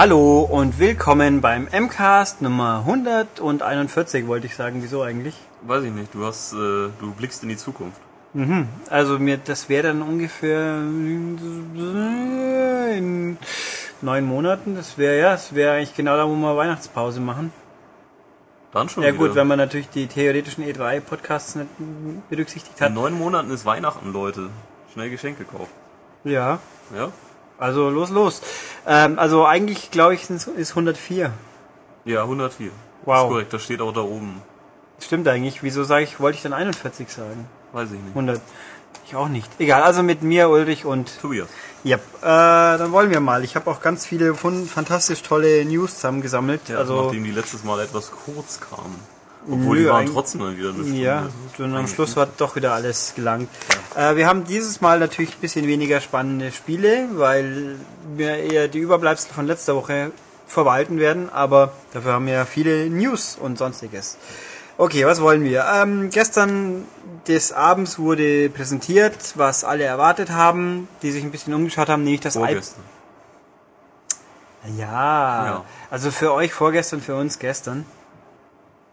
Hallo und willkommen beim MCAST Nummer 141, wollte ich sagen. Wieso eigentlich? Weiß ich nicht. Du hast, äh, du blickst in die Zukunft. Mhm. Also mir, das wäre dann ungefähr in neun Monaten. Das wäre ja, das wäre eigentlich genau da, wo wir Weihnachtspause machen. Dann schon Ja wieder. gut, wenn man natürlich die theoretischen E3-Podcasts nicht berücksichtigt in hat. neun Monaten ist Weihnachten, Leute. Schnell Geschenke kaufen. Ja, Ja? Also los, los. Ähm, also eigentlich glaube ich ist ist 104. Ja, 104. Wow. Ist korrekt. Das steht auch da oben. Stimmt eigentlich. Wieso sage ich, wollte ich dann 41 sagen? Weiß ich nicht. 100. Ich auch nicht. Egal, also mit mir, Ulrich und Tobias. Ja, äh, dann wollen wir mal. Ich habe auch ganz viele fantastisch tolle News zusammengesammelt. Ja, also nachdem die letztes Mal etwas kurz kamen. Obwohl Nö, die waren trotzdem dann wieder eine Stunde. ja, und am Schluss hat doch wieder alles gelangt. Äh, wir haben dieses Mal natürlich ein bisschen weniger spannende Spiele, weil wir eher die Überbleibsel von letzter Woche verwalten werden, aber dafür haben wir viele News und sonstiges. Okay, was wollen wir? Ähm, gestern des Abends wurde präsentiert, was alle erwartet haben, die sich ein bisschen umgeschaut haben, nämlich das iPad. Vorgestern. Ja, Ja. also für euch vorgestern, für uns gestern.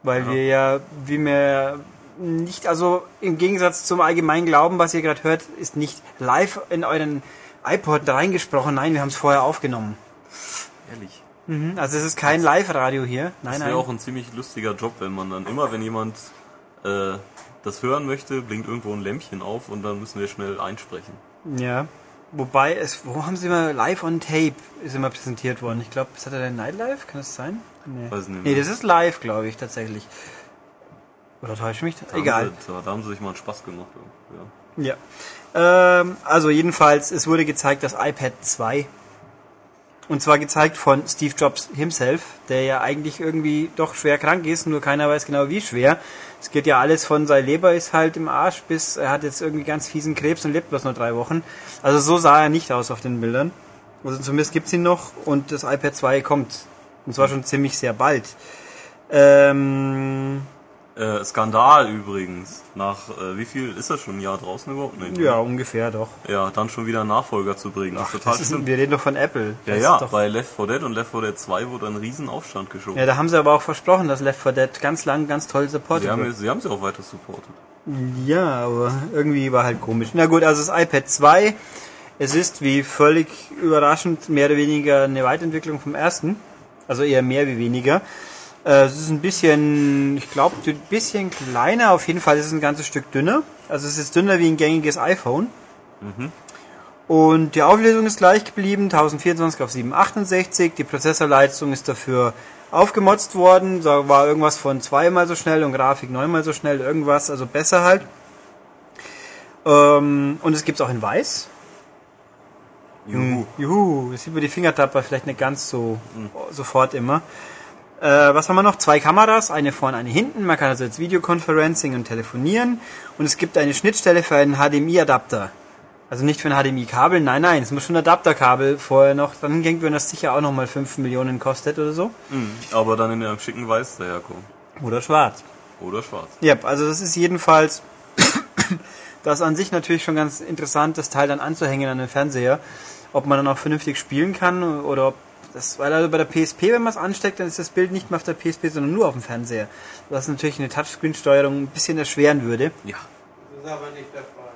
Weil Ja. wir ja, wie mir nicht, also im Gegensatz zum allgemeinen Glauben, was ihr gerade hört, ist nicht live in euren iPod reingesprochen. Nein, wir haben es vorher aufgenommen. Ehrlich. Mhm, also es ist kein Live-Radio hier. Nein, Das wäre auch ein ziemlich lustiger Job, wenn man dann immer, wenn jemand äh, das hören möchte, blinkt irgendwo ein Lämpchen auf und dann müssen wir schnell einsprechen. Ja. Wobei es, wo haben sie mal live on tape ist immer präsentiert worden? Ich glaube, ist das der Nightlife? Kann das sein? Nee. Weiß nicht nee, mehr. das ist live, glaube ich, tatsächlich. Oder täusche ich mich? Da Egal. Haben sie, da, haben sie sich mal einen Spaß gemacht. Ja. Ja. Ähm, also jedenfalls, es wurde gezeigt das iPad 2. Und zwar gezeigt von Steve Jobs himself, der ja eigentlich irgendwie doch schwer krank ist, nur keiner weiß genau wie schwer. Es geht ja alles von seine Leber ist halt im Arsch bis er hat jetzt irgendwie ganz fiesen Krebs und lebt bloß nur drei Wochen. Also so sah er nicht aus auf den Bildern. Also zumindest gibt's ihn noch und das iPad 2 kommt. Und zwar schon ziemlich sehr bald. Ähm, Äh, Skandal übrigens. Nach äh, wie viel ist das schon ein Jahr draußen überhaupt nicht? ja, ungefähr doch. Ja, dann schon wieder einen Nachfolger zu bringen. Ist total ist, wir reden doch von Apple. Ja, Das ja, bei Left 4 Dead und Left 4 Dead 2 wurde ein riesen Aufstand geschoben. Ja, da haben sie aber auch versprochen, dass Left 4 Dead ganz lang, ganz toll supportet sie, haben, wird. sie haben sie auch weiter supportet. Ja, aber irgendwie war halt komisch. Na gut, also das iPad 2, es ist wie völlig überraschend mehr oder weniger eine Weiterentwicklung vom ersten. Also eher mehr wie weniger. Äh, Es ist ein bisschen, ich glaube, ein bisschen kleiner. Auf jeden Fall ist es ein ganzes Stück dünner. Also es ist dünner wie ein gängiges iPhone. Und die Auflösung ist gleich geblieben, 1024 auf 768. Die Prozessorleistung ist dafür aufgemotzt worden. Da war irgendwas von zweimal so schnell und Grafik neunmal so schnell, irgendwas, also besser halt. Ähm, und es gibt's auch in weiß. Juhu. Juhu, das sieht über die Fingertapper vielleicht nicht ganz so sofort immer. Äh, was haben wir noch? Zwei Kameras, eine vorne, eine hinten. Man kann also jetzt Videoconferencing und telefonieren. Und es gibt eine Schnittstelle für einen HDMI-Adapter. Also nicht für ein HDMI-Kabel, nein, nein, es muss schon ein Adapterkabel vorher noch dran gehängt werden, das sicher auch nochmal 5 Millionen kostet oder so. Mhm. Aber dann in einem schicken Weiß daherkommen. Oder schwarz. Oder schwarz. Ja, also das ist jedenfalls das an sich natürlich schon ganz interessant, das Teil dann anzuhängen an den Fernseher. Ob man dann auch vernünftig spielen kann oder ob das, weil also bei der PSP, wenn man es ansteckt, dann ist das Bild nicht mehr auf der PSP, sondern nur auf dem Fernseher. Was natürlich eine Touchscreen-Steuerung ein bisschen erschweren würde. Ja. Das ist aber nicht der Fall.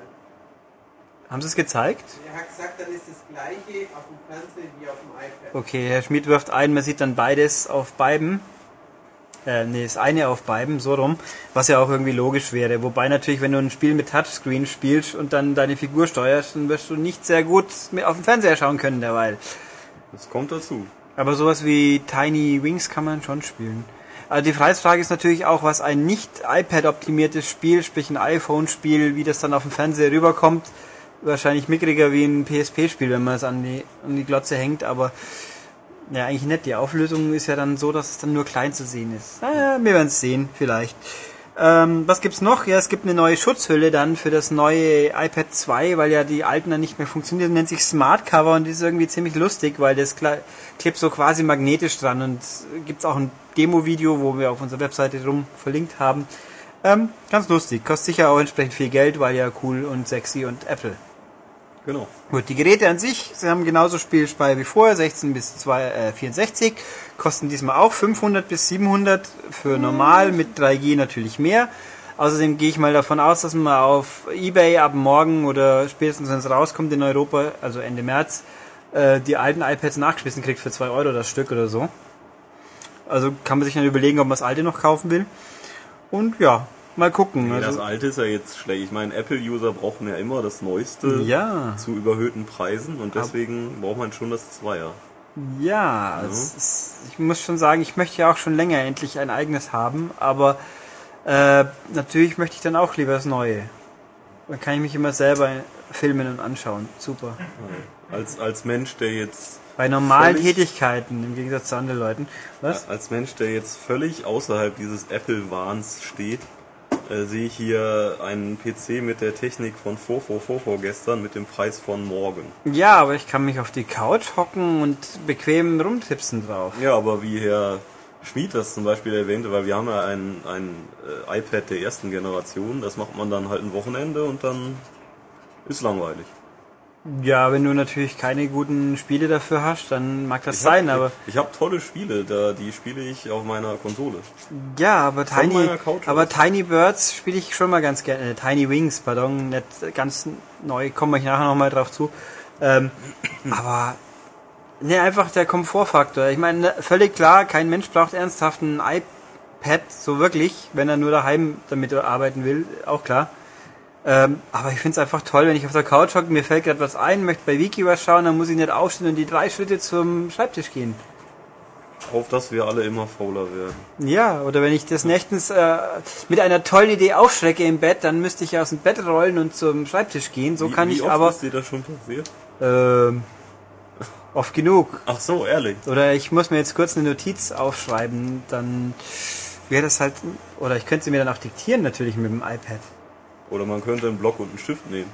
Haben Sie es gezeigt? Er hat gesagt, dann ist das gleiche auf dem Fernsehen wie auf dem iPad. Okay, Herr Schmidt wirft ein, man sieht dann beides auf beiden. Äh, nee, das eine auf beiden, so rum, was ja auch irgendwie logisch wäre. Wobei natürlich, wenn du ein Spiel mit Touchscreen spielst und dann deine Figur steuerst, dann wirst du nicht sehr gut auf dem Fernseher schauen können derweil. Das kommt dazu. Aber sowas wie Tiny Wings kann man schon spielen. Also die Preisfrage ist natürlich auch, was ein nicht iPad-optimiertes Spiel, sprich ein iPhone-Spiel, wie das dann auf dem Fernseher rüberkommt. Wahrscheinlich mickriger wie ein PSP-Spiel, wenn man es an die, an die Glotze hängt, aber ja, eigentlich nicht. Die Auflösung ist ja dann so, dass es dann nur klein zu sehen ist. Naja, wir werden es sehen, vielleicht. Ähm, was gibt's noch? Ja, es gibt eine neue Schutzhülle dann für das neue iPad 2, weil ja die alten dann nicht mehr funktionieren. Nennt sich Smart Cover und die ist irgendwie ziemlich lustig, weil das kle- klebt so quasi magnetisch dran und gibt's auch ein Demo-Video, wo wir auf unserer Webseite rum verlinkt haben. Ähm, ganz lustig. Kostet sicher auch entsprechend viel Geld, weil ja cool und sexy und Apple. Genau. Gut, die Geräte an sich, sie haben genauso Spielspeise wie vorher, 16 bis 2, äh, 64, kosten diesmal auch 500 bis 700 für normal, mit 3G natürlich mehr. Außerdem gehe ich mal davon aus, dass man auf Ebay ab morgen oder spätestens wenn es rauskommt in Europa, also Ende März, äh, die alten iPads nachgeschmissen kriegt für 2 Euro das Stück oder so. Also kann man sich dann überlegen, ob man das alte noch kaufen will. Und ja, mal gucken. Nee, das Also, alte ist ja jetzt schlecht. Ich meine, Apple-User brauchen ja immer das Neueste ja, zu überhöhten Preisen und deswegen braucht man schon das Zweier. ja, es ist, ich muss schon sagen, ich möchte ja auch schon länger endlich ein eigenes haben, aber äh, natürlich möchte ich dann auch lieber das Neue. Dann kann ich mich immer selber filmen und anschauen. Super. Als, als Mensch, der jetzt Bei normalen Tätigkeiten, im Gegensatz zu anderen Leuten. Was? als Mensch, der jetzt völlig außerhalb dieses Apple-Wahns steht, äh, sehe ich hier einen PC mit der Technik von vor, vor, vor, vor gestern mit dem Preis von morgen. Ja, aber ich kann mich auf die Couch hocken und bequem rumtipsen drauf. Ja, aber wie Herr Schmid das zum Beispiel erwähnte, weil wir haben ja ein, ein äh, iPad der ersten Generation, das macht man dann halt ein Wochenende und dann ist langweilig. Ja, wenn du natürlich keine guten Spiele dafür hast, dann mag das Ich sein, hab, aber ich habe tolle Spiele, da die spiele ich auf meiner Konsole. ja, aber Von Tiny, aber. Tiny Birds spiele ich schon mal ganz gerne. Äh, Tiny Wings, pardon, nicht ganz neu, kommen wir nachher nochmal drauf zu. Ähm, aber ne, einfach der Komfortfaktor. Ich meine, völlig klar, kein Mensch braucht ernsthaft ein iPad, so wirklich, wenn er nur daheim damit arbeiten will, auch klar. Ähm, aber ich finde es einfach toll, wenn ich auf der Couch hocke, mir fällt gerade was ein, möchte bei Wiki was schauen, dann muss ich nicht aufstehen und die drei Schritte zum Schreibtisch gehen. Auf dass wir alle immer fauler werden. Ja, oder wenn ich des Nächtens äh, mit einer tollen Idee aufschrecke im Bett, dann müsste ich ja aus dem Bett rollen und zum Schreibtisch gehen. So wie, kann wie ich oft aber ist dir das schon passiert? ähm, oft genug. Ach so, ehrlich. Oder ich muss mir jetzt kurz eine Notiz aufschreiben, dann wäre das halt, oder ich könnte sie mir dann auch diktieren natürlich mit dem iPad. Oder man könnte einen Block und einen Stift nehmen.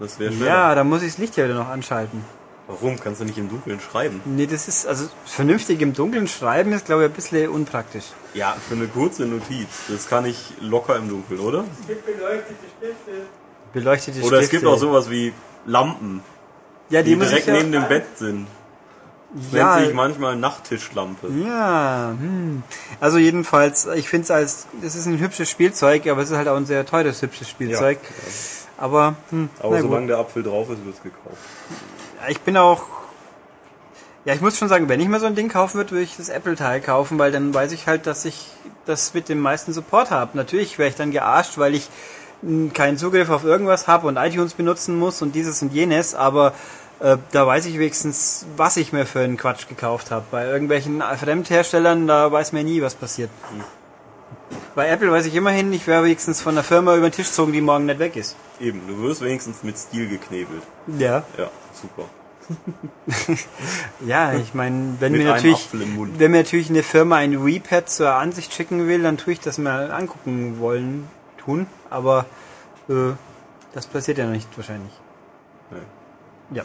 Das wäre schneller. Ja, dann muss ich das Licht ja wieder noch anschalten. Warum? Kannst du nicht im Dunkeln schreiben? Nee, das ist, also vernünftig im Dunkeln schreiben ist, glaube ich, ein bisschen unpraktisch. Ja, für eine kurze Notiz. Das kann ich locker im Dunkeln, oder? Es gibt beleuchtete Stifte. Beleuchtete Oder es Stifte. gibt auch sowas wie Lampen, ja, die, die, muss direkt ich ja, neben dem Bett sind. Ja, nennt sich manchmal Nachttischlampe. Ja, hm. also jedenfalls, ich finde es als, das ist ein hübsches Spielzeug, aber es ist halt auch ein sehr teures hübsches Spielzeug. Aber, hm, Aber solange gut. der Apfel drauf ist, wird's gekauft. Ja, ich bin auch, ja, ich muss schon sagen, wenn ich mir so ein Ding kaufen würde, würde ich das Apple-Teil kaufen, weil dann weiß ich halt, dass ich das mit dem meisten Support habe. Natürlich wäre ich dann gearscht, weil ich hm, keinen Zugriff auf irgendwas habe und iTunes benutzen muss und dieses und jenes, aber äh, da weiß ich wenigstens, was ich mir für einen Quatsch gekauft habe. Bei irgendwelchen Fremdherstellern, da weiß man nie, was passiert. Bei Apple weiß ich immerhin, ich wäre wenigstens von der Firma über den Tisch gezogen, die morgen nicht weg ist. Eben, du wirst wenigstens mit Stil geknebelt. Ja. Ja, super. Ja, ich meine, wenn mir natürlich, wenn mir natürlich eine Firma ein WePad zur Ansicht schicken will, dann tue ich das mal angucken wollen, tun. Aber äh, das passiert ja noch nicht wahrscheinlich. Ja.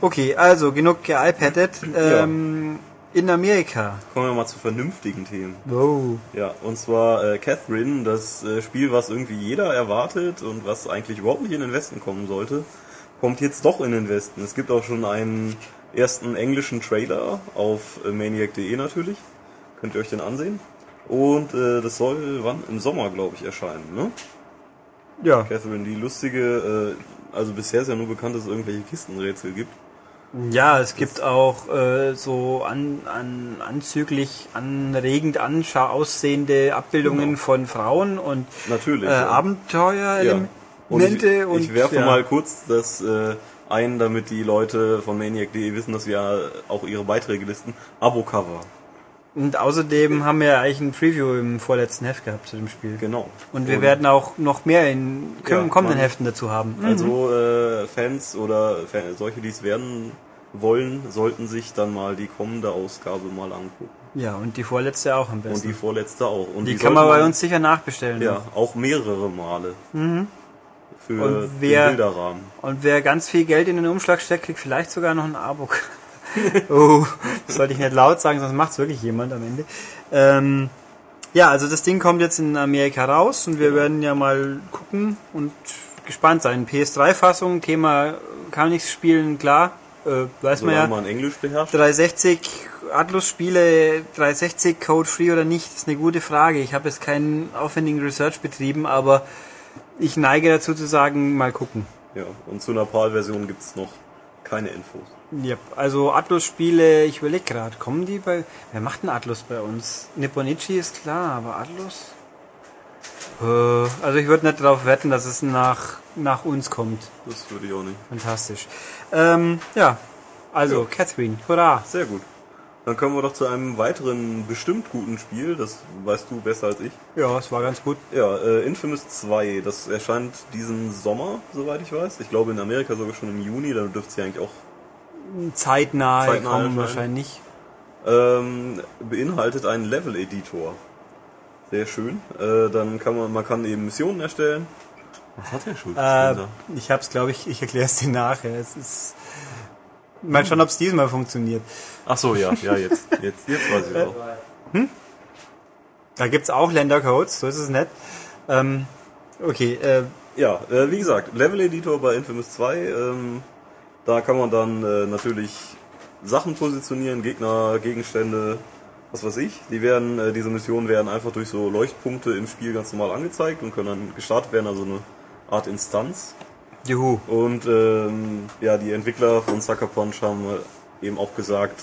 Okay, also genug geiPadet. Ähm, In Amerika. Kommen wir mal zu vernünftigen Themen. Wow. Ja, und zwar äh, Catherine, das äh, Spiel, was irgendwie jeder erwartet und was eigentlich überhaupt nicht in den Westen kommen sollte, kommt jetzt doch in den Westen. Es gibt auch schon einen ersten englischen Trailer auf äh, maniac.de natürlich. Könnt ihr euch den ansehen. Und äh, das soll wann? Im Sommer, glaube ich, erscheinen, ne? Ja. Catherine, die lustige, äh, also bisher ist ja nur bekannt, dass es irgendwelche Kistenrätsel gibt. Ja, es gibt auch äh, so an, an anzüglich, anregend anschau aussehende Abbildungen Genau. von Frauen und Natürlich. äh, ja. Abenteuerelemente Und ich, und, ich werfe ja. mal kurz das äh, ein, damit die Leute von Maniac.de wissen, dass wir auch ihre Beiträge listen. Abo-Cover. Und außerdem haben wir eigentlich ein Preview im vorletzten Heft gehabt zu dem Spiel. Genau. Und wir werden auch noch mehr in Ja, kommenden Heften dazu haben. Also äh, Fans oder Fan, solche, die es werden wollen, sollten sich dann mal die kommende Ausgabe mal angucken. Ja, und die vorletzte auch am Und besten. die vorletzte auch. Und die, die kann man bei uns sicher nachbestellen. Ja, auch mehrere Male. Für Und wer- den Bilderrahmen. Und wer ganz viel Geld in den Umschlag steckt, kriegt vielleicht sogar noch ein Abo. oh, das sollte ich nicht laut sagen, sonst macht es wirklich jemand am Ende. Ähm, ja, also das Ding kommt jetzt in Amerika raus und wir werden ja mal gucken und gespannt sein. PS3-Fassung, Thema kann nichts spielen, klar. Äh, weiß man Solange ja. man Englisch beherrscht. 360 Atlus-Spiele, 360 Code-Free oder nicht, ist eine gute Frage. Ich habe jetzt keinen aufwendigen Research betrieben, aber ich neige dazu zu sagen, mal gucken. Ja, und zu einer PAL-Version gibt's noch keine Infos. Ja, also Atlus-Spiele, ich überlege gerade, kommen die bei. Wer macht denn Atlus bei uns? Nipponichi ist klar, aber Atlus? Äh, also ich würde nicht darauf wetten, dass es nach, nach uns kommt. Das würde ich auch nicht. Fantastisch. Ähm, ja, also Catherine, hurra! Sehr gut. Dann kommen wir doch zu einem weiteren bestimmt guten Spiel, das weißt du besser als ich. Ja, es war ganz gut. Ja, äh, Infamous 2, das erscheint diesen Sommer, soweit ich weiß. Ich glaube in Amerika sogar schon im Juni, dann dürfte sie eigentlich auch Zeitnah, Zeitnah kommen erscheinen. wahrscheinlich. ähm, beinhaltet einen Level-Editor. Sehr schön. Äh, dann kann man, man kann eben Missionen erstellen. Was hat der schon? Äh, ich hab's, glaube ich, ich erkläre es dir nachher. Es ist. Mal schauen, ob es diesmal funktioniert. Ach so, ja, ja, jetzt, jetzt, jetzt weiß ich auch. Da gibt's auch Ländercodes, so ist es nicht. Ähm, okay, äh, Ja, äh, wie gesagt, Level Editor bei Infamous 2, ähm, da kann man dann äh, natürlich Sachen positionieren, Gegner, Gegenstände, was weiß ich. Die werden, äh, diese Missionen werden einfach durch so Leuchtpunkte im Spiel ganz normal angezeigt und können dann gestartet werden, also eine Art Instanz. juhu. Und ähm, ja, die Entwickler von Sucker Punch haben eben auch gesagt,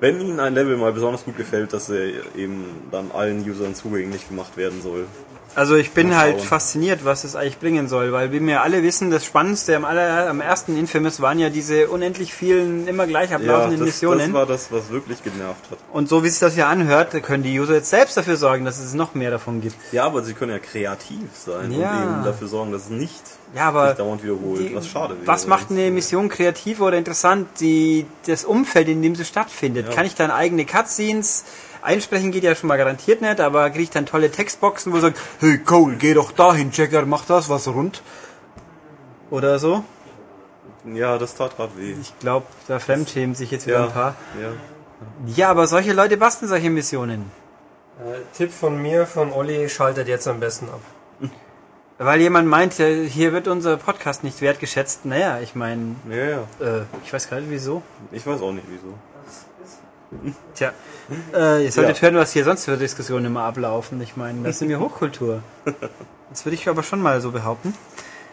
wenn ihnen ein Level mal besonders gut gefällt, dass er eben dann allen Usern zugänglich gemacht werden soll. Also ich bin halt fasziniert, was es eigentlich bringen soll, weil wie wir alle wissen, das Spannendste am, aller, am ersten Infamous waren ja diese unendlich vielen, immer gleich Ja, ablaufenden das, Missionen. das war das, was wirklich genervt hat. Und so wie sich das hier anhört, können die User jetzt selbst dafür sorgen, dass es noch mehr davon gibt. Ja, aber sie können ja kreativ sein Ja. und eben dafür sorgen, dass es nicht Ja, aber sich dauernd wiederholt, die- was schade wäre. Was macht eine Mission kreativer oder interessant? Die, das Umfeld, in dem sie stattfindet. Ja. Kann ich dann eigene Cutscenes einsprechen geht ja schon mal garantiert nicht, aber kriege ich dann tolle Textboxen, wo sagt, hey Cole, geh doch dahin, Checker, mach das, was rund. Oder so. Ja, das tat grad weh. Ich glaube, da fremdschämen sich jetzt wieder Ja, ein paar. ja. Ja, aber solche Leute basteln solche Missionen. Äh, Tipp von mir, von Olli, schaltet jetzt am besten ab. Weil jemand meint, ja, hier wird unser Podcast nicht wertgeschätzt. Naja, ich meine, Ja, ja. äh, ich weiß gar nicht wieso. Ich weiß auch nicht wieso. Tja, äh, ihr solltet Ja. hören, was hier sonst für Diskussionen immer ablaufen. Ich meine, das ist mir Hochkultur. Das würde ich aber schon mal so behaupten.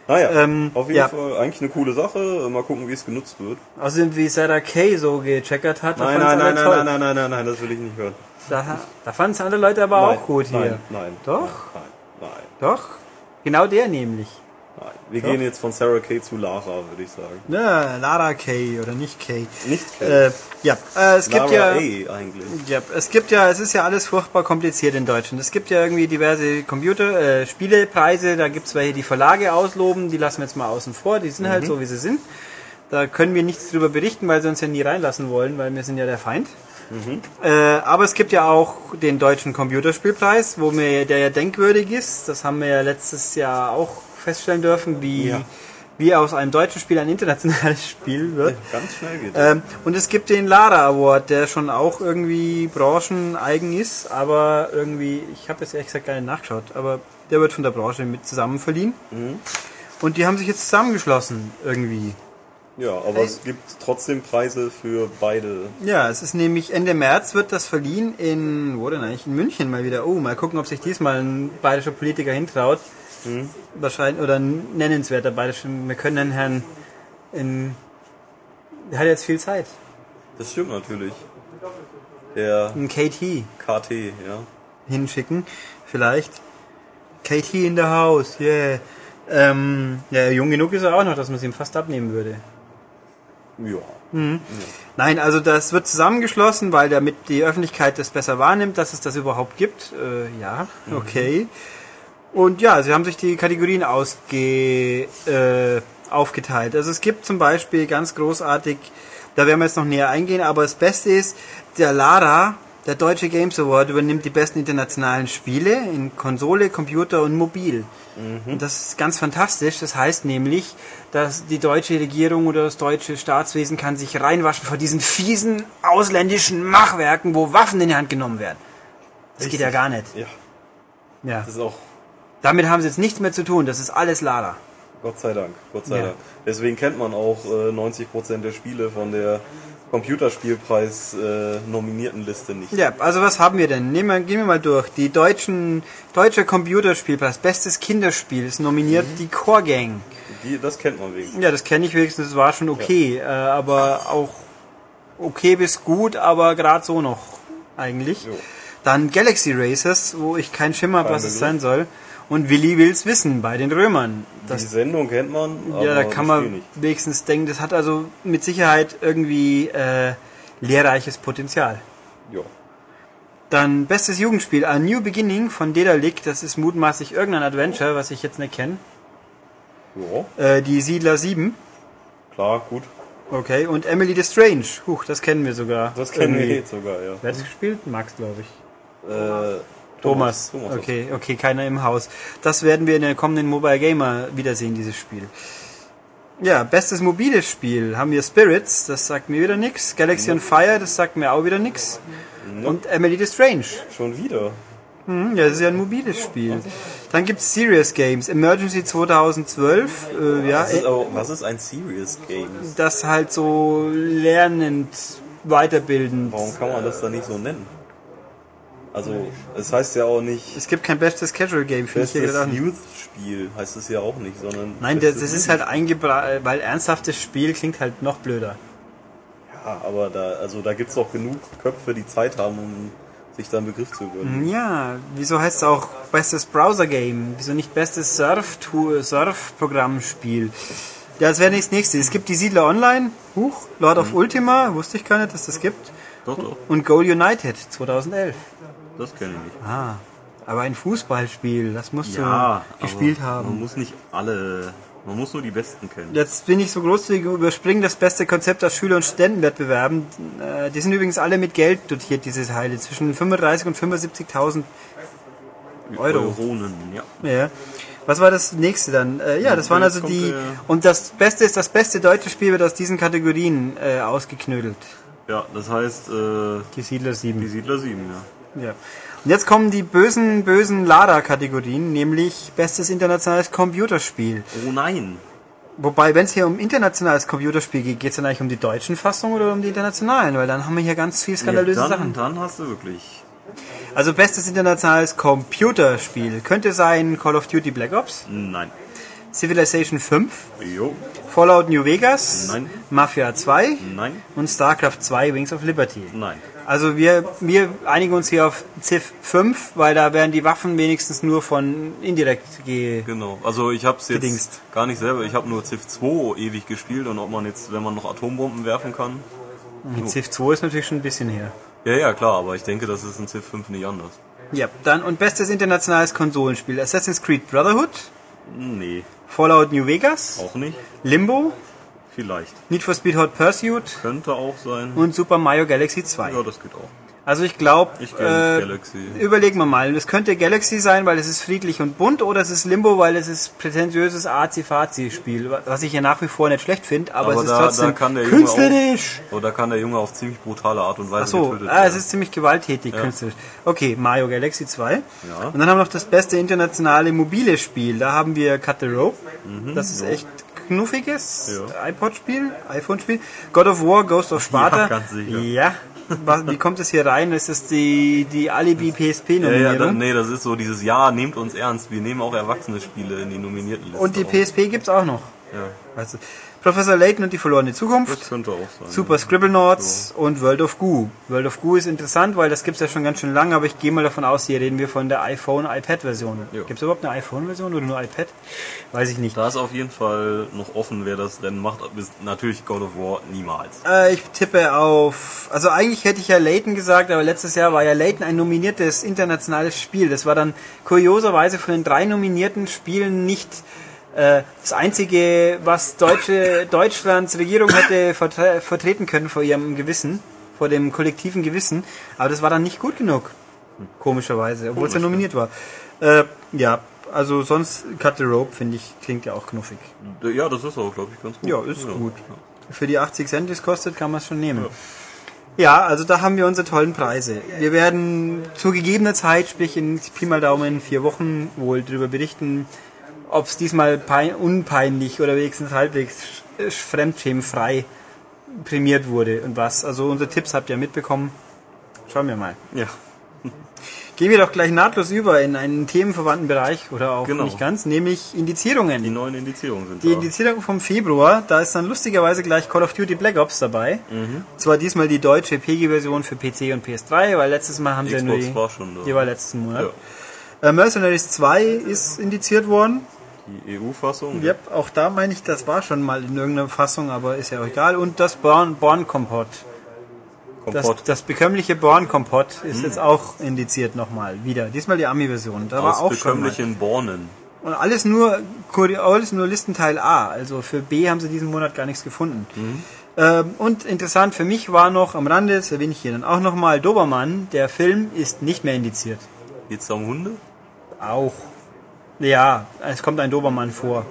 Naja, Ähm, auf jeden ja. Fall eigentlich eine coole Sache. Mal gucken, wie es genutzt wird. Außerdem, wie Sarah Kay so gecheckert hat, Nein, nein, nein, nein, nein, nein, nein, nein, nein, das will ich nicht hören. Da, da fanden es andere Leute aber nein, auch gut hier. Nein, nein. Doch? Nein, nein, Doch? Genau der nämlich. Wir Doch. gehen jetzt von Sarah Kay zu Lara, würde ich sagen. Ja, Lara Kay oder nicht Kay. Nicht Kay. Äh, ja, äh, es gibt Lara ja... A eigentlich. Ja, es gibt ja, es ist ja alles furchtbar kompliziert in Deutschland. Es gibt ja irgendwie diverse Computer, äh, Spielepreise, da gibt's welche, die Verlage ausloben, die lassen wir jetzt mal außen vor, die sind Mhm. halt so, wie sie sind. Da können wir nichts drüber berichten, weil sie uns ja nie reinlassen wollen, weil wir sind ja der Feind. Mhm. Äh, aber es gibt ja auch den deutschen Computerspielpreis, wo mir der ja denkwürdig ist. Das haben wir ja letztes Jahr auch feststellen dürfen, wie, Ja. wie aus einem deutschen Spiel ein internationales Spiel wird. Ganz schnell geht Ähm, und es gibt den Lara Award, der schon auch irgendwie brancheneigen ist, aber irgendwie, ich habe jetzt ehrlich gesagt gar nicht nachgeschaut, aber der wird von der Branche mit zusammen verliehen. Mhm. Und die haben sich jetzt zusammengeschlossen irgendwie. Ja, aber es gibt trotzdem Preise für beide. Ja, es ist nämlich Ende März wird das verliehen in, wo denn eigentlich? In München mal wieder. Oh, mal gucken, ob sich diesmal ein bayerischer Politiker hintraut. Mhm. Wahrscheinlich, oder nennenswerter bayerischer. Wir können den Herrn in, der hat jetzt viel Zeit. Das stimmt natürlich. Der Ein KT. KT, ja. hinschicken. Vielleicht. Katie in the house, yeah. Ähm, ja, jung genug ist er auch noch, dass man es ihm fast abnehmen würde. Ja. Nein, also das wird zusammengeschlossen, weil damit die Öffentlichkeit das besser wahrnimmt, dass es das überhaupt gibt. Äh, ja, okay. Und ja, sie haben sich die Kategorien ausge, äh, aufgeteilt. Also es gibt zum Beispiel ganz großartig, da werden wir jetzt noch näher eingehen, aber das Beste ist, der Lara, der Deutsche Games Award, übernimmt die besten internationalen Spiele in Konsole, Computer und Mobil. Und das ist ganz fantastisch. Das heißt nämlich, dass die deutsche Regierung oder das deutsche Staatswesen kann sich reinwaschen vor diesen fiesen ausländischen Machwerken, wo Waffen in die Hand genommen werden. Das geht ja gar nicht. Ja, Ja. das ist auch. Damit haben sie jetzt nichts mehr zu tun. Das ist alles Lara. Gott sei Dank, Gott sei Ja. Dank. Deswegen kennt man auch äh, 90% der Spiele von der Computerspielpreis äh, nominierten Liste nicht. Ja, also was haben wir denn? Nehmen wir, gehen wir mal durch. Die deutschen, deutsche Computerspielpreis, bestes Kinderspiel ist nominiert die Core Gang. Die, das kennt man wenigstens. Ja, das kenne ich wenigstens, das war schon okay, äh, aber auch okay bis gut, aber gerade so noch eigentlich. Jo. Dann Galaxy Racers, wo ich keinen Schimmer habe, was es sein soll. Und Willi will's wissen bei den Römern. Die Das, Sendung kennt man, ja, da kann man wenigstens denken, das hat also mit Sicherheit irgendwie äh, lehrreiches Potenzial. Ja. Dann bestes Jugendspiel, A New Beginning von Dedalic, das ist mutmaßlich irgendein Adventure, was ich jetzt nicht kenne. ja, Äh, die Siedler 7, klar, gut. okay, und Emily the Strange, huch, das kennen wir sogar. Das kennen wir Irgendwie. jetzt sogar, ja. Wer hat das gespielt? Max, glaube ich. Äh, Thomas. Thomas. Okay, okay, keiner im Haus. Das werden wir in der kommenden Mobile Gamer wiedersehen, dieses Spiel. Ja, bestes mobiles Spiel haben wir Spirits, das sagt mir wieder nix. Galaxy on Fire, das sagt mir auch wieder nix. Und Emily the Strange. Schon wieder. Hm, ja, das ist ja ein mobiles Spiel. Dann gibt's Serious Games. Emergency 2012, äh, ja, Was ist, aber, was ist ein Serious Game? das halt so lernend, weiterbildend. Warum kann man das dann nicht so nennen? Also, es heißt ja auch nicht Es gibt kein bestes Casual Game, hier bestes auch. Youth-Spiel, heißt es ja auch nicht, sondern... Nein, das, das ist halt eingebracht, weil ernsthaftes Spiel klingt halt noch blöder. Ja, aber da, also da gibt's doch genug Köpfe, die Zeit haben, um sich da einen Begriff zu gönnen. Ja, wieso heißt es auch bestes Browser-Game? Wieso nicht bestes Surf-Tour- Surf-Programmspiel? Ja, das wäre nichts nächstes. Es gibt die Siedler Online, Huch, Lord of Ultima, wusste ich gar nicht, dass das gibt. Doch, doch, Und Goal United 2011. das kenne ich nicht. Ah, aber ein Fußballspiel, das musst du gespielt aber Man haben. muss nicht alle, man muss nur die Besten kennen. Jetzt bin ich so großzügig und überspringe das beste Konzept aus Schüler- und Studentenwettbewerben. Äh, Die sind übrigens alle mit Geld dotiert, diese Teile, zwischen 35.000 und 75.000 Euro. Euronen, ja. Ja. Was war das nächste dann? Äh, ja, das waren also die. Und das Beste ist, das beste deutsche Spiel wird aus diesen Kategorien äh, ausgeknödelt. Ja, das heißt, äh, Die Siedler die 7. Siedler 7, ja. Ja. Und jetzt kommen die bösen, bösen Lada-Kategorien, nämlich bestes internationales Computerspiel. Oh nein! Wobei, wenn es hier um internationales Computerspiel geht, geht es dann eigentlich um die deutschen Fassungen oder um die internationalen? Weil dann haben wir hier ganz viel skandalöse dann, Sachen. dann hast du wirklich. Also bestes internationales Computerspiel könnte sein Call of Duty Black Ops, Nein. Civilization 5, Jo. Fallout New Vegas, Nein. Mafia 2 Nein. und StarCraft 2 Wings of Liberty. Nein. Also wir, wir einigen uns hier auf Civ 5, weil da werden die Waffen wenigstens nur von indirekt ge... Genau. Also ich hab's jetzt Gedingst. gar nicht selber. Ich habe nur Civ 2 ewig gespielt und ob man jetzt, wenn man noch Atombomben werfen kann. Civ 2 ist natürlich schon ein bisschen her. Ja, ja, klar, aber ich denke, das ist in Civ 5 nicht anders. Ja, dann und bestes internationales Konsolenspiel Assassin's Creed Brotherhood, Nee, Fallout New Vegas, auch nicht. Limbo, Vielleicht. Need for Speed Hot Pursuit Könnte auch sein. und Super Mario Galaxy 2. Ja, das geht auch. Also ich glaube, äh, überlegen wir mal. Es könnte Galaxy sein, weil es ist friedlich und bunt, oder es ist Limbo, weil es ist prätentiöses Azi-Fazi-Spiel, was ich ja nach wie vor nicht schlecht finde, aber, Aber es ist da- da trotzdem Junge künstlerisch. So, da kann der Junge auf ziemlich brutale Art und Weise Ach so, getötet ah, es ist ziemlich gewalttätig, künstlerisch. Okay, Mario Galaxy 2. Ja. Und dann haben wir noch das beste internationale mobile Spiel. Da haben wir Cut the Rope. das ist echt knuffiges Ja. iPod-Spiel, iPhone-Spiel. God of War, Ghost of Sparta. Ja, ganz sicher. Ja. Wie kommt es hier rein? Ist das die, die Alibi Ja, ja, da, nee, das ist so dieses Ja, nehmt uns ernst. Wir nehmen auch erwachsene Spiele in die nominierten Liste. Und die. PSP gibt's auch noch. Ja, Also, Professor Layton und die verlorene Zukunft. das könnte auch sein. Super Scribblenauts und World of Goo. World of Goo ist interessant, weil das gibt's ja schon ganz schön lange, aber ich gehe mal davon aus, hier reden wir von der iPhone-iPad-Version. Jo. Gibt's überhaupt eine iPhone-Version oder nur iPad? Weiß ich nicht. Da ist auf jeden Fall noch offen, wer das Rennen macht. Natürlich God of War niemals. Äh, ich tippe auf, also eigentlich hätte ich ja Layton gesagt, aber letztes Jahr war ja Layton ein nominiertes internationales Spiel. Das war dann kurioserweise von den drei nominierten Spielen nicht das einzige, was deutsche Deutschlands Regierung hätte vertre vertreten können vor ihrem Gewissen, vor dem kollektiven Gewissen. Aber das war dann nicht gut genug, komischerweise, obwohl es ja Komisch, nominiert war. Äh, ja, also sonst Cut the Rope finde ich klingt ja auch knuffig. Ja, das ist auch, glaube ich, ganz gut. Ja, ist gut. Für die 80 Cent, die es kostet, kann man es schon nehmen. Ja. also da haben wir unsere tollen Preise. Wir werden zu gegebener Zeit, sprich in Pi mal Daumen vier Wochen, wohl darüber berichten, ob es diesmal pein unpeinlich oder wenigstens halbwegs sch- fremdschämenfrei prämiert wurde und was. Also unsere Tipps habt ihr mitbekommen. Schauen wir mal. Ja. Gehen wir doch gleich nahtlos über in einen themenverwandten Bereich oder auch Genau. nicht ganz, nämlich Die Indizierungen. neuen Indizierungen sind Die da. Indizierung vom Februar, da ist dann lustigerweise gleich Call of Duty Black Ops dabei. Mhm. Zwar diesmal die deutsche PG-Version für PC und PS3, weil letztes Mal haben sie ja nur Xbox die, war schon da. die war letzten Monat. Ja. Äh, Mercenaries 2 ist indiziert worden. Die EU-Fassung. Yep, auch da meine ich, das war schon mal in irgendeiner Fassung, aber ist ja auch egal. Und das Born, Born Kompott. Das, das bekömmliche Born Kompott ist jetzt auch indiziert nochmal wieder. Diesmal die Ami-Version. Da war aus auch schon mal. bekömmlichen Bornen. Und alles nur, alles nur Listenteil A. Also für B haben sie diesen Monat gar nichts gefunden. Ähm, und interessant für mich war noch am Rande, das erwähne ich hier dann auch nochmal, Dobermann, der Film ist nicht mehr indiziert. Geht's da um Hunde? Auch. Ja, es kommt ein Dobermann vor.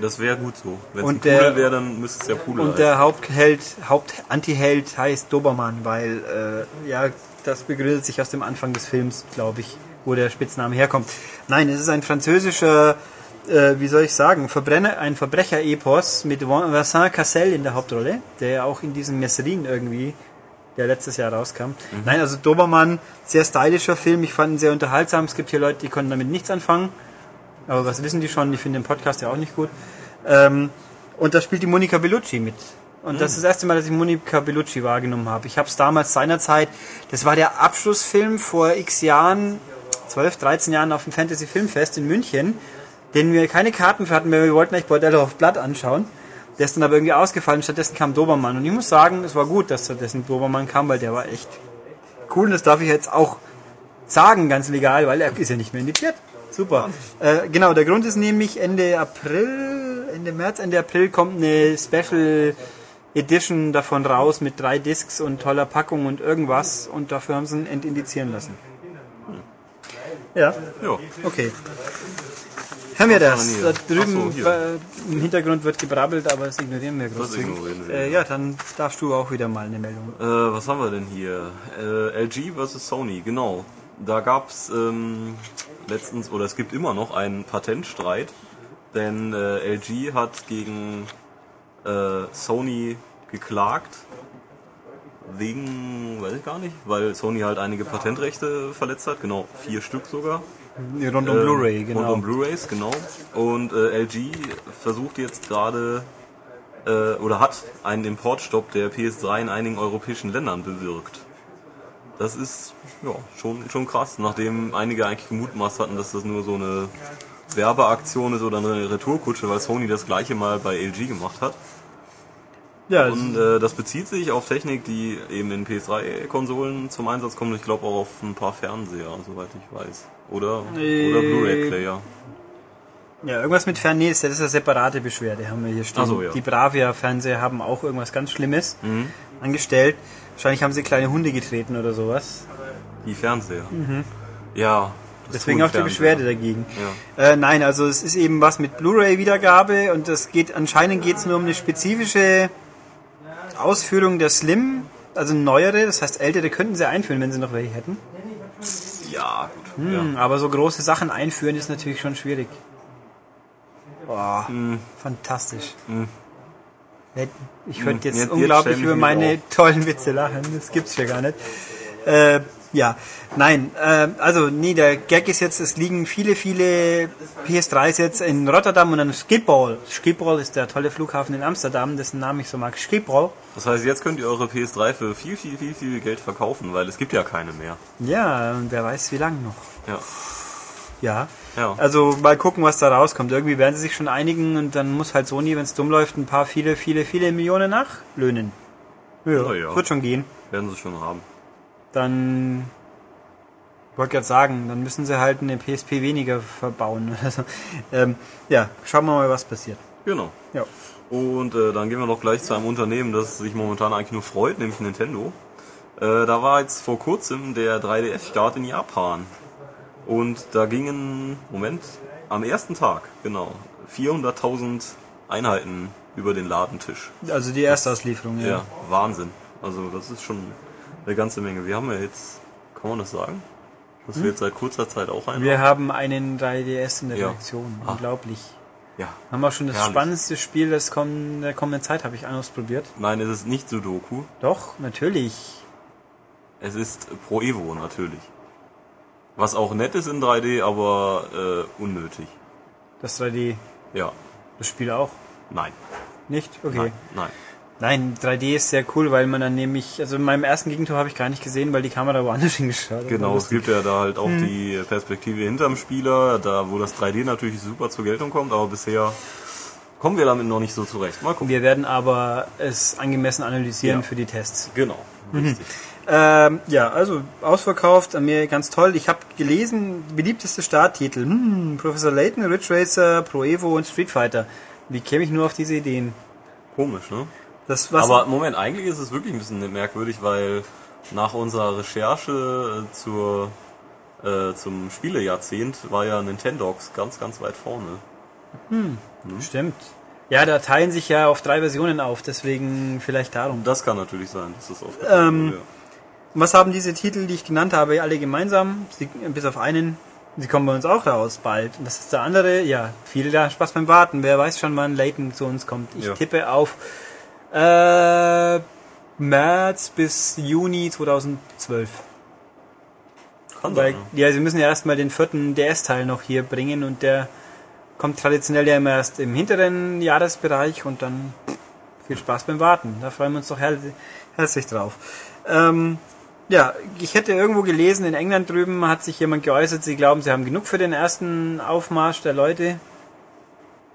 Das wäre gut so. Wenn es ein Und der- Pudel wäre, dann müsste es ja Pudel Und heißen. der Hauptheld, Haupt-Anti-Held heißt Dobermann, weil, äh, ja, das begründet sich aus dem Anfang des Films, glaube ich, wo der Spitzname herkommt. Nein, es ist ein französischer, äh, wie soll ich sagen, Verbrenner, ein Verbrecher-Epos mit Vincent Cassel in der Hauptrolle, der ja auch in diesem Messerin irgendwie, der letztes Jahr rauskam. Nein, also Dobermann, sehr stylischer Film, ich fand ihn sehr unterhaltsam. Es gibt hier Leute, die konnten damit nichts anfangen. Aber was wissen die schon? Die finden den Podcast ja auch nicht gut. Ähm, und da spielt die Monica Bellucci mit. Und das ist das erste Mal, dass ich Monica Bellucci wahrgenommen habe. Ich habe es damals seinerzeit, das war der Abschlussfilm vor x Jahren, 12, 13 Jahren auf dem Fantasy Filmfest in München, den wir keine Karten für hatten, weil wir wollten eigentlich Bordello auf Blatt anschauen. Der ist dann aber irgendwie ausgefallen, stattdessen kam Dobermann. Und ich muss sagen, es war gut, dass stattdessen Dobermann kam, weil der war echt cool. Und das darf ich jetzt auch sagen, ganz legal, weil er ist ja nicht mehr indiziert. Super. Äh, genau, der Grund ist nämlich Ende April, Ende März, Ende April kommt eine Special Edition davon raus mit drei Discs und toller Packung und irgendwas und dafür haben sie ihn entindizieren lassen. Ja, Ja. okay. Haben wir das? Da drüben so, im Hintergrund wird gebrabbelt, aber das ignorieren wir großzügig. ignorieren wir. Äh, ja, dann darfst du auch wieder mal eine Meldung. Äh, was haben wir denn hier? Äh, LG versus Sony, genau. Da gab's ähm, letztens, oder es gibt immer noch einen Patentstreit, denn äh, LG hat gegen äh, Sony geklagt, wegen, weiß ich gar nicht, weil Sony halt einige Patentrechte verletzt hat, genau, vier Stück sogar. Rund um Ähm, Blu-ray, Rund genau. um Blu-rays, genau. Und äh, LG versucht jetzt gerade äh, oder hat einen Importstopp der PS3 in einigen europäischen Ländern bewirkt. Das ist ja schon schon krass, nachdem einige eigentlich gemutmaßt hatten, dass das nur so eine Werbeaktion ist oder eine Retourkutsche, weil Sony das gleiche mal bei LG gemacht hat. ja, Und äh, das bezieht sich auf Technik, die eben in PS3-Konsolen zum Einsatz kommt. Ich glaube auch auf ein paar Fernseher, soweit ich weiß. Oder, Äh, oder Blu-ray-Player. Ja, irgendwas mit Fern, nee, das ist eine separate Beschwerde, haben wir hier stehen. So, ja. Die Bravia-Fernseher haben auch irgendwas ganz Schlimmes angestellt. Wahrscheinlich haben sie kleine Hunde getreten oder sowas. Die Fernseher. Ja. das Deswegen auch die. Beschwerde dagegen. Ja. Äh, nein, also es ist eben was mit Blu-ray-Wiedergabe und das geht anscheinend geht es nur um eine spezifische Ausführung der Slim, also neuere, das heißt ältere könnten sie einführen, wenn sie noch welche hätten. Ja, gut. Hm, aber so große Sachen einführen ist natürlich schon schwierig. Boah, Hm. fantastisch. Ich könnte jetzt Jetzt- jetzt unglaublich ich über meine tollen Witze lachen. Das gibt's ja gar nicht. Äh, ja, nein, äh, also nee, der Gag ist jetzt, es liegen viele, viele PS3s jetzt in Rotterdam und dann Schiphol. Schiphol ist der tolle Flughafen in Amsterdam, dessen Namen ich so mag. Schiphol. Das heißt, jetzt könnt ihr eure PS3 für viel, viel, viel, viel Geld verkaufen, weil es gibt ja keine mehr. Ja, und wer weiß, wie lange noch. Ja. Ja. Ja. Also mal gucken, was da rauskommt. Irgendwie werden sie sich schon einigen und dann muss halt Sony, wenn es dumm läuft, ein paar viele, viele, viele Millionen nachlöhnen. Ja, ja. wird schon gehen. Werden sie schon haben. Dann ich wollte gerade sagen, dann müssen sie halt eine PSP weniger verbauen. Also, ähm, ja, schauen wir mal, was passiert. Genau. Ja. Und äh, dann gehen wir noch gleich zu einem Unternehmen, das sich momentan eigentlich nur freut, nämlich Nintendo. Äh, da war jetzt vor kurzem der 3DS-Start in Japan. Und da gingen, Moment, am ersten Tag, genau, 400.000 Einheiten über den Ladentisch. Also die Erstauslieferung, ja. Ja, Wahnsinn. Also das ist schon eine ganze Menge. Wir haben ja jetzt, kann man das sagen? Das wird seit kurzer Zeit auch ein. Wir haben einen 3DS in der Ja. Redaktion. Ah. Unglaublich. Ja. Haben wir schon das Herrlich. spannendste Spiel des kommenden, der kommenden Zeit, habe ich ausprobiert. Nein, es ist nicht Sudoku. Doch, natürlich. Es ist Pro Evo natürlich. Was auch nett ist in 3D, aber äh, unnötig. Das 3D, Ja. das Spiel auch. Nein. Nicht? Okay. Nein. Nein. Nein, 3D ist sehr cool, weil man dann nämlich, also in meinem ersten Gegentor habe ich gar nicht gesehen, weil die Kamera woanders hingeschaut hat. Genau, es gibt ja da halt auch die Perspektive hinterm Spieler, da wo das 3D natürlich super zur Geltung kommt, aber bisher kommen wir damit noch nicht so zurecht. Mal gucken. Wir werden aber es angemessen analysieren Ja. für die Tests. Genau. Richtig. Ähm, ja, also ausverkauft, an mir ganz toll. Ich habe gelesen, beliebteste Starttitel. Hm, Professor Layton, Ridge Racer, Pro Evo und Street Fighter. Wie käme ich nur auf diese Ideen? Komisch, ne? Das was Aber Moment, eigentlich ist es wirklich ein bisschen merkwürdig, weil nach unserer Recherche äh, zur, äh, zum Spielejahrzehnt war ja Nintendox ganz, ganz weit vorne. stimmt. Ja, da teilen sich ja auf drei Versionen auf, deswegen vielleicht darum. Das kann natürlich sein, dass das oft Ähm, ja. Was haben diese Titel, die ich genannt habe, alle gemeinsam? Sie, bis auf einen. Sie kommen bei uns auch raus bald. Und was ist der andere? Ja, viel da Spaß beim Warten. Wer weiß schon, wann Layton zu uns kommt. Ich Ja. tippe auf äh, März bis Juni 2012. Kann Weil, sein. ja, sie müssen ja erstmal den vierten DS-Teil noch hier bringen und der kommt traditionell ja immer erst im hinteren Jahresbereich und dann viel Spaß beim Warten. Da freuen wir uns doch her herzlich drauf. Ähm, ja, ich hätte irgendwo gelesen, in England drüben hat sich jemand geäußert, sie glauben, sie haben genug für den ersten Aufmarsch der Leute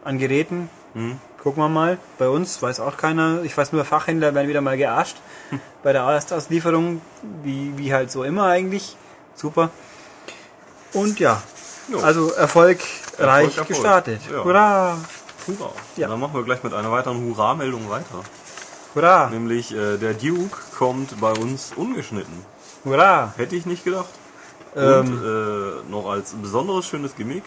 an Geräten. Hm. Gucken wir mal. Bei uns weiß auch keiner. Ich weiß nur, Fachhändler werden wieder mal gearscht bei der Erstauslieferung, wie, wie halt so immer eigentlich. Super. Und ja, Jo. also erfolgreich Erfolg, Erfolg. gestartet. Ja. Hurra! Hurra. Ja. Dann machen wir gleich mit einer weiteren Hurra-Meldung weiter. Hurra! Nämlich äh, der Duke kommt bei uns ungeschnitten. Hurra! Hätte ich nicht gedacht. Ähm. Und äh, noch als besonderes schönes Gimmick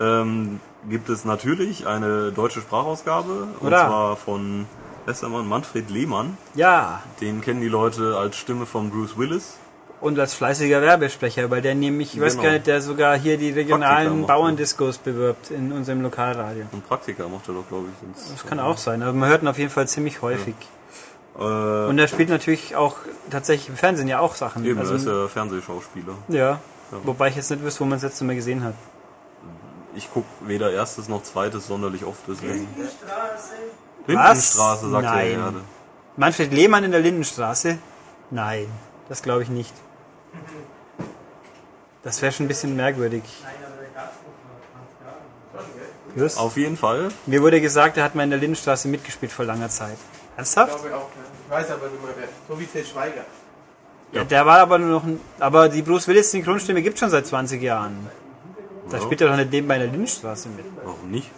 ähm, gibt es natürlich eine deutsche Sprachausgabe. Und Hurra. zwar von Westermann Manfred Lehmann. Ja! Den kennen die Leute als Stimme von Bruce Willis. Und als fleißiger Werbesprecher, weil der nämlich, ich weiß Genau. gar nicht, der sogar hier die regionalen Bauerndiskos bewirbt in unserem Lokalradio. Und Praktika macht er doch, glaube ich. Das kann auch sein, aber man hört ihn auf jeden Fall ziemlich häufig. Äh, Und er spielt natürlich auch tatsächlich im Fernsehen ja auch Sachen. eben, also, er ist ja Fernsehschauspieler. ja. Wobei ich jetzt nicht wüsste, wo man es letzte Mal gesehen hat. Ich gucke weder erstes noch zweites sonderlich oft, deswegen. Straße. Lindenstraße, sagt Nein. er gerade. Manfred Lehmann in der Lindenstraße? Nein, das glaube ich nicht. Das wäre schon ein bisschen merkwürdig. Just. Auf jeden Fall. Mir wurde gesagt, er hat mal in der Lindenstraße mitgespielt vor langer Zeit. Ich Ernsthaft? glaube auch. Ich weiß aber nicht mehr wer. So wie Til Schweiger. Ja, der war aber nur noch ein, aber die Bruce Willis Synchronstimme gibt schon seit 20 Jahren. Da Ja. spielt er doch nicht nebenbei in der Lindenstraße mit. Warum nicht?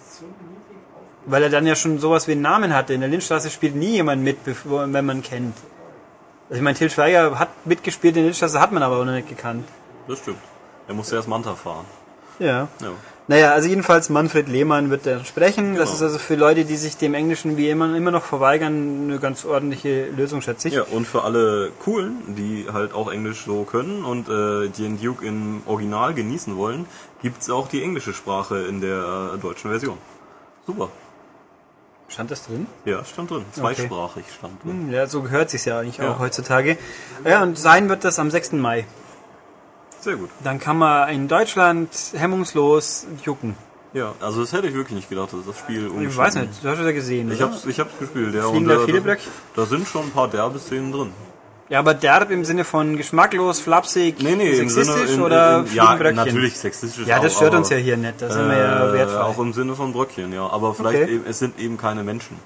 Weil er dann ja schon sowas wie einen Namen hatte. In der Lindenstraße spielt nie jemand mit, bevor, wenn man kennt. Also ich meine, Til Schweiger hat mitgespielt, in der Lindenstraße hat man aber auch noch nicht gekannt. Das stimmt. Er musste erst Manta fahren. Ja. Ja. Naja, also jedenfalls Manfred Lehmann wird da sprechen. Das Genau. ist also für Leute, die sich dem Englischen wie immer, immer noch verweigern, eine ganz ordentliche Lösung, schätze ich. Ja, und für alle Coolen, die halt auch Englisch so können und äh, den Duke im Original genießen wollen, gibt's auch die englische Sprache in der äh, deutschen Version. Super. Stand das drin? Ja, stand drin. Zweisprachig stand drin. Hm, Ja, so gehört sich's ja eigentlich Ja. auch heutzutage. Ja, und sein wird das am 6. Mai. Sehr gut. Dann kann man in Deutschland hemmungslos jucken. Ja, also das hätte ich wirklich nicht gedacht, dass das Spiel Ich weiß nicht, du hast es ja gesehen. Ich oder? hab's, ich hab's gespielt, ja. Fliegen und, da viele da, da sind schon ein paar derbe Szenen drin. Ja, aber derb im Sinne von geschmacklos, flapsig, Nee, nee, im sexistisch Sinne, in, oder in, fliegen ja, natürlich sexistisch Ja, das auch, stört aber, uns ja hier nicht, da sind wir ja äh, wertfrei. Auch im Sinne von Bröckchen, ja. Aber vielleicht Okay. eben, es sind eben keine Menschen.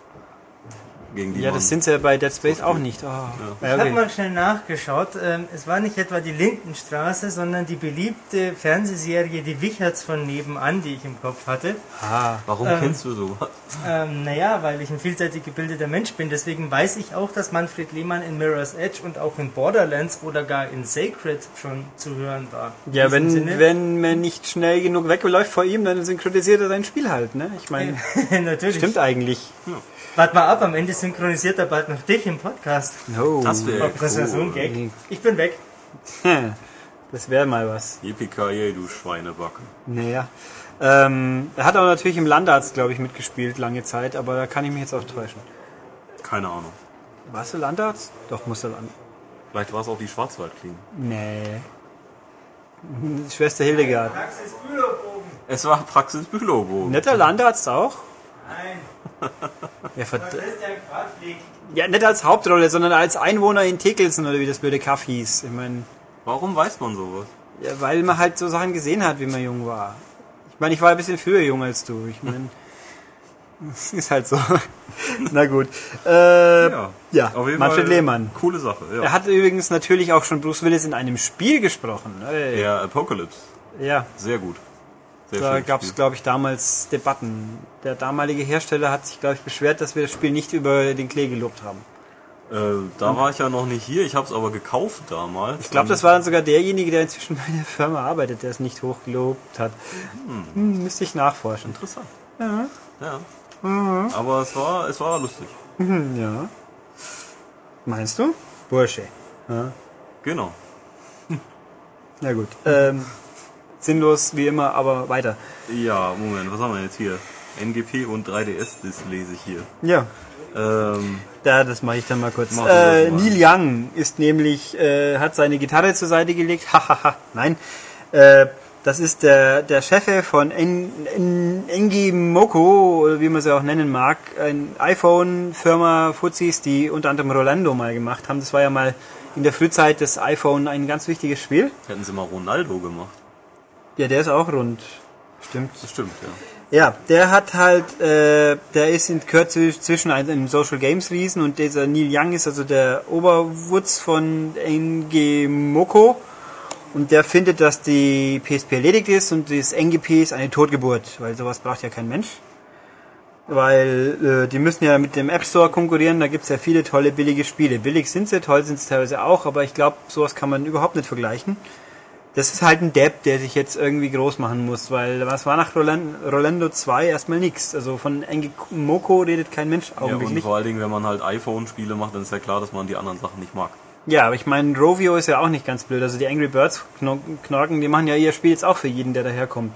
Gegen die Ja, das sind sie ja bei Dead Space auch nicht. Oh. Ich Ja, habe okay. mal schnell nachgeschaut. Ähm, es war nicht etwa die Lindenstraße, sondern die beliebte Fernsehserie Die Wicherts von nebenan, die ich im Kopf hatte. Ah, Warum Ähm, kennst du sowas? Ähm, naja, weil ich ein vielseitig gebildeter Mensch bin. Deswegen weiß ich auch, dass Manfred Lehmann in Mirror's Edge und auch in Borderlands oder gar in Sacred schon zu hören war. Ja, wenn, Sinne- wenn man nicht schnell genug wegläuft vor ihm, dann synchronisiert er sein Spiel halt, ne? Ich meine, Natürlich. stimmt eigentlich. Wart mal ab, am Ende synchronisiert er bald noch dich im Podcast. No. Das wäre Oh, das wäre so ein cool. Gag. Ich bin weg. Das wäre mal was. Yippie du Schweinebacke. Naja. Ähm, er hat auch natürlich im Landarzt, glaube ich, mitgespielt lange Zeit, aber da kann ich mich jetzt auch täuschen. Keine Ahnung. Warst du Landarzt? Doch, muss er Land. Vielleicht war es auch die Schwarzwaldklinik. Nee. Schwester Hildegard. Praxis Bülowbogen. Es war Praxis Bülow. Netter Landarzt auch? Nein, Ja, verd ja ja, nicht als Hauptrolle, sondern als Einwohner in Tekelsen oder wie das blöde Kaff hieß. Ich meine, Warum weiß man sowas? ja, weil man halt so Sachen gesehen hat, wie man jung war. Ich meine, ich war ein bisschen früher jung als du. Ich meine, ist halt so. Na gut. Äh, ja, auf jeden Manfred Fall Lehmann. Coole Sache, ja. Er hat übrigens natürlich auch schon Bruce Willis in einem Spiel gesprochen. Ey. Der Apocalypse. Ja, Sehr gut. Sehr da gab es, glaube ich, damals Debatten. Der damalige Hersteller hat sich, glaube ich, beschwert, dass wir das Spiel nicht über den Klee gelobt haben. Äh, da war ich ja noch nicht hier, ich habe es aber gekauft damals. Ich glaube, das war dann sogar derjenige, der inzwischen bei der Firma arbeitet, der es nicht hochgelobt hat. Hm, müsste ich nachforschen. Interessant. Ja. Ja. Mhm. Aber es war, es war lustig. Hm, ja. Meinst du? Bursche. Ja. Genau. Na gut. Ähm, sinnlos wie immer, aber weiter. Ja, Moment, was haben wir jetzt hier? NGP und 3DS, das lese ich hier. Ja. Ähm, Da, das mache ich dann mal kurz. Äh, mal. Neil Young ist nämlich, äh, hat seine Gitarre zur Seite gelegt. Hahaha, nein. Äh, das ist der, der Chef von Engi Moko, oder wie man sie auch nennen mag, ein iPhone-Firma Fuzis, die unter anderem Rolando mal gemacht haben. Das war ja mal in der Frühzeit des iPhone ein ganz wichtiges Spiel. hätten sie mal Ronaldo gemacht. Ja, der ist auch rund. Stimmt. Das stimmt, ja. Ja, der hat halt, äh, der ist in Kürze zwischen einem Social Games Riesen und dieser Neil Young ist also der Oberwutz von NG Moko und der findet, dass die PSP erledigt ist und das NGP ist eine Totgeburt, weil sowas braucht ja kein Mensch. Weil äh, die müssen ja mit dem App Store konkurrieren, da gibt's ja viele tolle billige Spiele. Billig sind sie, toll sind sie teilweise auch, aber ich glaube, sowas kann man überhaupt nicht vergleichen. Das ist halt ein Depp, der sich jetzt irgendwie groß machen muss, weil was war nach Roland, Rolando 2 erstmal nix. Also von Engi Moko redet kein Mensch ja und augenblicklich. vor allen Dingen, wenn man halt iPhone-Spiele macht, dann ist ja klar, dass man die anderen Sachen nicht mag. Ja, aber ich meine, Rovio ist ja auch nicht ganz blöd. Also die Angry Birds Kno- Knorken, die machen ja ihr Spiel jetzt auch für jeden, der daherkommt.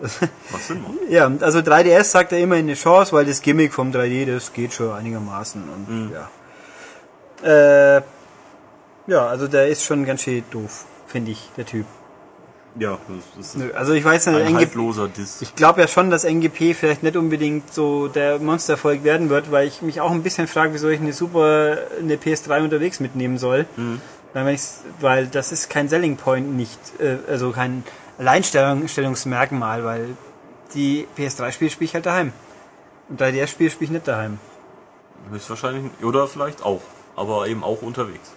Was Sinn macht. Ja, also 3DS sagt er immer eine Chance, weil das Gimmick vom 3D, das geht schon einigermaßen. Und Mhm. ja. Äh, ja, also der ist schon ganz schön doof, finde ich, der Typ. Ja, das ist Also ich weiß nicht, ein NGP, Diss. ich glaube ja schon, dass NGP vielleicht nicht unbedingt so der Monstererfolg werden wird, weil ich mich auch ein bisschen frage, wieso ich eine super eine PS3 unterwegs mitnehmen soll. Weil, wenn ich's- weil das ist kein Selling Point nicht, äh, also kein Alleinstellungsmerkmal, weil die PS3-Spiele spiele ich halt daheim. Und 3DS-Spiele spiele ich nicht daheim. Höchstwahrscheinlich, oder vielleicht auch, aber eben auch unterwegs.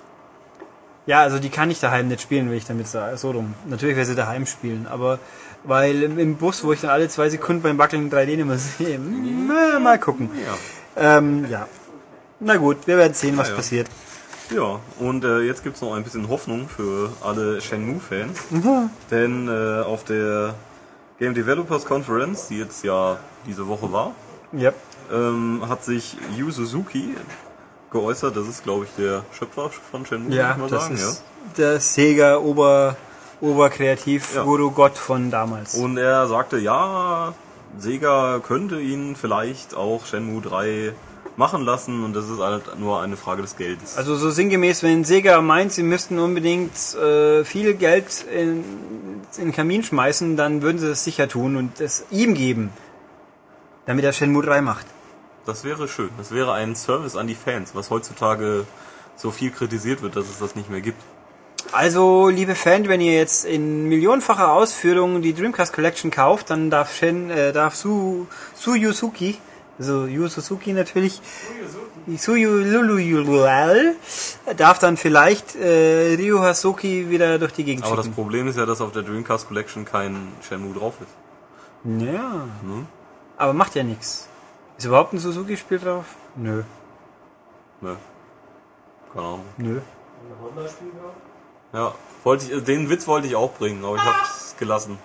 Ja, also die kann ich daheim nicht spielen, will ich damit sagen. So rum. Natürlich werde sie daheim spielen, aber weil im, Bus, wo ich dann alle zwei Sekunden beim Wackeln 3D immer sehe, mal gucken. Ja. Ähm, ja. Na gut, wir werden sehen, was Ja, ja. passiert. Ja, und äh, jetzt gibt's noch ein bisschen Hoffnung für alle Shenmue-Fans. Denn äh, auf der Game Developers Conference, die jetzt ja diese Woche war, Ja. ähm, hat sich Yu Suzuki geäußert. Das ist, glaube ich, der Schöpfer von Shenmue, Ja, mal das sagen. ist der Sega Ober, Oberkreativ Ja. Guru Gott von damals. ja. Und er sagte, ja, Sega könnte ihn vielleicht auch Shenmue 3 machen lassen und das ist halt nur eine Frage des Geldes. Also so sinngemäß, wenn Sega meint, sie müssten unbedingt äh, viel Geld in, in den Kamin schmeißen, dann würden sie das sicher tun und es ihm geben, damit er Shenmue 3 macht. Das wäre schön. Das wäre ein Service an die Fans, was heutzutage so viel kritisiert wird, dass es das nicht mehr gibt. Also, liebe Fan, wenn ihr jetzt in millionenfacher Ausführung die Dreamcast Collection kauft, dann darf Shen, äh, darf Su, Su Yusuki, also Yu Suzuki natürlich, Suyu Luluyulual, darf dann vielleicht äh, Ryu Hasuki wieder durch die Gegend Aber das schicken. Problem ist ja, dass auf der Dreamcast Collection kein Shenmue drauf ist. Ja, Hm? aber macht ja nichts. Ist überhaupt ein Suzuki-Spiel drauf? Nö, Ne. Keine Ahnung. nö. Ja, wollte ich, den Witz wollte ich auch bringen, aber ich hab's gelassen.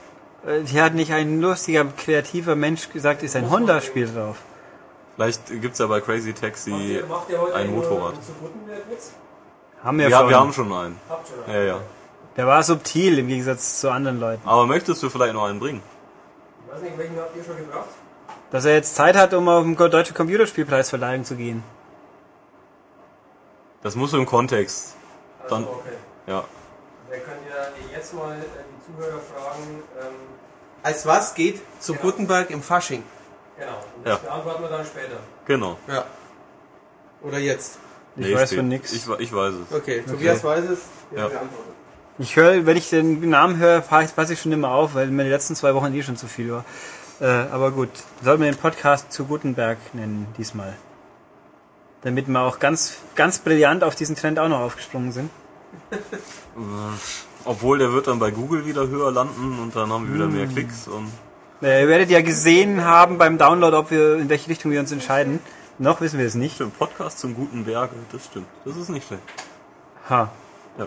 Äh, Hier hat nicht ein lustiger, kreativer Mensch gesagt, ist ein Honda-Spiel drauf. Vielleicht gibt's ja bei Crazy Taxi ein Motorrad. Haben wir Ja, schon. wir haben schon einen. Habt schon Ja, ja. Der war subtil im Gegensatz zu anderen Leuten. Aber möchtest du vielleicht noch einen bringen? Ich weiß nicht, welchen habt ihr schon gebracht? Dass er jetzt Zeit hat, um auf den Deutsche Computerspielpreisverleihung zu gehen. Das musst du im Kontext. Also, Dann- okay. Ja. Wir können ja jetzt mal äh, die Zuhörer fragen, ähm, Als was geht zu Ja. Gutenberg im Fasching? genau, und das Ja. beantworten wir dann später. Genau. Ja. Oder jetzt? Ich weiß spät. von nix. Ich, ich weiß es. Okay, Tobias weiß es. Ja. beantworten. Ich höre, wenn ich den Namen höre, passe ich schon immer auf, weil mir die letzten zwei Wochen eh schon zu viel war. Äh, aber gut, sollten wir den Podcast zu Gutenberg nennen diesmal. Damit wir auch ganz, ganz brillant auf diesen Trend auch noch aufgesprungen sind. Obwohl, der wird dann bei Google wieder höher landen und dann haben wir wieder mehr Klicks und Äh, ihr werdet ja gesehen haben beim Download, ob wir in welche Richtung wir uns entscheiden. Noch wissen wir es nicht. stimmt, Podcast zum guten Berge, das stimmt. Das ist nicht schlecht. Ha. Ja.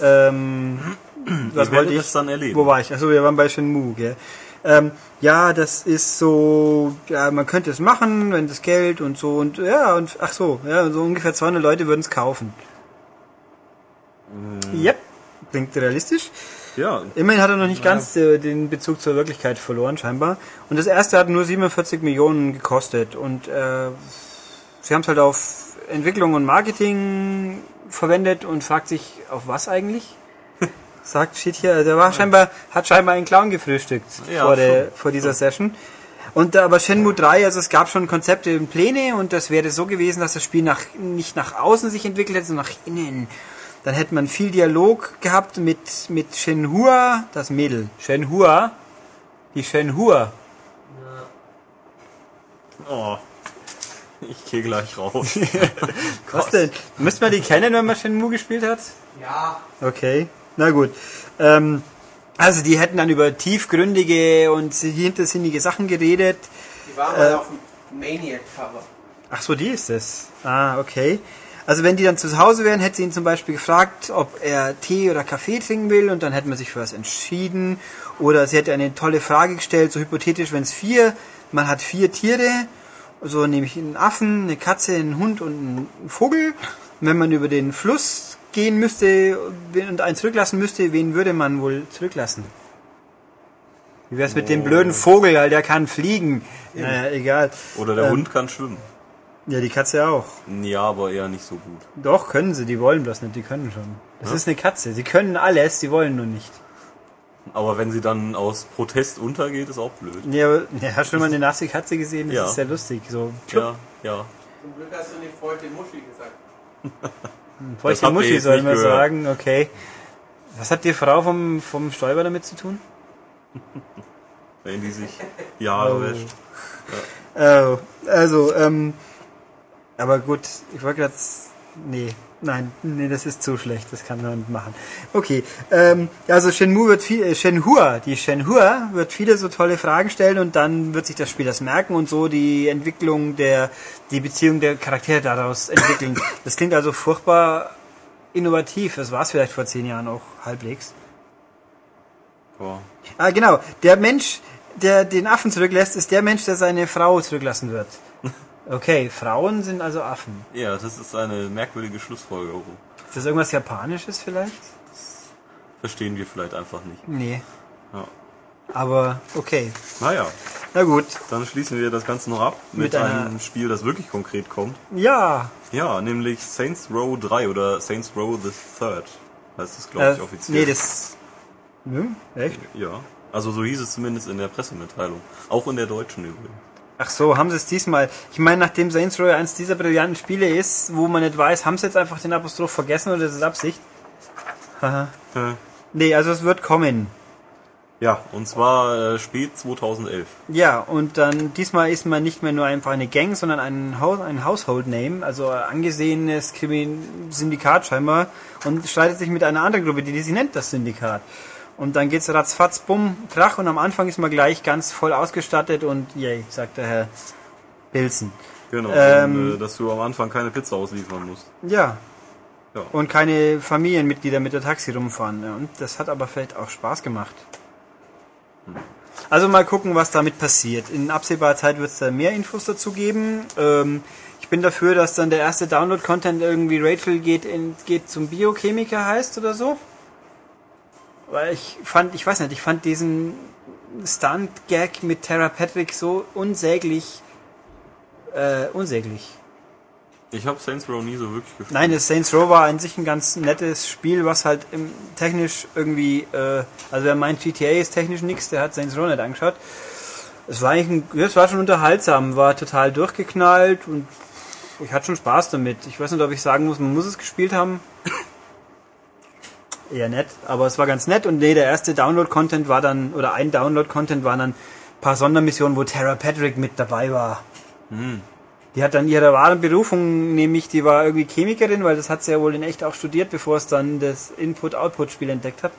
Ähm, was wollte ich? dann erleben. Wo war ich? Achso, wir waren bei Shenmue, gell? Ähm, ja, das ist so, ja, man könnte es machen, wenn das Geld und so und ja, und ach so, ja, so ungefähr 200 Leute würden es kaufen. Yep, klingt realistisch. Ja, Immerhin hat er noch nicht ganz äh, den Bezug zur Wirklichkeit verloren, scheinbar. Und das erste hat nur 47 Millionen gekostet. Und äh, sie haben es halt auf Entwicklung und Marketing verwendet und fragt sich, auf was eigentlich? Sagt, steht hier, der war scheinbar, hat scheinbar einen Clown gefrühstückt Ja, vor, der, schon. vor dieser Session. Und äh, aber Shenmue 3, also es gab schon Konzepte und Pläne und das wäre so gewesen, dass das Spiel nach, nicht nach außen sich entwickelt hätte, sondern nach innen. Dann hätte man viel Dialog gehabt mit, mit Shenhua, das Mädel. Shenhua, die Shenhua. oh. Ich gehe gleich raus. Was denn? Müsste man die kennen, wenn man Shenmue gespielt hat? Ja. Okay, na gut. Ähm, also die hätten dann über tiefgründige und hintersinnige Sachen geredet. Die waren mal Äh. auf dem Maniac-Cover. Ach so, die ist es. Ah, okay. Also wenn die dann zu Hause wären, hätte sie ihn zum Beispiel gefragt, ob er Tee oder Kaffee trinken will und dann hätte man sich für was entschieden. Oder sie hätte eine tolle Frage gestellt, so hypothetisch, wenn es vier, man hat vier Tiere, so nämlich einen Affen, eine Katze, einen Hund und einen Vogel. Und wenn man über den Fluss gehen müsste und einen zurücklassen müsste, wen würde man wohl zurücklassen? Wie wär's mit dem blöden Vogel, weil der kann fliegen? Naja, egal. Oder der Ähm. Hund kann schwimmen. Ja, die Katze auch. Ja, aber eher nicht so gut. Doch, können sie, die wollen bloß nicht, die können schon. Das ist eine Katze, sie können alles, die wollen nur nicht. Aber wenn sie dann aus Protest untergeht, ist auch blöd. Ja, aber, ja, hast du schon mal eine nasse Katze gesehen? Das Ja. ist sehr lustig. So, Ja, ja. Zum Glück hast du nicht feuchte Muschi gesagt. feuchte ihr Muschi jetzt soll man sagen, okay. Was hat die Frau vom, vom Stäuber damit zu tun? Wenn die sich Jahre Oh. wäscht. Oh, also, ähm, aber gut, ich wollte gerade, nee, nein, nee, das ist zu schlecht, das kann man nicht machen. Okay, ähm, also Shenmue wird viel, äh, Shenhua, die Shenhua wird viele so tolle Fragen stellen und dann wird sich das Spiel das merken und so die Entwicklung der, die Beziehung der Charaktere daraus entwickeln. Das klingt also furchtbar innovativ, das war es vielleicht vor zehn Jahren auch halbwegs. Ja. Ah, genau. Der Mensch, der den Affen zurücklässt, ist der Mensch, der seine Frau zurücklassen wird. Okay, Frauen sind also Affen. ja, das ist eine merkwürdige Schlussfolgerung. Ist das irgendwas Japanisches vielleicht? Verstehen wir vielleicht einfach nicht. Nee. Ja. Aber okay. Naja, Na gut. dann schließen wir das Ganze noch ab mit, Mit einem Spiel, das wirklich konkret kommt. Ja. Ja, nämlich Saints Row 3 oder Saints Row the Third. Heißt das, glaube Äh, ich, offiziell. nee, das. Nö, echt? Ja, also so hieß es zumindest in der Pressemitteilung. Auch in der deutschen übrigens. Ach so, haben sie es diesmal. Ich meine, nachdem Saints Row eins dieser brillanten Spiele ist, wo man nicht weiß, haben sie jetzt einfach den Apostroph vergessen oder ist es Absicht? Haha. Äh, Nee, also es wird kommen. Ja, und zwar äh, spät 2011. Ja, und dann diesmal ist man nicht mehr nur einfach eine Gang, sondern ein, Haus, ein Household Name, also angesehenes Krimin Syndikat scheinbar, und streitet sich mit einer anderen Gruppe, die, die sie nennt das Syndikat. Und dann geht's ratzfatz, bumm, krach, und am Anfang ist man gleich ganz voll ausgestattet und yay, sagt der Herr Pilzen. Genau, Ähm, und, äh, dass du am Anfang keine Pizza ausliefern musst. Ja. Ja. Und keine Familienmitglieder mit der Taxi rumfahren. Ja, und das hat aber vielleicht auch Spaß gemacht. Also mal gucken, was damit passiert. In absehbarer Zeit wird es da mehr Infos dazu geben. Ähm, ich bin dafür, dass dann der erste Download-Content irgendwie Rachel geht, in, geht zum Biochemiker heißt oder so. Weil ich fand, ich weiß nicht, ich fand diesen Stunt-Gag mit Tara Patrick so unsäglich, äh, unsäglich. Ich habe Saints Row nie so wirklich gespielt. Nein, das Saints Row war an sich ein ganz nettes Spiel, was halt im, technisch irgendwie, äh, also wer meint GTA ist technisch nix, der hat Saints Row nicht angeschaut. Es war eigentlich, ein, es war schon unterhaltsam, war total durchgeknallt und ich hatte schon Spaß damit. Ich weiß nicht, ob ich sagen muss, man muss es gespielt haben. Eher nett, aber es war ganz nett und nee, der erste Download-Content war dann, oder ein Download-Content waren dann ein paar Sondermissionen, wo Tara Patrick mit dabei war. Die hat dann ihre wahre Berufung, nämlich die war irgendwie Chemikerin, weil das hat sie ja wohl in echt auch studiert, bevor es dann das Input-Output-Spiel entdeckt hat.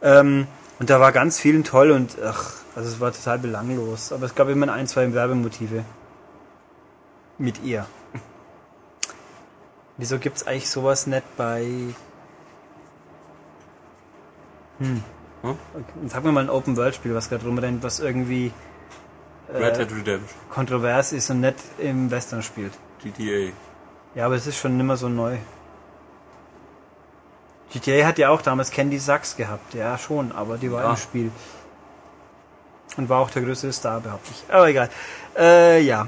Ähm, und da war ganz vielen toll und ach, also es war total belanglos. Aber es gab immer ein, zwei Werbemotive. Mit ihr. Wieso gibt's eigentlich sowas nicht bei. Hm. Hm? Sag mir mal ein Open-World-Spiel, was gerade rumrennt, was irgendwie Red äh, Dead Redemption, kontrovers ist und nicht im Western spielt. GTA. Ja, aber es ist schon nimmer so neu. GTA hat ja auch damals Candy Sachs gehabt, ja schon, aber die war Ja. im Spiel. Und war auch der größte Star, behaupte ich. Aber egal. Äh, ja.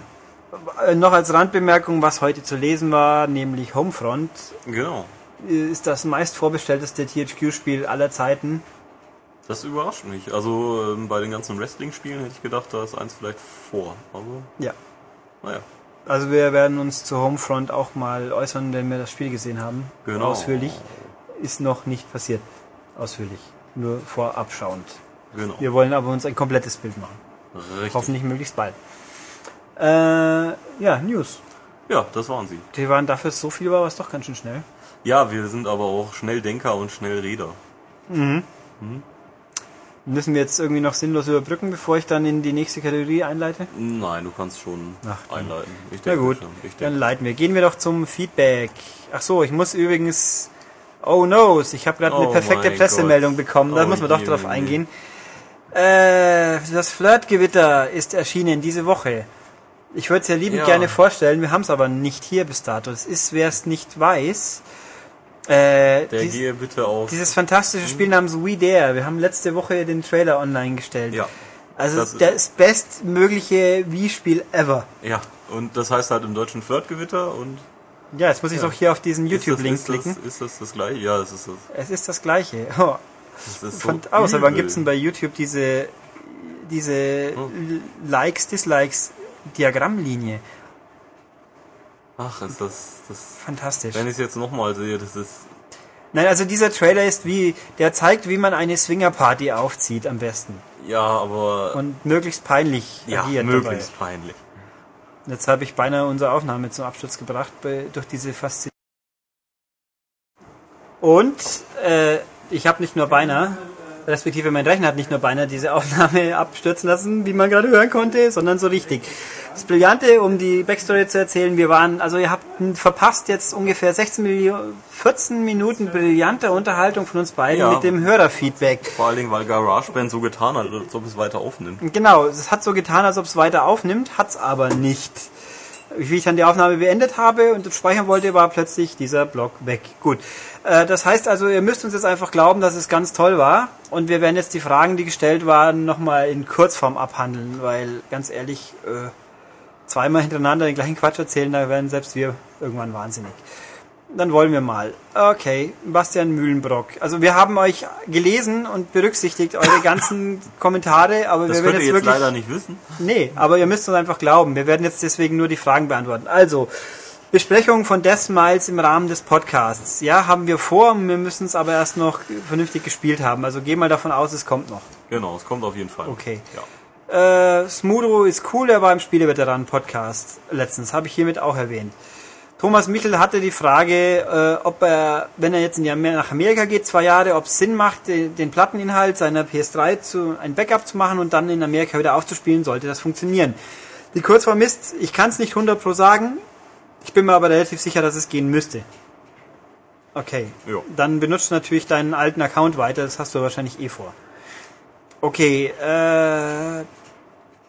Äh, Noch als Randbemerkung, was heute zu lesen war, nämlich Homefront, Genau. Äh, ist das meist vorbestellteste THQ-Spiel aller Zeiten. Das überrascht mich. Also ähm, bei den ganzen Wrestling-Spielen hätte ich gedacht, da ist eins vielleicht vor. Aber Ja. naja. Also wir werden uns zu Homefront auch mal äußern, wenn wir das Spiel gesehen haben. Genau. Ausführlich. Ist noch nicht passiert. Ausführlich. Nur vorabschauend. Genau. Wir wollen aber uns ein komplettes Bild machen. Richtig. Hoffentlich möglichst bald. Äh, ja, News. Ja, das waren sie. Die waren dafür so viel, war es doch ganz schön schnell. Ja, wir sind aber auch Schnelldenker und Schnellreder. Müssen wir jetzt irgendwie noch sinnlos überbrücken, bevor ich dann in die nächste Kategorie einleite? Nein, du kannst schon Ach, einleiten. Ich Na denke gut, schon. Ich dann leiten wir. Gehen wir doch zum Feedback. Ach so, ich muss übrigens... Oh no, ich habe gerade eine Oh perfekte mein Pressemeldung Gott. bekommen. Da Oh muss man doch drauf eingehen. Äh, das Flirtgewitter ist erschienen diese Woche. Ich würde es ja liebend Ja. gerne vorstellen, wir haben es aber nicht hier bis dato. Es ist, wer es nicht weiß, äh, Der dies- gehe bitte auf. dieses fantastische Spiel namens We Dare. Wir haben letzte Woche den Trailer online gestellt. Ja. Also das ist- das bestmögliche Wii-Spiel ever. Ja, und das heißt halt im deutschen Flirtgewitter und Ja, jetzt muss ich Ja. doch hier auf diesen ist YouTube-Link ist, klicken. ist das das gleiche? Ja, es ist das. Es ist das gleiche. Oh, das ist so von außer wann übel. gibt's denn bei YouTube diese diese Oh. Likes, Dislikes Diagrammlinie? Ach, ist das, das. Fantastisch. Wenn ich es jetzt nochmal sehe, das ist. Nein, also dieser Trailer ist wie, der zeigt, wie man eine Swingerparty aufzieht am besten. Ja, aber. Und möglichst peinlich ja, möglichst peinlich. dabei. Jetzt habe ich beinahe unsere Aufnahme zum Absturz gebracht bei, durch diese Faszination. Und äh, ich habe nicht nur beinahe, respektive mein Rechner hat nicht nur beinahe diese Aufnahme abstürzen lassen, wie man gerade hören konnte, sondern so richtig. Das Brillante, um die Backstory zu erzählen, wir waren, also ihr habt verpasst jetzt ungefähr 16 Millionen, 14 Minuten brillanter Unterhaltung von uns beiden Ja. mit dem Hörerfeedback. Vor allen Dingen, weil GarageBand so getan hat, als ob es weiter aufnimmt. Genau, es hat so getan, als ob es weiter aufnimmt, hat's aber nicht. Wie ich dann die Aufnahme beendet habe und speichern wollte, war plötzlich dieser Block weg. Gut. Äh, das heißt also, ihr müsst uns jetzt einfach glauben, dass es ganz toll war. Und wir werden jetzt die Fragen, die gestellt waren, nochmal in Kurzform abhandeln, weil ganz ehrlich, äh, zweimal hintereinander den gleichen Quatsch erzählen, da werden selbst wir irgendwann wahnsinnig. Dann wollen wir mal. Okay, Bastian Mühlenbrock. Also wir haben euch gelesen und berücksichtigt eure ganzen Kommentare, aber Das wir werden könnt ihr jetzt jetzt wirklich leider nicht wissen. Nee, aber ihr müsst uns einfach glauben. Wir werden jetzt deswegen nur die Fragen beantworten. Also, Besprechung von Death Smiles im Rahmen des Podcasts. Ja, haben wir vor, wir müssen es aber erst noch vernünftig gespielt haben. Also geh mal davon aus, es kommt noch. Genau, es kommt auf jeden Fall. Okay. Ja. Äh, Smudro ist cool, er war im Spieleveteranen-Podcast letztens, habe ich hiermit auch erwähnt. Thomas Michel hatte die Frage, äh, ob er, wenn er jetzt in die nach Amerika geht, zwei Jahre, ob es Sinn macht, den, den Platteninhalt seiner PS3 zu ein Backup zu machen und dann in Amerika wieder aufzuspielen, sollte das funktionieren. Die Kurzform ist, ich kann es nicht 100 pro sagen, ich bin mir aber relativ sicher, dass es gehen müsste. Okay, Jo. dann benutzt natürlich deinen alten Account weiter, das hast du wahrscheinlich eh vor. Okay, äh,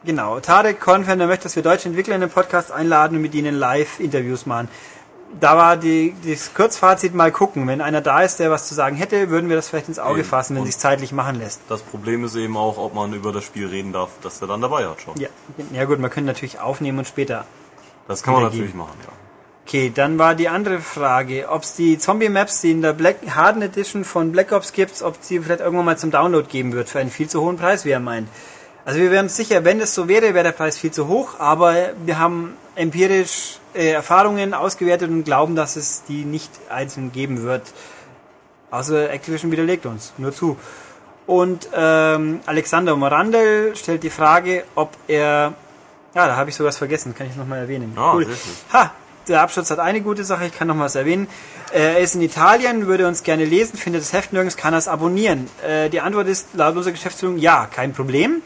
genau. Tarek Konfender möchte, dass wir deutsche Entwickler in den Podcast einladen und mit ihnen live Interviews machen. da war die, das Kurzfazit mal gucken. Wenn einer da ist, der was zu sagen hätte, würden wir das vielleicht ins Auge Eben. fassen, wenn Und- sich zeitlich machen lässt. Das Problem ist eben auch, ob man über das Spiel reden darf, das er dann dabei hat schon. Ja, ja gut, man könnte natürlich aufnehmen und später. Das kann man Wiedergeben. natürlich machen, ja. Okay, dann war die andere Frage, ob es die Zombie-Maps, die in der Black Harden Edition von Black Ops gibt, ob es die vielleicht irgendwann mal zum Download geben wird für einen viel zu hohen Preis, wie er meint. Also wir wären uns sicher, wenn das so wäre, wäre der Preis viel zu hoch, aber wir haben empirisch äh, Erfahrungen ausgewertet und glauben, dass es die nicht einzeln geben wird. Außer Activision widerlegt uns, nur zu. Und ähm, Alexander Morandel stellt die Frage, ob er... Ja, da habe ich sowas vergessen, kann ich nochmal erwähnen. Ah, sehr schön. Ha, der Abschluss hat eine gute Sache, ich kann noch was erwähnen. Äh, Er ist in Italien, würde uns gerne lesen, findet das Heft nirgends, kann er es abonnieren. Äh, Die Antwort ist laut unserer Geschäftsführung ja, kein Problem.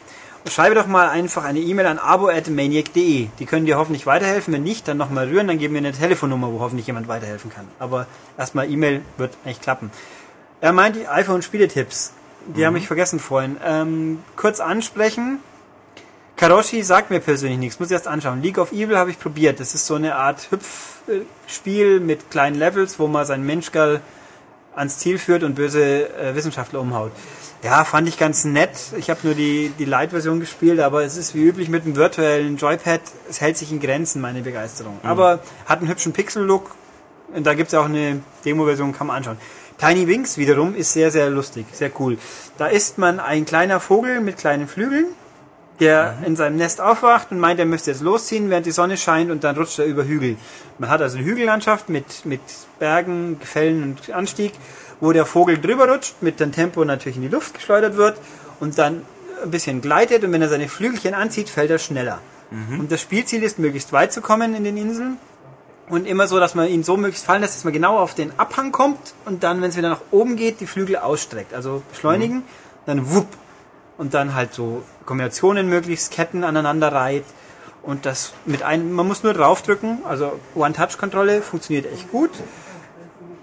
Schreibe doch mal einfach eine E-Mail an abo.maniac.de. Die können dir hoffentlich weiterhelfen. Wenn nicht, dann nochmal rühren, dann geben wir eine Telefonnummer, wo hoffentlich jemand weiterhelfen kann. Aber erstmal E-Mail wird eigentlich klappen. Er meint die iPhone-Spieletipps. Die habe ich vergessen vorhin. Ähm, kurz ansprechen. Karoshi sagt mir persönlich nichts, muss ich erst anschauen. League of Evil habe ich probiert. Das ist so eine Art Hüpfspiel mit kleinen Levels, wo man seinen Menschgall ans Ziel führt und böse äh, Wissenschaftler umhaut. Ja, fand ich ganz nett. Ich habe nur die, die Light-Version gespielt, aber es ist wie üblich mit dem virtuellen Joypad. Es hält sich in Grenzen, meine Begeisterung. Aber hat einen hübschen Pixel-Look. Und da gibt's ja auch eine Demo-Version, kann man anschauen. Tiny Wings wiederum ist sehr, sehr lustig, sehr cool. Da ist man ein kleiner Vogel mit kleinen Flügeln, der in seinem Nest aufwacht und meint, er müsste jetzt losziehen, während die Sonne scheint und dann rutscht er über Hügel. Man hat also eine Hügellandschaft mit, mit Bergen, Gefällen und Anstieg, wo der Vogel drüber rutscht, mit dem Tempo natürlich in die Luft geschleudert wird und dann ein bisschen gleitet und wenn er seine Flügelchen anzieht, fällt er schneller. Und das Spielziel ist, möglichst weit zu kommen in den Inseln und immer so, dass man ihn so möglichst fallen lässt, dass man genau auf den Abhang kommt und dann, wenn es wieder nach oben geht, die Flügel ausstreckt. Also beschleunigen, dann wupp. Und dann halt so Kombinationen möglichst, Ketten aneinander reiht. Und das mit einem, man muss nur draufdrücken, also One-Touch-Kontrolle funktioniert echt gut.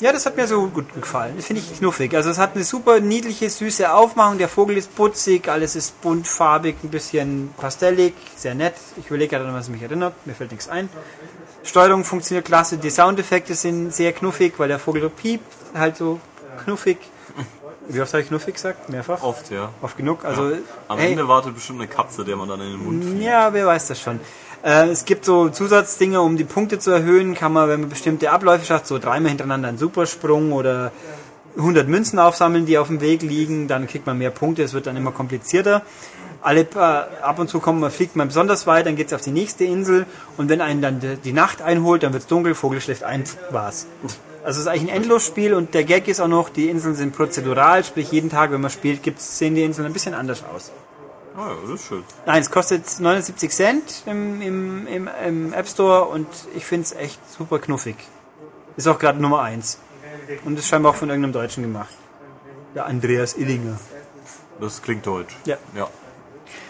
Ja, das hat mir so gut gefallen. Das finde ich knuffig. Also es hat eine super niedliche, süße Aufmachung. Der Vogel ist putzig, alles ist buntfarbig, ein bisschen pastellig, sehr nett. Ich überlege gerade, was mich erinnert. Mir fällt nichts ein. Steuerung funktioniert klasse. Die Soundeffekte sind sehr knuffig, weil der Vogel so piept, halt so knuffig. Wie oft habe ich knuffig gesagt? Mehrfach? Oft, ja. Oft genug. Also, Am hey, Ende wartet bestimmt eine Katze, der man dann in den Mund fliegt. ja, wer weiß das schon. Äh, es gibt so Zusatzdinge, um die Punkte zu erhöhen, kann man, wenn man bestimmte Abläufe schafft, so dreimal hintereinander einen Supersprung oder 100 Münzen aufsammeln, die auf dem Weg liegen, dann kriegt man mehr Punkte, es wird dann immer komplizierter. Alle paar, ab und zu kommt man, fliegt man besonders weit, dann geht's auf die nächste Insel und wenn einen dann die, Nacht einholt, dann wird's dunkel, Vogel schläft ein, war's. Also es ist eigentlich ein Endlosspiel und der Gag ist auch noch, die Inseln sind prozedural, sprich jeden Tag, wenn man spielt, gibt's, sehen die Inseln ein bisschen anders aus. Ah, ja, das ist schön. Nein, es kostet 79 Cent im, im, im, im App Store und ich finde es echt super knuffig. Ist auch gerade Nummer 1. Und ist scheinbar auch von irgendeinem Deutschen gemacht. Der Andreas Illinger. Das klingt deutsch. Ja. Ja.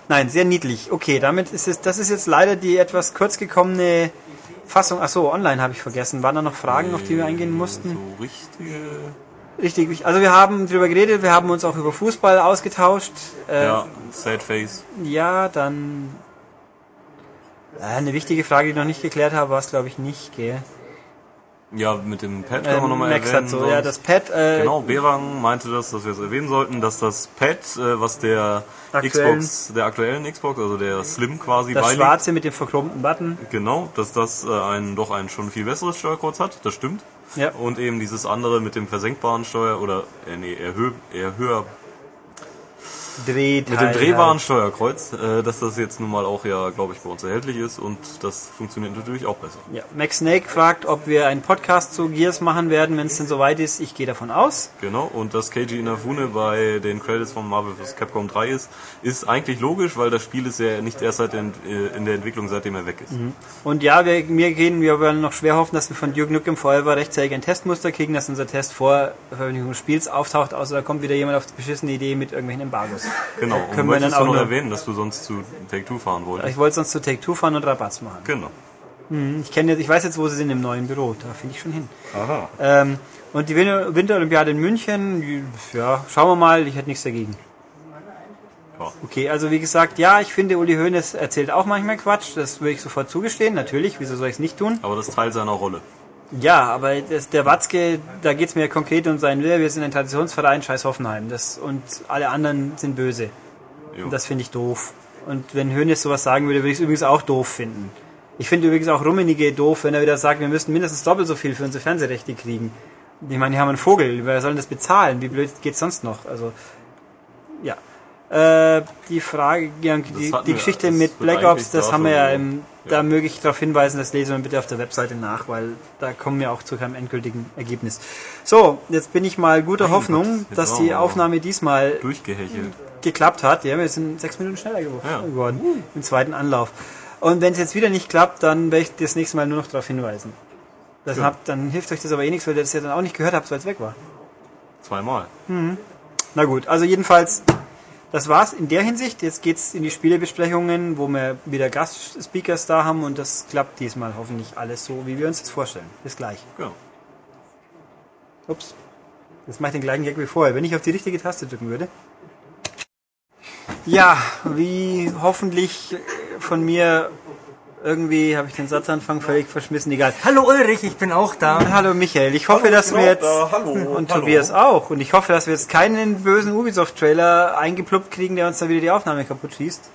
Nein, sehr niedlich. Okay, damit ist es, das ist jetzt leider die etwas kurz gekommene Fassung. Achso, online habe ich vergessen. Waren da noch Fragen, auf die wir eingehen mussten? So richtige. Richtig, also wir haben drüber geredet, wir haben uns auch über Fußball ausgetauscht. Äh, Ja, Sad Face. Ja, dann. Äh, eine wichtige Frage, die ich noch nicht geklärt habe, war es glaube ich nicht, gell? Ja, mit dem Pad kann man Ähm, nochmal erwähnen. hat so, ja, das Pad, äh, Genau, Berang meinte das, dass wir es erwähnen sollten, dass das Pad, äh, was der Xbox, der aktuellen Xbox, also der Slim quasi das beiliegt, schwarze mit dem verchromten Button. genau, dass das äh, ein doch ein schon viel besseres Steuerkreuz hat, das stimmt. Ja. Und eben dieses andere mit dem versenkbaren Steuer oder äh, nee, eher, hö eher höher Drehteil. mit dem drehbaren Steuerkreuz, äh, dass das jetzt nun mal auch ja, glaube ich, bei uns erhältlich ist und das funktioniert natürlich auch besser. Ja. Max Snake fragt, ob wir einen Podcast zu Gears machen werden, wenn es denn soweit ist. Ich gehe davon aus. Genau, und dass Keiji Inafune bei den Credits von Marvel vs. Capcom 3 ist, ist eigentlich logisch, weil das Spiel ist ja nicht erst seit in, äh, in der Entwicklung, seitdem er weg ist. Und ja, wir, mir gehen, wir wollen noch schwer hoffen, dass wir von Duke Nukem Forever rechtzeitig ein Testmuster kriegen, dass unser Test vor Veröffentlichung des Spiels auftaucht, außer da kommt wieder jemand auf die beschissene Idee mit irgendwelchen Embargos. Genau, Da und können wir dann auch noch erwähnen, dass du sonst zu Take-Two fahren wolltest? ich wollte sonst zu Take Two fahren und Rabatz machen. Genau. Ich kenne jetzt, ich weiß jetzt, wo sie sind im neuen Büro. Da finde ich schon hin. Aha. Ähm, und die Winter- Winterolympiade in München, ja, schauen wir mal, ich hätte nichts dagegen. Ja. Okay, also wie gesagt, ja, ich finde, Uli Hoeneß erzählt auch manchmal Quatsch, das würde ich sofort zugestehen, natürlich, wieso soll ich es nicht tun? Aber das ist Teil seiner Rolle. Ja, aber das, der Watzke, da geht's mir konkret um seinen Will. Wir sind ein Traditionsverein, scheiß Hoffenheim. Das, und alle anderen sind böse. Jo. Und das finde ich doof. Und wenn Hönes sowas sagen würde, würde ich es übrigens auch doof finden. Ich finde übrigens auch Rummenigge doof, wenn er wieder sagt, wir müssten mindestens doppelt so viel für unsere Fernsehrechte kriegen. Ich meine, die haben einen Vogel, wer soll das bezahlen? Wie blöd geht's sonst noch? Also, ja. Äh, die Frage, ja, die, die Geschichte mit Black Ops, das da haben wir ja im, da möge ich darauf hinweisen, das lesen wir bitte auf der Webseite nach, weil da kommen wir auch zu keinem endgültigen Ergebnis. So, jetzt bin ich mal guter Mein Hoffnung, Gott, dass die Aufnahme diesmal Durchgehechelt. geklappt hat. Ja, wir sind sechs Minuten schneller gew- Ja. geworden im zweiten Anlauf. Und wenn es jetzt wieder nicht klappt, dann werde ich das nächste Mal nur noch darauf hinweisen. Das Ja. habt, dann hilft euch das aber eh nichts, weil ihr das ja dann auch nicht gehört habt, weil es weg war. Zweimal. Na gut, also jedenfalls, das war's in der Hinsicht. Jetzt geht's in die Spielebesprechungen, wo wir wieder Gastspeakers da haben und das klappt diesmal hoffentlich alles so, wie wir uns das vorstellen. Bis gleich. Ja. Ups. Jetzt mache ich den gleichen Gag wie vorher, wenn ich auf die richtige Taste drücken würde. Ja, wie hoffentlich von mir irgendwie habe ich den Satzanfang völlig verschmissen, egal. Hallo Ulrich, ich bin auch da. Hallo Michael, ich hoffe, Hallo, dass wir jetzt da. Hallo, und hallo. Tobias auch und ich hoffe, dass wir jetzt keinen bösen Ubisoft-Trailer eingepluppt kriegen, der uns da wieder die Aufnahme kaputt schießt.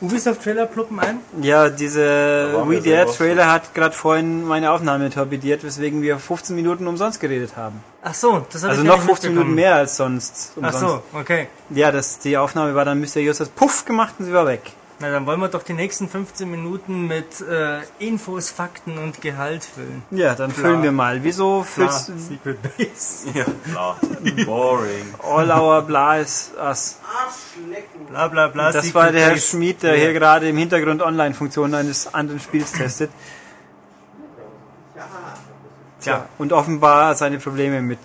Ubisoft Trailer pluppen ein? Ja, diese We wir Dare selber Trailer hat gerade vorhin meine Aufnahme torpediert, weswegen wir 15 Minuten umsonst geredet haben. Ach so, das habe Also noch nicht 15 Minuten mehr als sonst. Ach Umsonst. so, okay. Ja, das, die Aufnahme war dann mysteriös das Puff gemacht und sie war weg. Na, dann wollen wir doch die nächsten 15 Minuten mit äh, Infos, Fakten und Gehalt füllen. Ja, dann füllen wir mal. Wieso füllst Secret Base. Ja, klar. Boring. All Our Bla is Us? Arschlecken. Bla bla bla. Das Secret war der Herr. Schmid, der hier gerade im Hintergrund Online-Funktionen eines anderen Spiels testet. Ja, Tja, und offenbar seine Probleme mit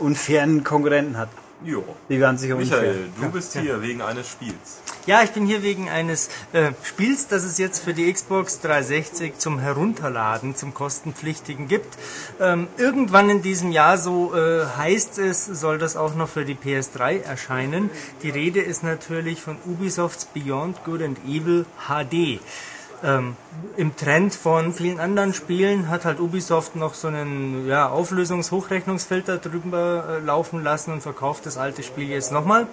unfairen Konkurrenten hat. Jo. Die waren sicher unfair. Michael, du bist hier wegen eines Spiels. Ja, ich bin hier wegen eines äh, Spiels, das es jetzt für die Xbox 360 zum Herunterladen, zum kostenpflichtigen gibt. Ähm, irgendwann in diesem Jahr, so äh, heißt es, soll das auch noch für die PS3 erscheinen. Die Rede ist natürlich von Ubisofts Beyond Good and Evil HD. Ähm, Im Trend von vielen anderen Spielen hat halt Ubisoft noch so einen ja, Auflösungs-Hochrechnungsfilter drüber äh, laufen lassen und verkauft das alte Spiel jetzt nochmal,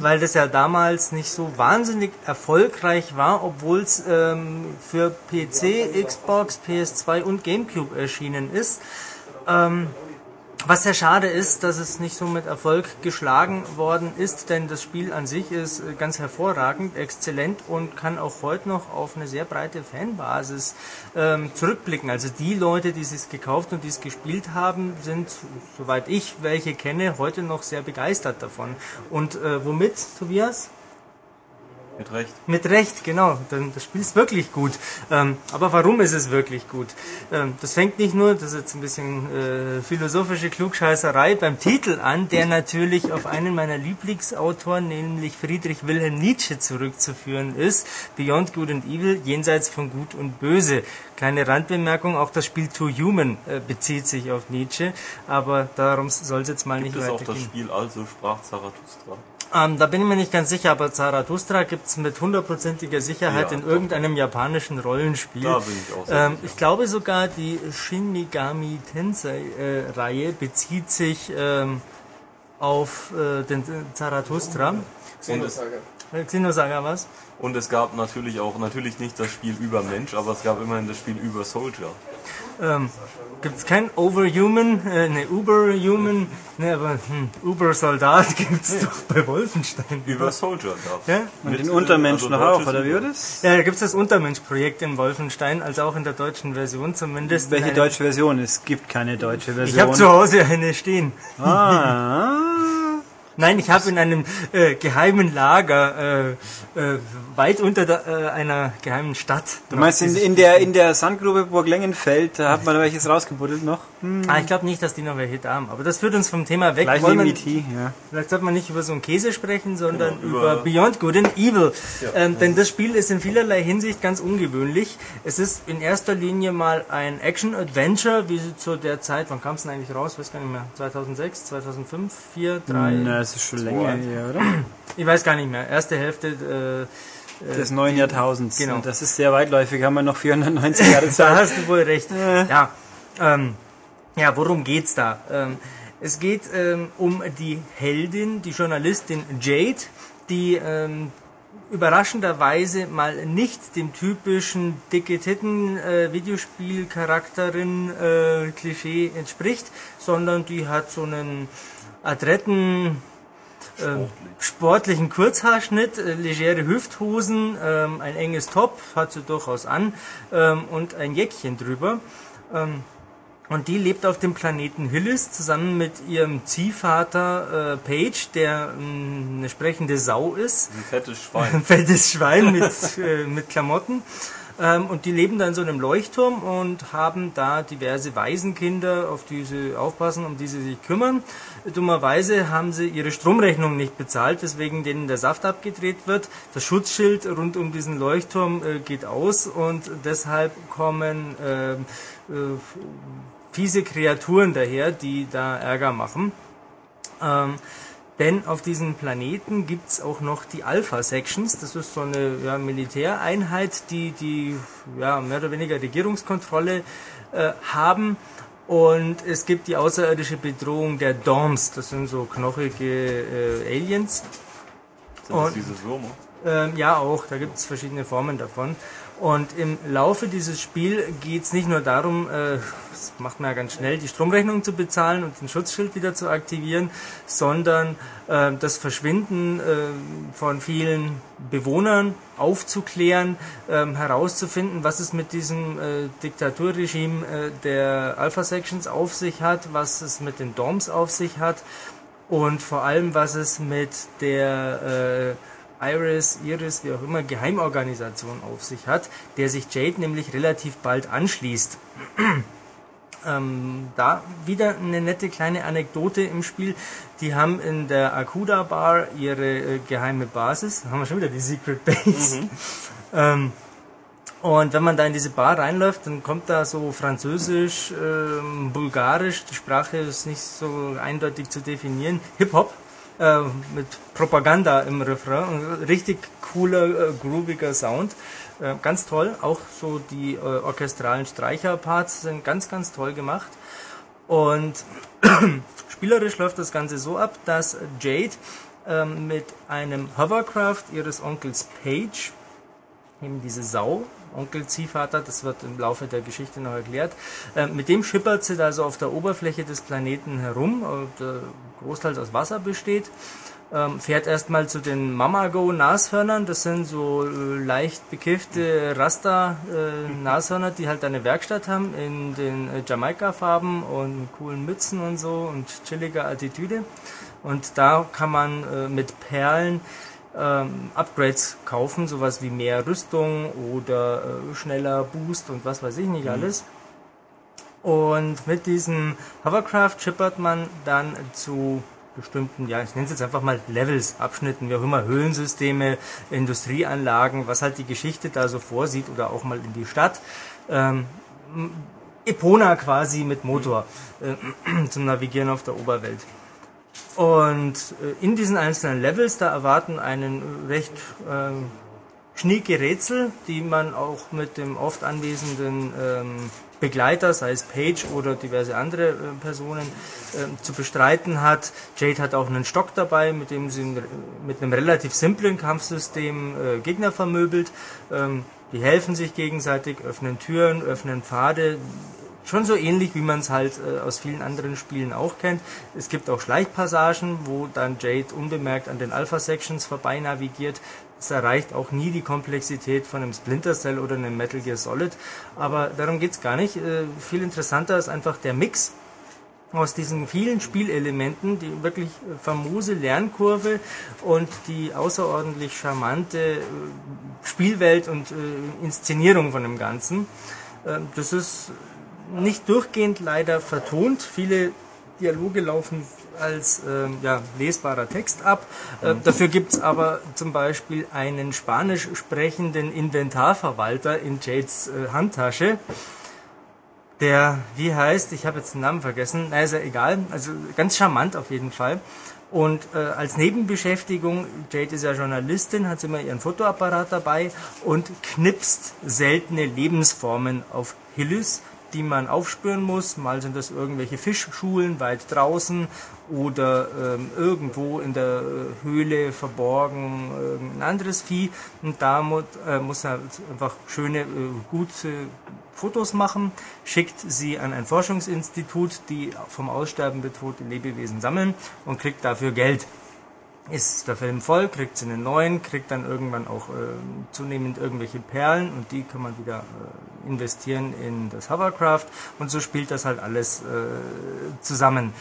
weil das ja damals nicht so wahnsinnig erfolgreich war, obwohl es ähm, für PC, Xbox, PS2 und GameCube erschienen ist. Ähm, was sehr schade ist, dass es nicht so mit Erfolg geschlagen worden ist, denn das Spiel an sich ist äh, ganz hervorragend, exzellent und kann auch heute noch auf eine sehr breite Fanbasis ähm, zurückblicken. Also die Leute, die es gekauft und die es gespielt haben, sind, soweit ich welche kenne, heute noch sehr begeistert davon. Und äh, womit, Tobias? Mit Recht. Mit Recht, genau. Denn das Spiel ist wirklich gut. Ähm, aber warum ist es wirklich gut? Ähm, das fängt nicht nur, das ist jetzt ein bisschen äh, philosophische Klugscheißerei, beim Titel an, der natürlich auf einen meiner Lieblingsautoren, nämlich Friedrich Wilhelm Nietzsche, zurückzuführen ist. Beyond Good and Evil, jenseits von Gut und Böse. Kleine Randbemerkung, auch das Spiel To Human äh, bezieht sich auf Nietzsche, aber darum soll es jetzt mal Gibt nicht es auch weitergehen. das Spiel Also sprach Zarathustra? Ähm, da bin ich mir nicht ganz sicher, aber Zarathustra gibt's mit hundertprozentiger Sicherheit Ja, in doch. irgendeinem japanischen Rollenspiel. Da bin ich auch sehr ähm, sicher. Ich glaube sogar, die Shin Megami Tensei-Reihe bezieht sich ähm, auf äh, den äh, Zarathustra. Und es, Äh, Xenosaga was? und es gab natürlich auch, natürlich nicht das Spiel über Mensch, aber es gab immerhin das Spiel über Soldier. Ähm, gibt's kein Overhuman, äh, ne Uberhuman, ne, aber hm, Uber-Soldat gibt's doch bei Wolfenstein. Über Soldier gab Ja? Und Mit, den äh, Untermenschen also noch auch, oder wie war das? Ja, da gibt's das Untermensch-Projekt in Wolfenstein, also auch in der deutschen Version zumindest. Welche Eine- deutsche Version? Es gibt keine deutsche Ich Version. habe zu Hause eine stehen. ah, Nein, ich habe in einem äh, geheimen Lager äh, äh, weit unter der, äh, einer geheimen Stadt. du meinst in, in der in der Sandgrube Burg Lengenfeld, da hat man welches rausgebuddelt noch? Ah, ich glaube nicht, dass die noch welche da haben. Aber das führt uns vom Thema weg. Gleich Wollen neben wir- IT, ja. Vielleicht sollte man nicht über so einen Käse sprechen, sondern Genau, über, über- Beyond Good and Evil. Ähm, denn das Spiel ist in vielerlei Hinsicht ganz ungewöhnlich. Es ist in erster Linie mal ein Action-Adventure, wie sie zu der Zeit, wann kam es denn eigentlich raus? weiß gar nicht mehr. 2006, 2005, 4, 3? Na, das ist schon länger her, oder? Ich weiß gar nicht mehr. Erste Hälfte. Äh, Des neuen Jahrtausends. Genau. Das ist sehr weitläufig, haben wir noch 490 Jahre da Zeit. hast du wohl recht. Ja. Ähm, Ja, worum geht's da? Ähm, es geht ähm, um die Heldin, die Journalistin Jade, die ähm, überraschenderweise mal nicht dem typischen dicke Titten äh, Videospielcharakterin äh, Klischee entspricht, sondern die hat so einen adretten ähm, sportlichen Kurzhaarschnitt, äh, legere Hüfthosen, ähm, ein enges Top, hat sie durchaus an, ähm, und ein Jäckchen drüber. Und die lebt auf dem Planeten Hillis zusammen mit ihrem Ziehvater äh, Paige, der eine sprechende Sau ist. Ein fettes Schwein. Ein fettes Schwein mit, äh, mit Klamotten. Ähm, und die leben da in so einem Leuchtturm und haben da diverse Waisenkinder, auf die sie aufpassen, um die sie sich kümmern. Dummerweise haben sie ihre Stromrechnung nicht bezahlt, weswegen denen der Saft abgedreht wird. Das Schutzschild rund um diesen Leuchtturm äh, geht aus und deshalb kommen äh, äh, fiese Kreaturen daher, die da Ärger machen. Ähm, denn auf diesem Planeten gibt's auch noch die Alpha-Sections. Das ist so eine ja, Militäreinheit, die die ja, mehr oder weniger Regierungskontrolle äh, haben. Und es gibt die außerirdische Bedrohung der Dorms. Das sind so knochige äh, Aliens. Sind das Und- diese Würmer? Ähm, ja, auch. Da gibt es verschiedene Formen davon. Und im Laufe dieses Spiels geht es nicht nur darum, äh, das macht man ja ganz schnell, die Stromrechnung zu bezahlen und den Schutzschild wieder zu aktivieren, sondern äh, das Verschwinden äh, von vielen Bewohnern aufzuklären, ähm, herauszufinden, was es mit diesem äh, Diktaturregime äh, der Alpha Sections auf sich hat, was es mit den Dorms auf sich hat und vor allem, was es mit der äh, Iris, Iris, wie auch immer, Geheimorganisation auf sich hat, der sich Jade nämlich relativ bald anschließt. ähm, da wieder eine nette kleine Anekdote im Spiel. Die haben in der Akuda Bar ihre äh, geheime Basis. Da haben wir schon wieder die Secret Base. ähm, und wenn man da in diese Bar reinläuft, dann kommt da so Französisch, ähm, Bulgarisch, die Sprache ist nicht so eindeutig zu definieren, Hip-Hop äh, mit Propaganda im Refrain, richtig cooler, äh, grooviger Sound, äh, ganz toll. Auch so die äh, orchestralen Streicherparts sind ganz, ganz toll gemacht. Und spielerisch läuft das Ganze so ab, dass Jade ähm, mit einem Hovercraft ihres Onkels Page eben diese Sau, Onkel Ziehvater, das wird im Laufe der Geschichte noch erklärt. Äh, mit dem schippert sie da so auf der Oberfläche des Planeten herum, äh, großteils aus Wasser besteht. Ähm, fährt erstmal zu den Mamago-Nashörnern, das sind so äh, leicht bekiffte Rasta-Nashörner, die halt eine Werkstatt haben in den äh, Jamaika-Farben und coolen Mützen und so und chilliger Attitüde. Und da kann man äh, mit Perlen ähm, Upgrades kaufen, sowas wie mehr Rüstung oder äh, schneller Boost und was weiß ich nicht alles. Und mit diesem Hovercraft schippert man dann zu bestimmten, ja, ich nenne es jetzt einfach mal Levels, Abschnitten, wie auch immer, Höhlensysteme, Industrieanlagen, was halt die Geschichte da so vorsieht oder auch mal in die Stadt. Ähm, Epona quasi mit Motor äh, zum Navigieren auf der Oberwelt. Und äh, in diesen einzelnen Levels, da erwarten einen recht ähm, schnieke Rätsel, die man auch mit dem oft anwesenden ähm, Begleiter, sei es Page oder diverse andere äh, Personen, ähm, zu bestreiten hat. Jade hat auch einen Stock dabei, mit dem sie n- mit einem relativ simplen Kampfsystem äh, Gegner vermöbelt. Ähm, die helfen sich gegenseitig, öffnen Türen, öffnen Pfade, schon so ähnlich, wie man es halt äh, aus vielen anderen Spielen auch kennt. Es gibt auch Schleichpassagen, wo dann Jade unbemerkt an den Alpha-Sections vorbei navigiert. Es erreicht auch nie die Komplexität von einem Splinter Cell oder einem Metal Gear Solid. Aber darum geht's gar nicht. Äh, viel interessanter ist einfach der Mix aus diesen vielen Spielelementen, die wirklich äh, famose Lernkurve und die außerordentlich charmante äh, Spielwelt und äh, Inszenierung von dem Ganzen. Äh, das ist nicht durchgehend leider vertont. Viele Dialoge laufen als ähm, ja, lesbarer Text ab. Äh, dafür gibt's aber zum Beispiel einen spanisch sprechenden Inventarverwalter in Jades äh, Handtasche. Der, wie heißt, ich habe jetzt den Namen vergessen, na ist ja egal, also ganz charmant auf jeden Fall. Und äh, als Nebenbeschäftigung, Jade ist ja Journalistin, hat sie immer ihren Fotoapparat dabei und knipst seltene Lebensformen auf Hillys, die man aufspüren muss. Mal sind das irgendwelche Fischschulen weit draußen oder ähm, irgendwo in der äh, Höhle verborgen äh, ein anderes Vieh. Und da muss, äh, muss er einfach schöne, äh, gute Fotos machen, schickt sie an ein Forschungsinstitut, die vom Aussterben bedrohte Lebewesen sammeln und kriegt dafür Geld ist der Film voll, kriegt sie einen neuen, kriegt dann irgendwann auch äh, zunehmend irgendwelche Perlen und die kann man wieder äh, investieren in das Hovercraft und so spielt das halt alles äh, zusammen.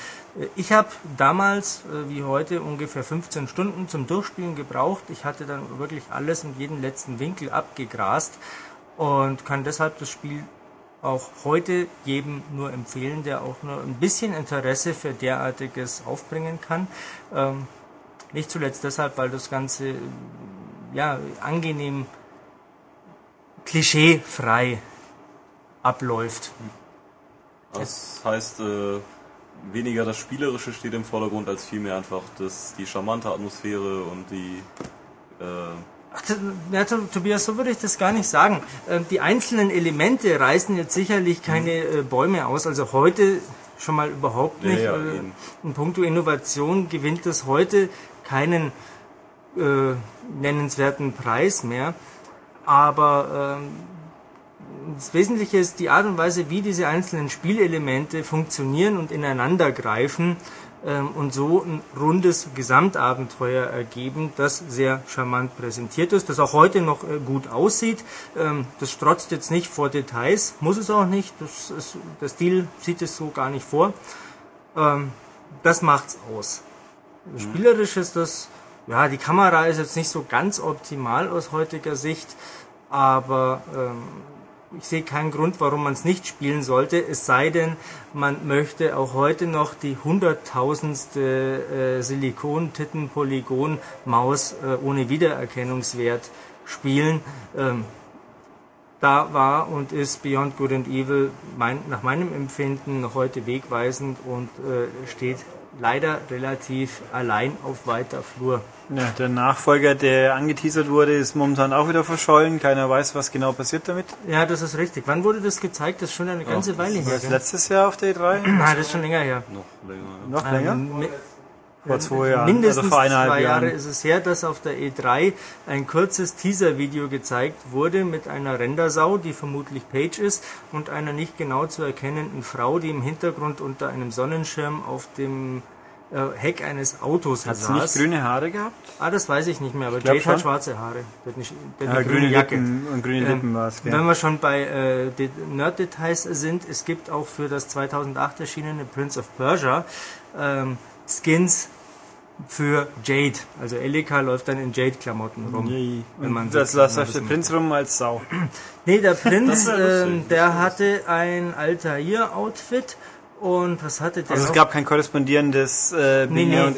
Ich habe damals, äh, wie heute, ungefähr 15 Stunden zum Durchspielen gebraucht. Ich hatte dann wirklich alles und jeden letzten Winkel abgegrast und kann deshalb das Spiel auch heute jedem nur empfehlen, der auch nur ein bisschen Interesse für derartiges aufbringen kann. Ähm, nicht zuletzt deshalb, weil das Ganze ja, angenehm klischeefrei abläuft. Das heißt, äh, weniger das Spielerische steht im Vordergrund, als vielmehr einfach das, die charmante Atmosphäre und die... Äh, Ach, das- ja, To- Tobias, so würde ich das gar nicht sagen. Ähm, Die einzelnen Elemente reißen jetzt sicherlich keine äh, Bäume aus. Also heute schon mal überhaupt Ja, nicht. ja, Äh, eben. In puncto Innovation gewinnt es heute keinen äh, nennenswerten Preis mehr. Aber ähm, das Wesentliche ist die Art und Weise, wie diese einzelnen Spielelemente funktionieren und ineinander greifen ähm, und so ein rundes Gesamtabenteuer ergeben, das sehr charmant präsentiert ist, das auch heute noch äh, gut aussieht. Ähm, das strotzt jetzt nicht vor Details, muss es auch nicht. Das ist, der Stil sieht es so gar nicht vor. Ähm, das macht's aus. Spielerisch ist das, ja, die Kamera ist jetzt nicht so ganz optimal aus heutiger Sicht, aber ähm, ich sehe keinen Grund, warum man es nicht spielen sollte, es sei denn, man möchte auch heute noch die hunderttausendste äh, Silikon-Titten-Polygon-Maus äh, ohne Wiedererkennungswert spielen. Ähm, da war und ist Beyond Good and Evil mein, nach meinem Empfinden noch heute wegweisend und äh, steht leider relativ allein auf weiter Flur. Ja, der Nachfolger, der angeteasert wurde, ist momentan auch wieder verschollen. Keiner weiß, was genau passiert damit. Ja, das ist richtig. Wann wurde das gezeigt? Das ist schon eine ganze Weile her. Letztes Jahr auf der E3? Nein, das ist schon länger her. noch länger. Noch länger? Ähm, Vor zwei Jahren. Mindestens also vor zwei Jahre Jahren. ist es her, dass auf der E3 ein kurzes Teaser-Video gezeigt wurde mit einer Rendersau, die vermutlich Page ist, und einer nicht genau zu erkennenden Frau, die im Hintergrund unter einem Sonnenschirm auf dem äh, Heck eines Autos Hat sie nicht saß. grüne Haare gehabt? Ah, das weiß ich nicht mehr, aber Jade hat schon. schwarze Haare. Der hat, nicht, der hat Ja, eine grüne Jacke. Lippen und grüne Ähm, Lippen war es. Wenn wir schon bei äh, De- Nerd-Details sind, es gibt auch für das 2008 erschienene Prince of Persia ähm, Skins für Jade. Also Elika läuft dann in Jade-Klamotten rum. Nee. Wenn man das so- auf der Prinz rum als Sau. Nee, der Prinz, ähm, der hatte ein Altair-Outfit und was hatte der Also es noch? gab kein korrespondierendes äh, Nee, nee. und-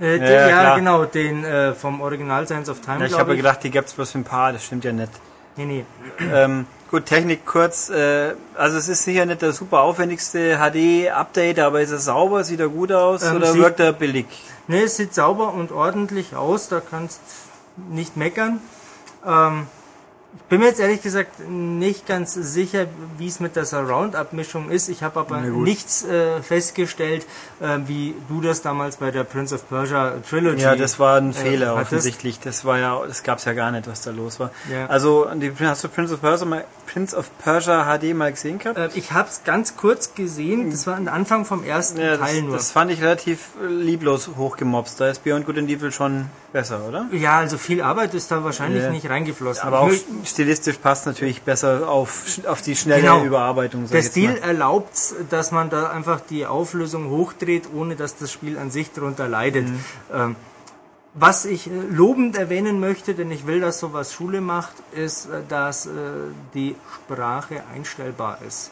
äh, den, Ja, ja, genau, den äh, vom Original Science of Time, Ja, ich habe gedacht, die gab's bloß für ein paar, das stimmt ja nicht. Nee, nee. Ähm, gut, Technik kurz. Äh, also es ist sicher nicht der super aufwendigste HD-Update, aber ist er sauber, sieht er gut aus Ähm, oder wirkt er billig? Ne, es sieht sauber und ordentlich aus, da kannst nicht meckern. Ähm, bin mir jetzt ehrlich gesagt nicht ganz sicher, wie es mit der Surround-Abmischung ist. Ich habe aber nichts äh, festgestellt, äh, wie du das damals bei der Prince of Persia Trilogy. Ja, das war ein äh, Fehler hattest. offensichtlich. Das war ja, das gab's ja gar nicht, was da los war. Ja. Also die, hast du Prince of Persia mal, Prince of Persia HD mal gesehen gehabt? Äh, ich habe es ganz kurz gesehen. Das war am Anfang vom ersten ja, Teil das, nur. das fand ich relativ äh, lieblos hochgemobst. Da ist Beyond Good and Evil schon besser, oder? ja, also viel Arbeit ist da wahrscheinlich Ja. nicht reingeflossen. Aber auch stilistisch passt natürlich besser auf, auf die schnelle Genau. Überarbeitung. Der Stil erlaubt dass man da einfach die Auflösung hochdreht, ohne dass das Spiel an sich darunter leidet. Mhm. Ähm, was ich äh, lobend erwähnen möchte, denn ich will, dass sowas Schule macht, ist, äh, dass äh, die Sprache einstellbar ist.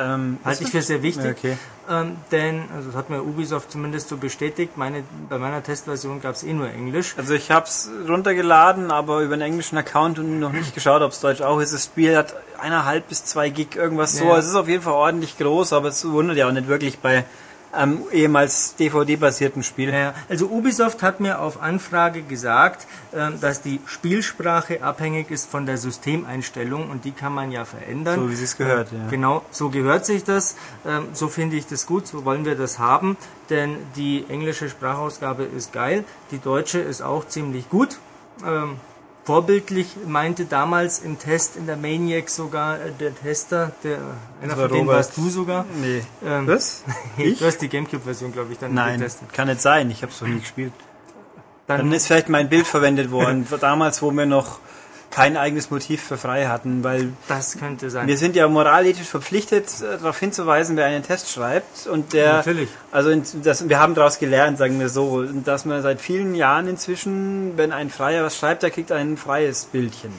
Ähm, Halte ich für sehr wichtig. Ja, okay. Ähm, denn, also das hat mir Ubisoft zumindest so bestätigt, meine, bei meiner Testversion gab es eh nur Englisch. Also ich habe es runtergeladen, aber über einen englischen Account und noch nicht geschaut, ob es Deutsch auch ist. Das Spiel hat eineinhalb bis zwei Gig, irgendwas so. Ja. Es ist auf jeden Fall ordentlich groß, aber es wundert ja auch nicht wirklich bei am ehemals DVD-basierten Spiel. Ja, also Ubisoft hat mir auf Anfrage gesagt, ähm, dass die Spielsprache abhängig ist von der Systemeinstellung und die kann man ja verändern. So wie es gehört, ja. Genau, so gehört sich das. Ähm, So finde ich das gut, so wollen wir das haben, denn die englische Sprachausgabe ist geil, die deutsche ist auch ziemlich gut. Ähm, Vorbildlich meinte damals im Test in der Maniac sogar äh, der Tester, der einer von denen Robert. warst du sogar. Nee. Ähm, Was? Du hast die Gamecube-Version, glaube ich, dann Nein, getestet. kann nicht sein. Ich habe es noch nie gespielt. Dann, Dann ist vielleicht mein Bild verwendet worden. Damals, wo wir noch kein eigenes Motiv für frei hatten, weil das könnte sein. wir sind ja moralithisch verpflichtet, äh, darauf hinzuweisen, wer einen Test schreibt. Und der, Natürlich. also das, wir haben daraus gelernt, sagen wir so, dass man seit vielen Jahren inzwischen, wenn ein Freier was schreibt, der kriegt ein freies Bildchen.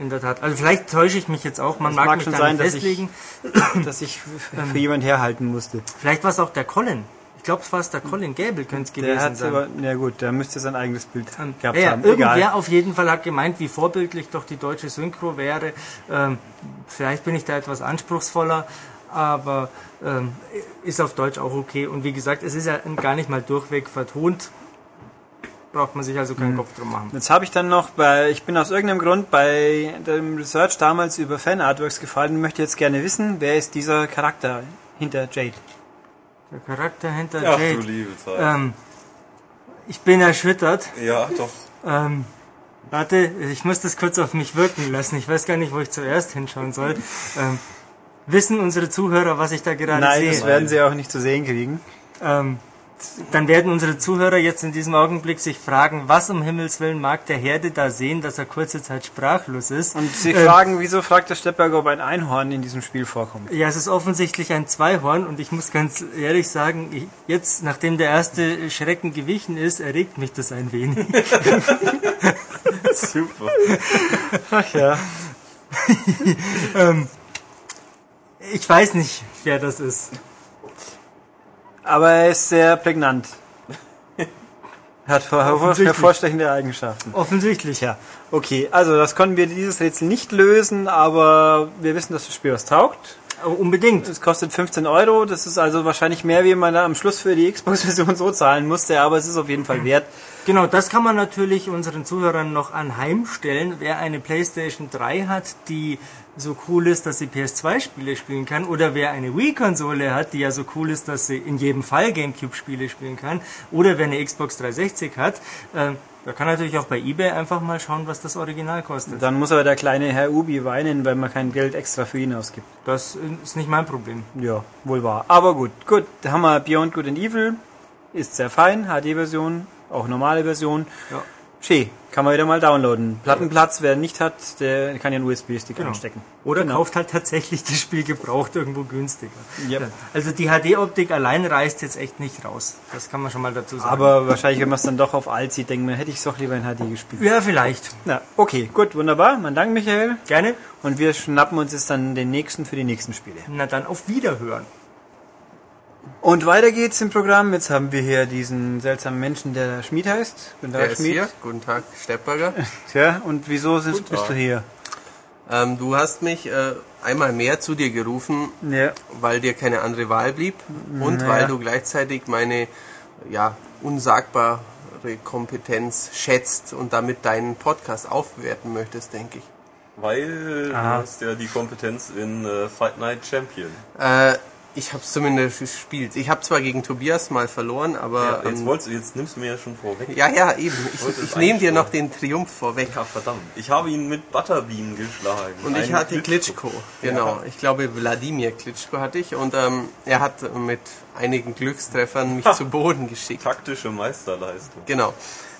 In der Tat. Also vielleicht täusche ich mich jetzt auch, man Es mag, mag schon sein, dass ich- dass ich für, für jemand herhalten musste. Vielleicht war es auch der Colin. Ich glaube, es war es der Colin Gable, könnte es gewesen sein. aber, na gut, der müsste sein eigenes Bild Ähm, gehabt ja, haben. irgendwer Egal. auf jeden Fall hat gemeint, wie vorbildlich doch die deutsche Synchro wäre. Ähm, vielleicht bin ich da etwas anspruchsvoller, aber ähm, ist auf Deutsch auch okay. Und wie gesagt, es ist ja gar nicht mal durchweg vertont. Braucht man sich also keinen Mhm. Kopf drum machen. Jetzt habe ich dann noch bei, ich bin aus irgendeinem Grund bei dem Research damals über Fan-Artworks gefallen und möchte jetzt gerne wissen, wer ist dieser Charakter hinter Jade? Der Charakter hinter Ach du Jade. liebe Zeit. Ähm, ich bin erschüttert. Ja, doch. Ähm, warte, ich muss das kurz auf mich wirken lassen. Ich weiß gar nicht, wo ich zuerst hinschauen soll. Ähm, wissen unsere Zuhörer, was ich da gerade Nein, sehe? das werden sie auch nicht zu sehen kriegen. Ähm, dann werden unsere Zuhörer jetzt in diesem Augenblick sich fragen, was um Himmels Willen mag der Herde da sehen, dass er kurze Zeit sprachlos ist. Und sie Ähm, fragen, wieso fragt der Steppberger, ob ein Einhorn in diesem Spiel vorkommt? Ja, es ist offensichtlich ein Zweihorn und ich muss ganz ehrlich sagen, ich, jetzt, nachdem der erste Schrecken gewichen ist, erregt mich das ein wenig. Super. Ach ja. Ich weiß nicht, wer das ist. Aber er ist sehr prägnant. Hat hervorstechende Eigenschaften. Offensichtlich. Tja, okay, also das konnten wir dieses Rätsel nicht lösen, aber wir wissen, dass das Spiel was taugt. Aber unbedingt. Es kostet 15 Euro, das ist also wahrscheinlich mehr, wie man da am Schluss für die Xbox-Version so zahlen musste, aber es ist auf jeden Fall wert. Genau, das kann man natürlich unseren Zuhörern noch anheimstellen. Wer eine PlayStation 3 hat, die so cool ist, dass sie PS2-Spiele spielen kann, oder wer eine Wii-Konsole hat, die ja so cool ist, dass sie in jedem Fall GameCube-Spiele spielen kann, oder wer eine Xbox 360 hat, äh, der kann natürlich auch bei eBay einfach mal schauen, was das Original kostet. Dann muss aber der kleine Herr Ubi weinen, weil man kein Geld extra für ihn ausgibt. Das ist nicht mein Problem. Ja, wohl wahr. Aber gut, gut, da haben wir Beyond Good and Evil, ist sehr fein, HD-Version, auch normale Version. Ja. Schön, kann man wieder mal downloaden. Plattenplatz, wer nicht hat, der kann ja einen USB-Stick Genau. anstecken. Oder Genau. kauft halt tatsächlich das Spiel gebraucht irgendwo günstiger. Yep. Also die HD-Optik allein reißt jetzt echt nicht raus. Das kann man schon mal dazu sagen. Aber wahrscheinlich, wenn man es dann doch auf alt sieht, denkt man, hätte ich es doch lieber in HD gespielt. ja, vielleicht. Na, okay, gut, wunderbar. Man dankt Michael. Gerne. Und wir schnappen uns jetzt dann den nächsten für die nächsten Spiele. Na dann auf Wiederhören. Und weiter geht's im Programm. Jetzt haben wir hier diesen seltsamen Menschen, der Schmied heißt. Guten Tag, Der ist Schmied. hier. Guten Tag, Steppberger. Tja, und wieso sind, bist du hier? Ähm, du hast mich äh, einmal mehr zu dir gerufen, Ja. weil dir keine andere Wahl blieb und Naja. weil du gleichzeitig meine ja, unsagbare Kompetenz schätzt und damit deinen Podcast aufwerten möchtest, denke ich. Weil Aha. du hast ja die Kompetenz in äh, Fight Night Champion. Äh, ich habe es zumindest gespielt. Ich habe zwar gegen Tobias mal verloren, aber Ja, jetzt, ähm, wolltest, jetzt nimmst du mir ja schon vorweg. ja, ja, eben. Ich, ich nehme dir noch den Triumph vorweg. Ja, verdammt. Ich habe ihn mit Butterbean geschlagen. Und ich hatte Klitschko, genau. Ich glaube, Wladimir Klitschko hatte ich. Und ähm, er hat mit einigen Glückstreffern mich zu Boden geschickt. Taktische Meisterleistung. Genau.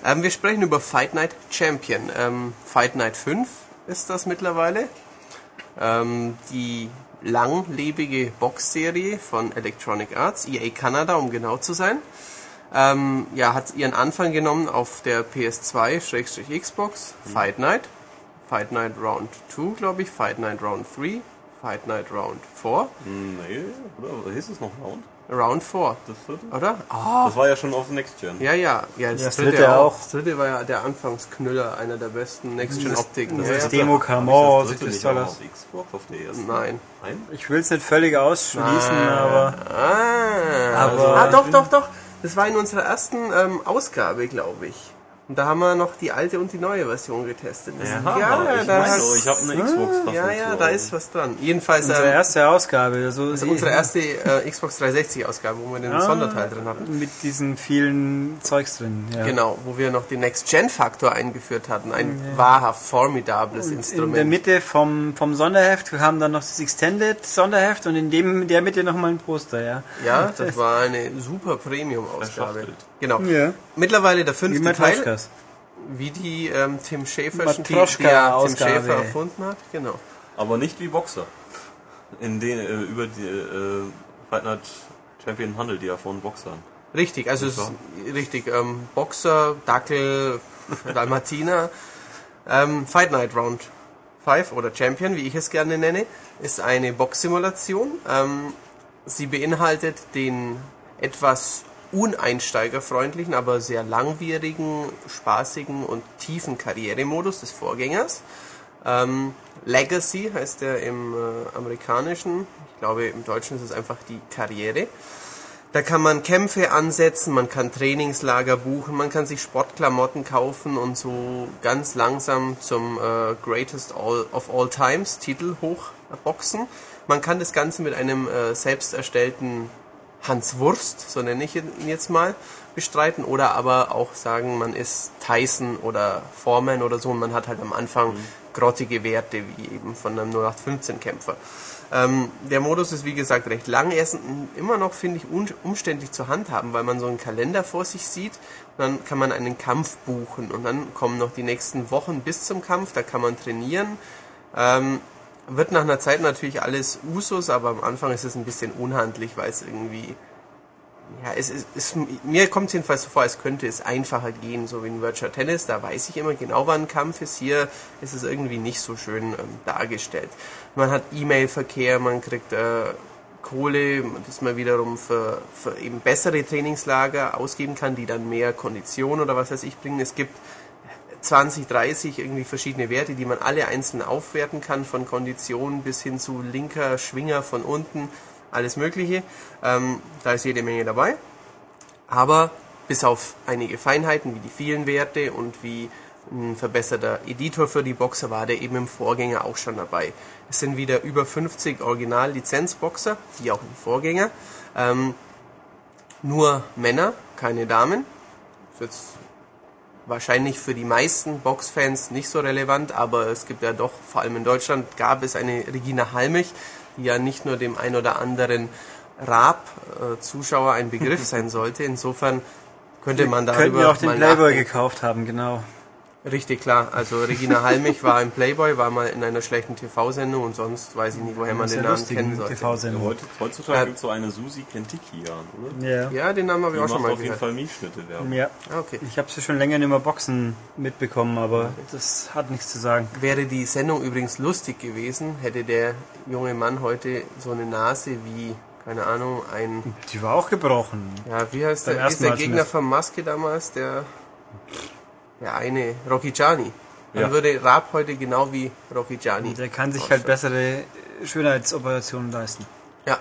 Ähm, wir sprechen über Fight Night Champion. Ähm, Fight Night 5 ist das mittlerweile. Ähm, die langlebige Boxserie von Electronic Arts, EA Canada, um genau zu sein. Ähm, ja, hat ihren Anfang genommen auf der PS2-Xbox, Fight Night, Fight Night Round 2, glaube ich, Fight Night Round 3, Fight Night Round 4. Hm, Nee? Oder hieß es noch Round? Round 4, Das vierte? oder? Ah, Das war ja schon auf Next Gen. ja, ja. Ja, das, das dritte, dritte auch. Das dritte war ja der Anfangsknüller, einer der besten Next-Gen-Optiken. das Ja, ist ja. die- Demo ich kam, das oh, dritte sieht das aus. auf Xbox, auf der ersten? Nein. Nein? Ich will es nicht völlig ausschließen, aber Ah, Aber- ah, doch, doch, doch. Das war in unserer ersten ähm, Ausgabe, glaube ich. Und da haben wir noch die alte und die neue Version getestet. Das- Ja, ich da so, ich habe eine Xbox ja, ja, da ist was dran. Jedenfalls unsere ähm, erste Ausgabe. Also das ist unsere erste äh, Xbox 360 Ausgabe, wo wir den Ah. Sonderteil drin hatten. mit diesen vielen Zeugs drin. Ja. Genau, wo wir noch den Next-Gen-Faktor eingeführt hatten. Ein wahrhaft formidables Und in Instrument. der Mitte vom, vom Sonderheft wir haben dann noch das Extended Sonderheft und in dem in der Mitte nochmal ein Poster, ja. ja, das war eine super Premium-Ausgabe. Genau. Ja. Mittlerweile der fünfte Teil. Matroschkas. Wie die ähm, Tim Schäferschen, die, die ja Tim. Schäfer erfunden hat. Genau. Aber nicht wie Boxer. In den, äh, über die äh, Fight Night Champion handelt die ja von Boxern. Richtig, also es ist richtig. Ähm, Boxer, Dackel, Dalmatiner. Ähm, Fight Night Round 5 oder Champion, wie ich es gerne nenne, ist eine Boxsimulation. Ähm, sie beinhaltet den etwas uneinsteigerfreundlichen, aber sehr langwierigen, spaßigen und tiefen Karrieremodus des Vorgängers. Ähm, Legacy heißt der im äh, amerikanischen. Ich glaube, im Deutschen ist es einfach die Karriere. Da kann man Kämpfe ansetzen, man kann Trainingslager buchen, man kann sich Sportklamotten kaufen und so ganz langsam zum äh, Greatest all of All Times Titel hochboxen. Man kann das Ganze mit einem äh, selbst erstellten Hans Wurst, so nenne ich ihn jetzt mal, bestreiten oder aber auch sagen, man ist Tyson oder Foreman oder so und man hat halt am Anfang grottige Werte wie eben von einem 0815-Kämpfer. Ähm, der Modus ist wie gesagt recht lang. Er ist immer noch, finde ich, umständlich zu handhaben, weil man so einen Kalender vor sich sieht. Und dann kann man einen Kampf buchen und dann kommen noch die nächsten Wochen bis zum Kampf. Da kann man trainieren. Ähm, wird nach einer Zeit natürlich alles Usus, aber am Anfang ist es ein bisschen unhandlich, weil es irgendwie ja, es ist, mir kommt es jedenfalls so vor, als könnte es einfacher gehen, so wie in Virtual Tennis. Da weiß ich immer genau, wann ein Kampf ist. Hier ist es irgendwie nicht so schön ähm, dargestellt. Man hat E-Mail-Verkehr, man kriegt äh, Kohle, das man wiederum für, für eben bessere Trainingslager ausgeben kann, die dann mehr Kondition oder was weiß ich bringen. Es gibt 20, 30 irgendwie verschiedene Werte, die man alle einzeln aufwerten kann, von Kondition bis hin zu linker Schwinger von unten, alles Mögliche. Ähm, da ist jede Menge dabei. Aber bis auf einige Feinheiten wie die vielen Werte und wie ein verbesserter Editor für die Boxer war der eben im Vorgänger auch schon dabei. Es sind wieder über 50 Original-Lizenzboxer, wie auch im Vorgänger. Ähm, nur Männer, keine Damen. Ist jetzt wahrscheinlich für die meisten Boxfans nicht so relevant, aber es gibt ja doch, vor allem in Deutschland, gab es eine Regina Halmich, die ja nicht nur dem ein oder anderen Raab-Zuschauer ein Begriff sein sollte. Insofern könnte man darüber Könnten wir auch den Playboy nachdenken. gekauft haben, genau. Richtig klar. Also Regina Halmich war im Playboy, war mal in einer schlechten TV-Sendung und sonst weiß ich nicht, woher man den Namen kennen sollte. TV-Sendung. Heut- Heutzutage Äh, gibt es so eine Susi Kentikian, oder? Ja. Ja, den Namen habe ich auch schon mal auf jeden gehört. Fall Milchschnitte werben. ja. Ah, Okay. Ich habe sie schon länger nicht mehr Boxen mitbekommen, aber das hat nichts zu sagen. Wäre die Sendung übrigens lustig gewesen, hätte der junge Mann heute so eine Nase wie, keine Ahnung, ein, Die war auch gebrochen. ja, wie heißt Beim der, wie ist der Gegner von Maske damals, der, der eine, Rocky Gianni. Dann Ja. würde Raab heute genau wie Rocky Gianni. Der kann sich halt bessere Schönheitsoperationen leisten. Ja,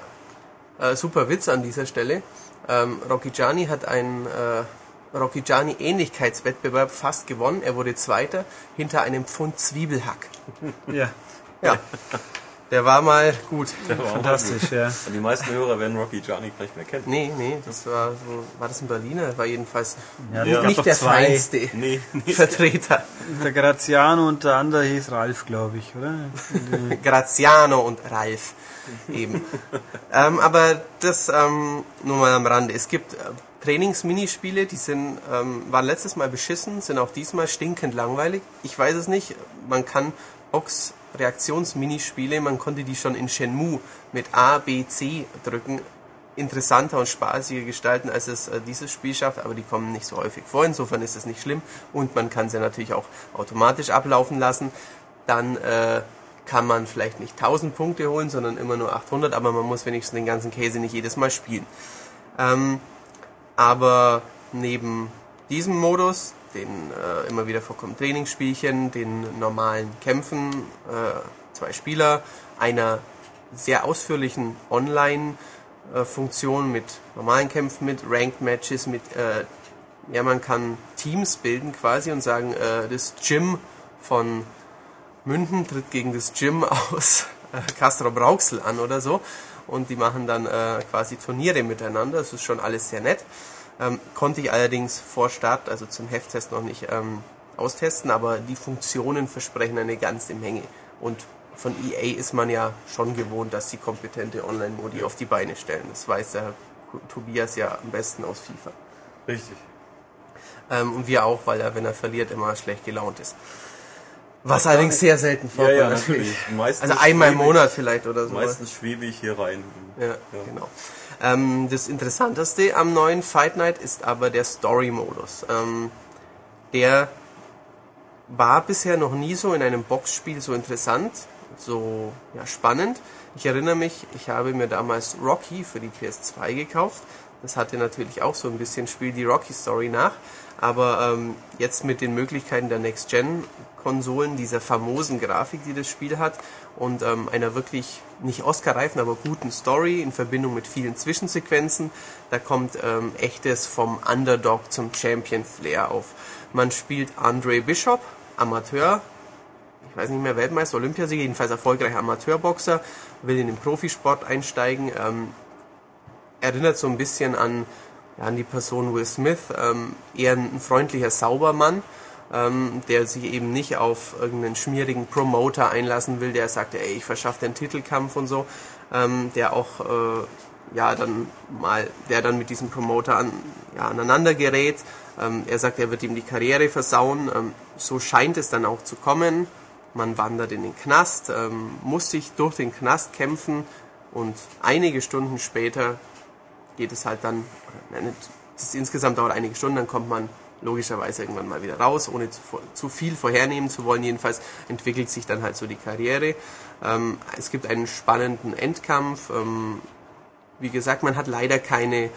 äh, super Witz an dieser Stelle. Ähm, Rocky Gianni hat einen äh, Rocky Gianni Ähnlichkeitswettbewerb fast gewonnen. Er wurde Zweiter hinter einem Pfund Zwiebelhack. Ja, Ja, der war mal gut. Der war fantastisch, ja. gut. Die meisten Hörer werden Rocky Gianni gleich mehr kennen. Nee, nee, das war so, war das ein Berliner? War jedenfalls Ja, Ja. nicht der zwei. feinste Nee, nee. Vertreter. Der Graziano und der andere hieß Ralf, glaube ich, oder? Graziano und Ralf eben. ähm, aber das ähm, nur mal am Rande. Es gibt äh, Trainingsminispiele, die sind, ähm, waren letztes Mal beschissen, sind auch diesmal stinkend langweilig. Ich weiß es nicht. Man kann Box-Reaktionsminispiele, man konnte die schon in Shenmue mit A, B, C drücken interessanter und spaßiger gestalten, als es äh, dieses Spiel schafft, aber die kommen nicht so häufig vor, insofern ist es nicht schlimm und man kann sie natürlich auch automatisch ablaufen lassen. Dann äh, kann man vielleicht nicht 1000 Punkte holen, sondern immer nur 800, aber man muss wenigstens den ganzen Käse nicht jedes Mal spielen. Ähm, aber neben diesem Modus, den äh, immer wieder vorkommen Trainingsspielchen, den normalen Kämpfen, äh, zwei Spieler, einer sehr ausführlichen Online-Funktion mit normalen Kämpfen, mit Ranked Matches, mit äh, ja man kann Teams bilden quasi und sagen, äh, das Gym von Münden tritt gegen das Gym aus äh, Castro Brauxel an oder so und die machen dann äh, quasi Turniere miteinander. Das ist schon alles sehr nett. Ähm, konnte ich allerdings vor Start, also zum Hefttest noch nicht ähm, austesten, aber die Funktionen versprechen eine ganze Menge. Und von EA ist man ja schon gewohnt, dass sie kompetente Online-Modi auf die Beine stellen. Das weiß der Tobias ja am besten aus FIFA. Richtig. Ähm, und wir auch, weil er, wenn er verliert, immer schlecht gelaunt ist. Was Ach, allerdings sehr selten Ja, vorkommt. ja, natürlich. Meistens Also einmal im Monat vielleicht oder so. Meistens schwebe ich hier rein. Ja, genau. Ähm, das Interessanteste am neuen Fight Night ist aber der Story-Modus. Ähm, der war bisher noch nie so in einem Boxspiel so interessant, so ja, spannend. Ich erinnere mich, ich habe mir damals Rocky für die PS2 gekauft. Das hatte natürlich auch so ein bisschen Spiel die Rocky-Story nach. Aber ähm, jetzt mit den Möglichkeiten der Next-Gen-Konsolen, dieser famosen Grafik, die das Spiel hat, und ähm, einer wirklich nicht Oscar-reifen, aber guten Story in Verbindung mit vielen Zwischensequenzen, da kommt ähm, echtes vom Underdog zum Champion-Flair auf. Man spielt Andre Bishop, Amateur, ich weiß nicht mehr, Weltmeister, Olympiasieger, jedenfalls erfolgreicher Amateurboxer, will in den Profisport einsteigen, ähm, erinnert so ein bisschen an, ja, an die Person Will Smith, ähm, eher ein freundlicher Saubermann, ähm, der sich eben nicht auf irgendeinen schmierigen Promoter einlassen will, der sagt, ey, ich verschaffe den Titelkampf und so, ähm, der auch äh, ja dann mal, der dann mit diesem Promoter an, ja, aneinander gerät. Ähm, er sagt, er wird ihm die Karriere versauen. Ähm, so scheint es dann auch zu kommen. Man wandert in den Knast, ähm, muss sich durch den Knast kämpfen und einige Stunden später geht es halt dann, es ist insgesamt dauert einige Stunden, dann kommt man logischerweise irgendwann mal wieder raus, ohne zu, zu viel vorhernehmen zu wollen. Jedenfalls entwickelt sich dann halt so die Karriere. Ähm, es gibt einen spannenden Endkampf. Ähm, wie gesagt, man hat leider keine äh,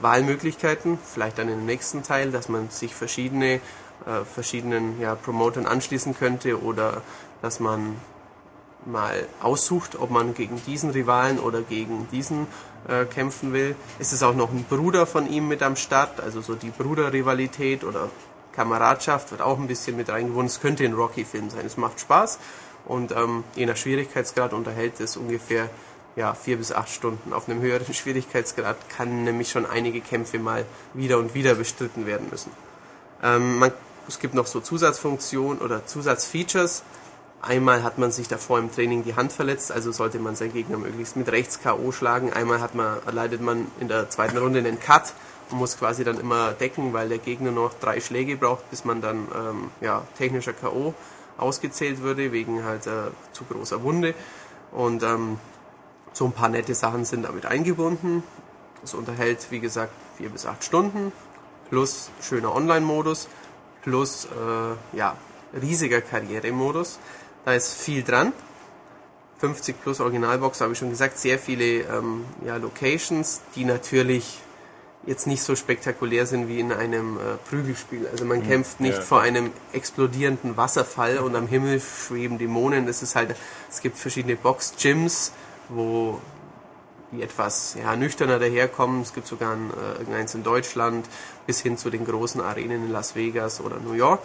Wahlmöglichkeiten. Vielleicht dann im nächsten Teil, dass man sich verschiedene äh, verschiedenen ja, Promotern anschließen könnte oder dass man mal aussucht, ob man gegen diesen Rivalen oder gegen diesen äh, kämpfen will. Es ist auch noch ein Bruder von ihm mit am Start, also so die Bruderrivalität oder Kameradschaft wird auch ein bisschen mit reingewonnen. Es könnte ein Rocky-Film sein. Es macht Spaß und ähm, je nach Schwierigkeitsgrad unterhält es ungefähr ja, vier bis acht Stunden. Auf einem höheren Schwierigkeitsgrad kann nämlich schon einige Kämpfe mal wieder und wieder bestritten werden müssen. Ähm, man, es gibt noch so Zusatzfunktionen oder Zusatzfeatures. Einmal hat man sich davor im Training die Hand verletzt, also sollte man seinen Gegner möglichst mit rechts K.O. schlagen. Einmal hat man, erleidet man in der zweiten Runde einen Cut und muss quasi dann immer decken, weil der Gegner noch drei Schläge braucht, bis man dann ähm, ja, technischer K.O. ausgezählt würde, wegen halt äh, zu großer Wunde. Und ähm, so ein paar nette Sachen sind damit eingebunden. Es unterhält, wie gesagt, vier bis acht Stunden, plus schöner Online-Modus, plus äh, ja, riesiger Karrieremodus. Da ist viel dran. 50 plus Originalbox, habe ich schon gesagt, sehr viele ähm, ja, Locations, die natürlich jetzt nicht so spektakulär sind wie in einem äh, Prügelspiel. Also man kämpft nicht ja. vor einem explodierenden Wasserfall und am Himmel schweben Dämonen. Es ist halt, es gibt verschiedene Box-Gyms, wo die etwas ja, nüchterner daherkommen. Es gibt sogar ein, äh, irgendeins in Deutschland bis hin zu den großen Arenen in Las Vegas oder New York.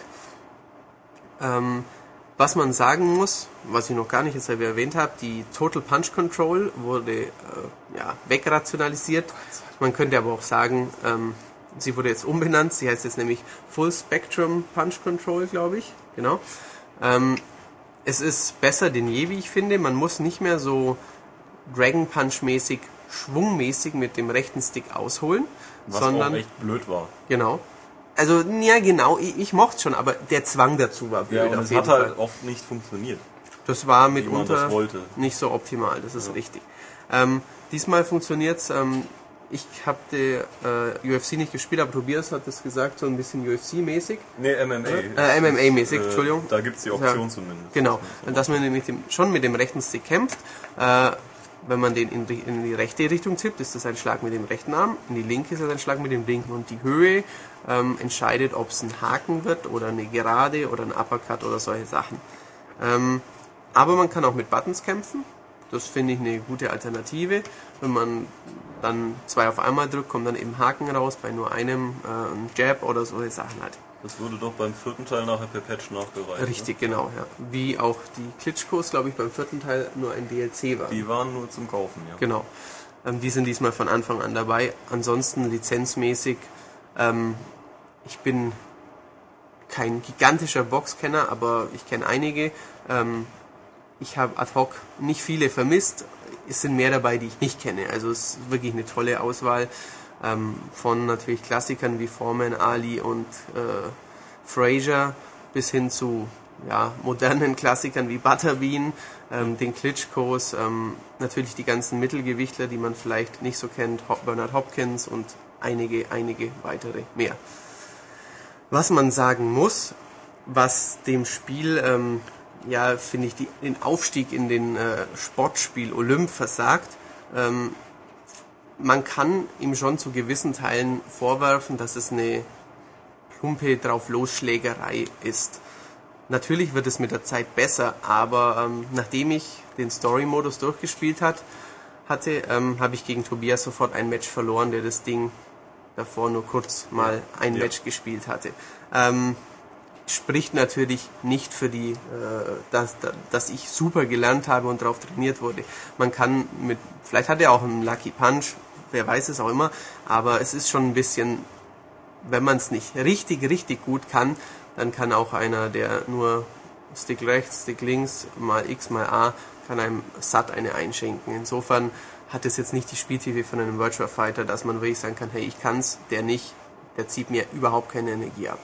Ähm, was man sagen muss, was ich noch gar nicht jetzt erwähnt habe, die Total Punch Control wurde äh, ja, wegrationalisiert. Man könnte aber auch sagen, ähm, sie wurde jetzt umbenannt. Sie heißt jetzt nämlich Full Spectrum Punch Control, glaube ich. Genau. Ähm, es ist besser denn je, wie ich finde. Man muss nicht mehr so Dragon Punch mäßig, schwungmäßig mit dem rechten Stick ausholen, Was sondern auch echt blöd war. genau. Also ja genau, ich, ich mochte schon, aber der Zwang dazu war blöd Ja, und es hat Fall. halt oft nicht funktioniert. Das war mitunter das wollte. nicht so optimal, das ist richtig. Ähm, diesmal funktioniert es ähm, Ich habe die äh, UFC nicht gespielt, aber Tobias hat das gesagt, so ein bisschen UFC-mäßig. Nee, MMA. Äh, MMA-mäßig, Äh, Entschuldigung. Da gibt's die Option zumindest. Genau, dass man mit dem, schon mit dem rechten Stick kämpft. Äh, wenn man den in die, in die rechte Richtung tippt, ist das ein Schlag mit dem rechten Arm, in die linke ist das ein Schlag mit dem linken. Und die Höhe ähm, entscheidet, ob es ein Haken wird oder eine Gerade oder ein Uppercut oder solche Sachen. Ähm, aber man kann auch mit Buttons kämpfen. Das finde ich eine gute Alternative. Wenn man dann zwei auf einmal drückt, kommt dann eben Haken raus, bei nur einem äh, ein Jab oder solche Sachen halt. Das wurde doch beim vierten Teil nachher per Patch nachgereicht. Richtig, genau, ja. Wie auch die Klitschkos, glaube ich, beim vierten Teil nur ein DLC war. Ne? Die waren nur zum Kaufen, ja. Genau. Ähm, die sind diesmal von Anfang an dabei. Ansonsten lizenzmäßig, ähm, ich bin kein gigantischer Boxkenner, aber ich kenne einige. Ähm, ich habe ad hoc nicht viele vermisst. Es sind mehr dabei, die ich nicht kenne. Also es ist wirklich eine tolle Auswahl ähm, von natürlich Klassikern wie Foreman, Ali und äh, Frazier bis hin zu ja, modernen Klassikern wie Butterbean, ähm, den Klitschkos, ähm, natürlich die ganzen Mittelgewichtler, die man vielleicht nicht so kennt, Bernard Hopkins und einige, einige weitere mehr. Was man sagen muss, was dem Spiel, ähm, ja, finde ich, die, den Aufstieg in den äh, Sportspiel Olymp versagt, ähm, man kann ihm schon zu gewissen Teilen vorwerfen, dass es eine plumpe Drauf-Losschlägerei ist. Natürlich wird es mit der Zeit besser, aber ähm, nachdem ich den Story-Modus durchgespielt hat, hatte, ähm, habe ich gegen Tobias sofort ein Match verloren, der das Ding davor nur kurz mal ein Ja. Match gespielt hatte. Ähm, spricht natürlich nicht für die, äh, dass, dass ich super gelernt habe und darauf trainiert wurde. Man kann mit, vielleicht hat er auch einen Lucky Punch, wer weiß es auch immer, aber es ist schon ein bisschen, wenn man es nicht richtig, richtig gut kann, dann kann auch einer, der nur Stick rechts, Stick links, mal X, mal A, kann einem satt eine einschenken. Insofern hat es jetzt nicht die Spieltiefe von einem Virtual Fighter, dass man wirklich sagen kann, hey, ich kann's, der nicht, der zieht mir überhaupt keine Energie ab.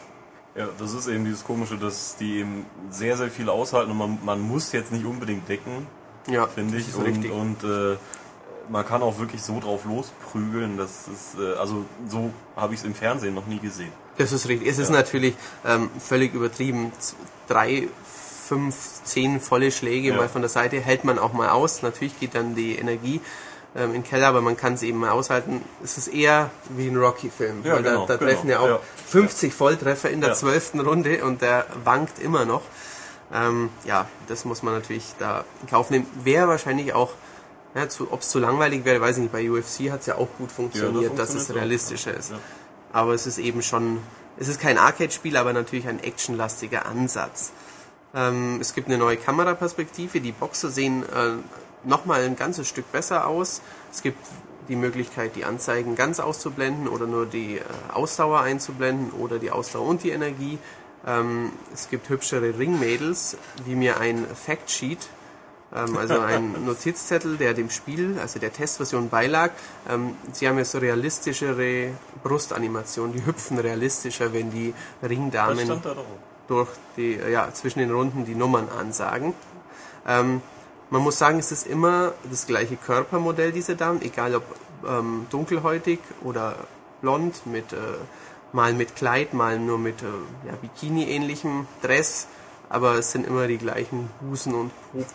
Ja, das ist eben dieses Komische, dass die eben sehr, sehr viel aushalten und man, man muss jetzt nicht unbedingt decken, Ja, finde ich. Und, richtig. und äh, man kann auch wirklich so drauf losprügeln, das ist, äh, also so habe ich es im Fernsehen noch nie gesehen. Das ist richtig. Es ist natürlich ähm, völlig übertrieben. Drei, fünf, zehn volle Schläge Ja. mal von der Seite hält man auch mal aus. Natürlich geht dann die Energie ähm, in Keller, aber man kann es eben mal aushalten. Es ist eher wie ein Rocky-Film. Ja, weil genau, da, da genau, treffen ja auch ja. 50 Volltreffer in der Ja. zwölften Runde und der wankt immer noch. Ähm, ja, das muss man natürlich da in Kauf nehmen. Wäre wahrscheinlich auch, ja, ob es zu langweilig wäre, weiß ich nicht. Bei UFC hat es ja auch gut funktioniert, dass es funktioniert auch, realistischer ist. Ja. Aber es ist eben schon, es ist kein Arcade-Spiel, aber natürlich ein actionlastiger Ansatz. Ähm, es gibt eine neue Kameraperspektive, die Boxer sehen äh, nochmal ein ganzes Stück besser aus. Es gibt die Möglichkeit, die Anzeigen ganz auszublenden oder nur die äh, Ausdauer einzublenden oder die Ausdauer und die Energie. Ähm, es gibt hübschere Ringmädels, wie mir ein Factsheet ähm, also ein Notizzettel, der dem Spiel, also der Testversion beilag. Ähm, sie haben jetzt so realistischere Brustanimationen, die hüpfen realistischer, wenn die Ringdamen durch die, ja, zwischen den Runden die Nummern ansagen. Ähm, man muss sagen, es ist immer das gleiche Körpermodell dieser Damen, egal ob ähm, dunkelhäutig oder blond, mit, äh, mal mit Kleid, mal nur mit äh, ja, Bikini-ähnlichem Dress, aber es sind immer die gleichen Busen und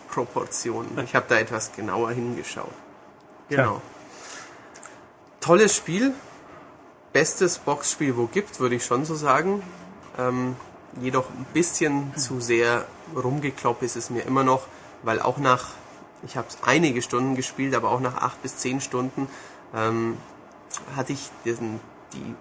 Proportionen. Ich habe da etwas genauer hingeschaut. Genau. Tolles Spiel, bestes Boxspiel, wo gibt, würde ich schon so sagen. Ähm, jedoch ein bisschen zu sehr rumgekloppt ist es mir immer noch, weil auch nach, ich habe einige Stunden gespielt, aber auch nach acht bis zehn Stunden ähm, hatte ich diesen, die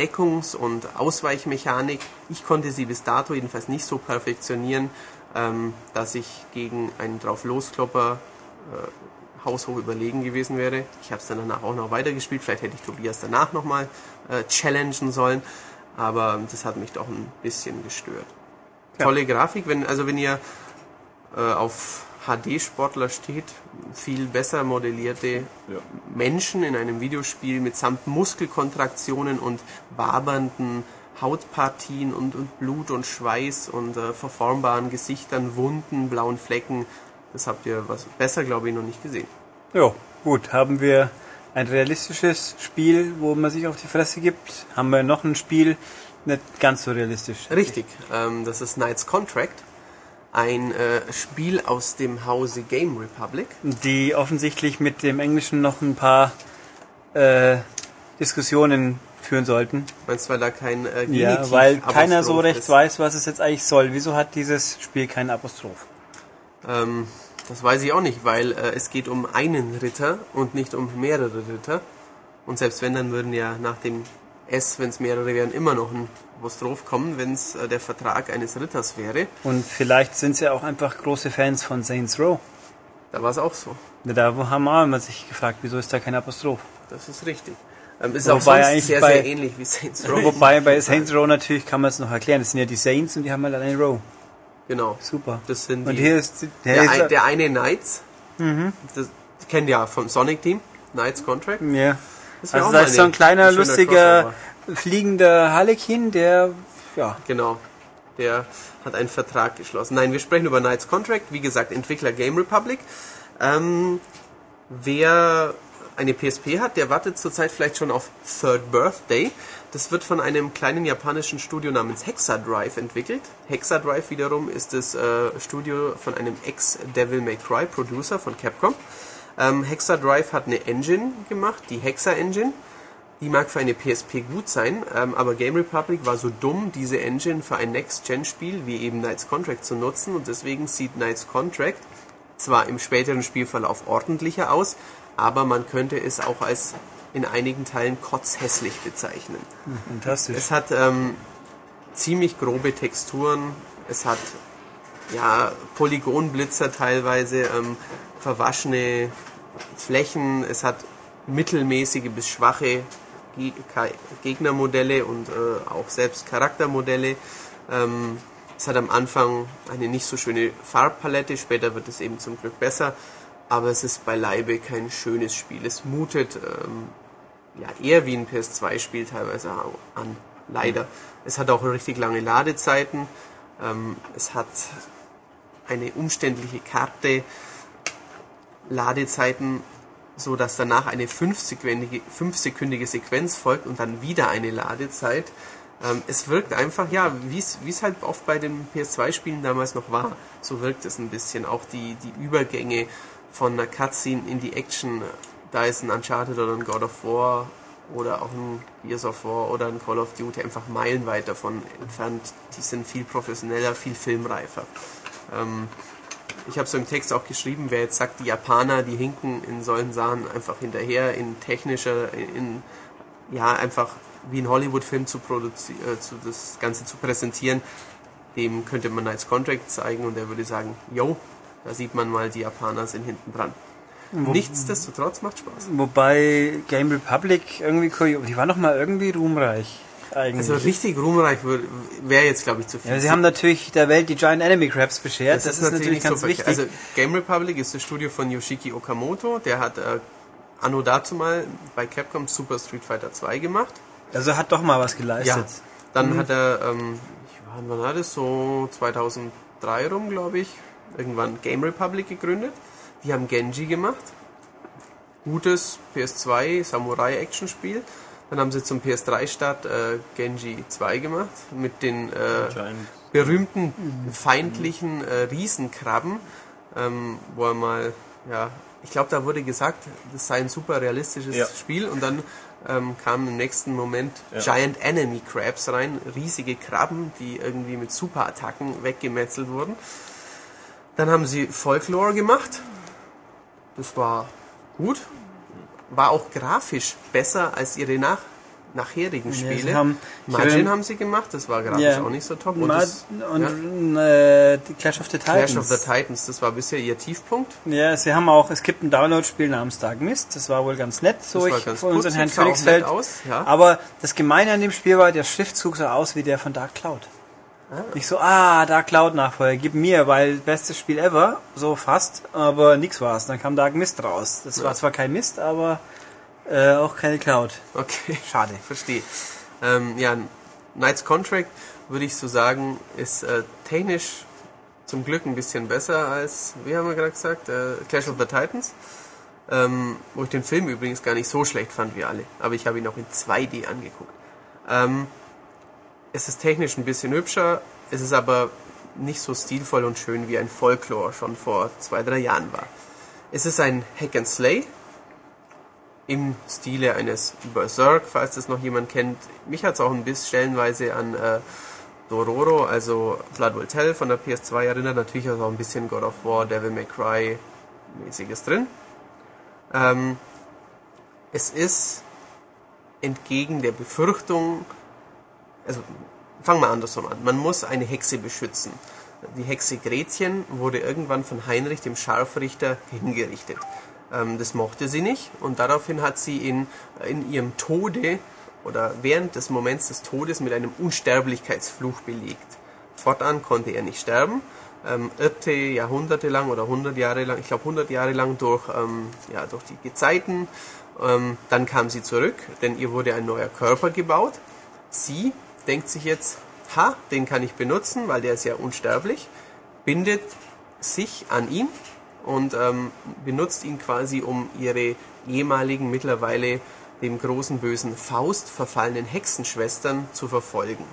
Deckungs- und Ausweichmechanik. Ich konnte sie bis dato jedenfalls nicht so perfektionieren, ähm, dass ich gegen einen drauf losklopper äh, haushoch überlegen gewesen wäre. Ich habe es dann danach auch noch weitergespielt. Vielleicht hätte ich Tobias danach nochmal äh, challengen sollen. Aber das hat mich doch ein bisschen gestört. Tolle Grafik, wenn, also wenn ihr äh, auf HD-Sportler steht, viel besser modellierte Ja. Menschen in einem Videospiel mitsamt Muskelkontraktionen und wabernden Hautpartien und, und Blut und Schweiß und äh, verformbaren Gesichtern, Wunden, blauen Flecken. Das habt ihr was besser, glaube ich, noch nicht gesehen. Ja, gut, haben wir ein realistisches Spiel, wo man sich auf die Fresse gibt. Haben wir noch ein Spiel, nicht ganz so realistisch. Richtig, ähm, das ist Knights Contract. Ein äh, Spiel aus dem Hause Game Republic. Die offensichtlich mit dem Englischen noch ein paar äh, Diskussionen führen sollten. Meinst du, weil da kein äh, Ja, Genitiv weil keiner so Apostroph recht ist? weiß, was es jetzt eigentlich soll. Wieso hat dieses Spiel keinen Apostroph? Ähm, das weiß ich auch nicht, weil äh, es geht um einen Ritter und nicht um mehrere Ritter. Und selbst wenn, dann würden ja nach dem S, wenn es mehrere wären, immer noch ein Apostroph kommen, wenn es äh, der Vertrag eines Ritters wäre. Und vielleicht sind sie auch einfach große Fans von Saints Row. Da war es auch so. Da haben wir immer sich gefragt, wieso ist da kein Apostroph? Das ist richtig. Ähm, ist Wobei auch eigentlich sehr, bei- sehr ähnlich wie Saints Row. Wobei bei Saints Row natürlich kann man es noch erklären. Das sind ja die Saints und die haben halt eine Row. Genau. Super. Das sind Und die, hier ist der, der, ist, ein, der eine Knights. Das kennt ihr ja vom Sonic Team. Knights Contract. ja. Das Also da ist so ein eine- kleiner, ein lustiger, Crossover. fliegender Harlequin, der ja, Genau. Der hat einen Vertrag geschlossen. Nein, wir sprechen über Knights Contract. Wie gesagt, Entwickler Game Republic. Ähm, wer eine PSP hat, der wartet zurzeit vielleicht schon auf Third Birthday. Das wird von einem kleinen japanischen Studio namens Hexadrive entwickelt. Hexadrive wiederum ist das äh, Studio von einem Ex-Devil May Cry Producer von Capcom. Ähm, Hexadrive hat eine Engine gemacht, die Hexa Engine. Die mag für eine PSP gut sein, ähm, aber Game Republic war so dumm, diese Engine für ein Next-Gen-Spiel wie eben Knights Contract zu nutzen und deswegen sieht Knights Contract zwar im späteren Spielverlauf ordentlicher aus, aber man könnte es auch als in einigen Teilen kotzhässlich bezeichnen. fantastisch. Es hat ähm, ziemlich grobe Texturen, es hat ja Polygonblitzer teilweise, ähm, verwaschene Flächen, es hat mittelmäßige bis schwache Gegnermodelle und äh, auch selbst Charaktermodelle. Ähm, es hat am Anfang eine nicht so schöne Farbpalette, später wird es eben zum Glück besser, aber es ist beileibe kein schönes Spiel. Es mutet ähm, ja, eher wie ein PS2-Spiel teilweise an. Leider. Es hat auch richtig lange Ladezeiten. Ähm, es hat eine umständliche Karte. Ladezeiten, so dass danach eine fünfsekündige, Sequenz folgt und dann wieder eine Ladezeit. Ähm, es wirkt einfach, ja, wie es wie es halt oft bei den PS2-Spielen damals noch war. So wirkt es ein bisschen. Auch die, die Übergänge von einer Cutscene in die Action, da ist ein Uncharted oder ein God of War oder auch ein Gears of War oder ein Call of Duty einfach meilenweit davon entfernt. Die sind viel professioneller, viel filmreifer. Ähm, ich habe so im Text auch geschrieben, wer jetzt sagt, die Japaner, die hinken in solchen Sachen einfach hinterher, in technischer, in, ja, einfach wie ein Hollywood-Film zu produzieren, äh, das Ganze zu präsentieren, dem könnte man als Contract zeigen und er würde sagen, yo, da sieht man mal, die Japaner sind hinten dran. Nichtsdestotrotz macht Spaß. Wobei Game Republic irgendwie, die war noch mal irgendwie ruhmreich. Eigentlich. Also richtig ruhmreich wäre jetzt, glaube ich, zu viel. ja, sie haben natürlich der Welt die Giant Enemy Crabs beschert. Das, ist, natürlich, nicht ganz so wichtig. Also Game Republic ist das Studio von Yoshiki Okamoto. Der hat äh, anno dazu mal bei Capcom Super Street Fighter 2 gemacht. Also hat doch mal was geleistet. Ja. Dann hat er, ähm, wann war das? So 2003 rum, glaube ich, irgendwann Game Republic gegründet. Die haben Genji gemacht. Gutes PS2 Samurai-Action-Spiel. Dann haben sie zum PS3-Start äh, Genji 2 gemacht mit den äh, berühmten feindlichen äh, Riesenkrabben, ähm, wo er mal, ja, ich glaube, da wurde gesagt, das sei ein super realistisches Ja. Spiel und dann ähm, kamen im nächsten Moment Ja. Giant Enemy Crabs rein, riesige Krabben, die irgendwie mit Superattacken weggemetzelt wurden. Dann haben sie Folklore gemacht. Das war gut. War auch grafisch besser als ihre nach nachherigen sie Spiele. haben- ich Margin haben sie gemacht, das war grafisch Ja. auch nicht so top. Und, das, und ja, äh, die Clash of the Titans. Clash of the Titans, das war bisher ihr Tiefpunkt. Ja, sie haben auch, es gibt ein Download-Spiel namens Dark Mist, das war wohl ganz nett, so Das war ich ganz von unseren Herrn Königsfeld. aus, ja. Aber das Gemeine an dem Spiel war, der Schriftzug sah aus wie der von Dark Cloud. Nicht so, ah, Dark Cloud Nachfolger, gib mir, weil bestes Spiel ever, so fast, aber nix war's. Dann kam Dark Mist raus. Das Ja. war zwar kein Mist, aber äh, auch keine Cloud. Okay, Schade. verstehe. Ähm, ja, Knights Contract würde ich so sagen, ist äh, technisch zum Glück ein bisschen besser als, wie haben wir gerade gesagt, äh, Clash of the Titans. ähm, wo ich den Film übrigens gar nicht so schlecht fand wie alle, aber ich habe ihn auch in 2D angeguckt. Ähm, es ist technisch ein bisschen hübscher, es ist aber nicht so stilvoll und schön wie ein Folklore schon vor zwei, drei Jahren war. Es ist ein Hack and Slay im Stile eines Berserk, falls das noch jemand kennt. Mich hat es auch ein bisschen stellenweise an äh, Dororo, also Blood Will Tell von der PS2 erinnert. Natürlich auch ein bisschen God of War, Devil May Cry mäßiges drin. Ähm, es ist entgegen der Befürchtung, also fangen wir andersrum an. Man muss eine Hexe beschützen. Die Hexe Gretchen wurde irgendwann von Heinrich, dem Scharfrichter, hingerichtet. Ähm, das mochte sie nicht und daraufhin hat sie in, in ihrem Tode oder während des Moments des Todes mit einem Unsterblichkeitsfluch belegt. Fortan konnte er nicht sterben, ähm, irrte Jahrhunderte lang oder 100 Jahre lang, ich glaube 100 Jahre lang durch, ähm, ja, durch die Gezeiten. Ähm, dann kam sie zurück, denn ihr wurde ein neuer Körper gebaut. Sie denkt sich jetzt, ha, den kann ich benutzen, weil der ist ja unsterblich, bindet sich an ihn und ähm, benutzt ihn quasi, um ihre ehemaligen, mittlerweile dem großen bösen Faust verfallenen Hexenschwestern zu verfolgen.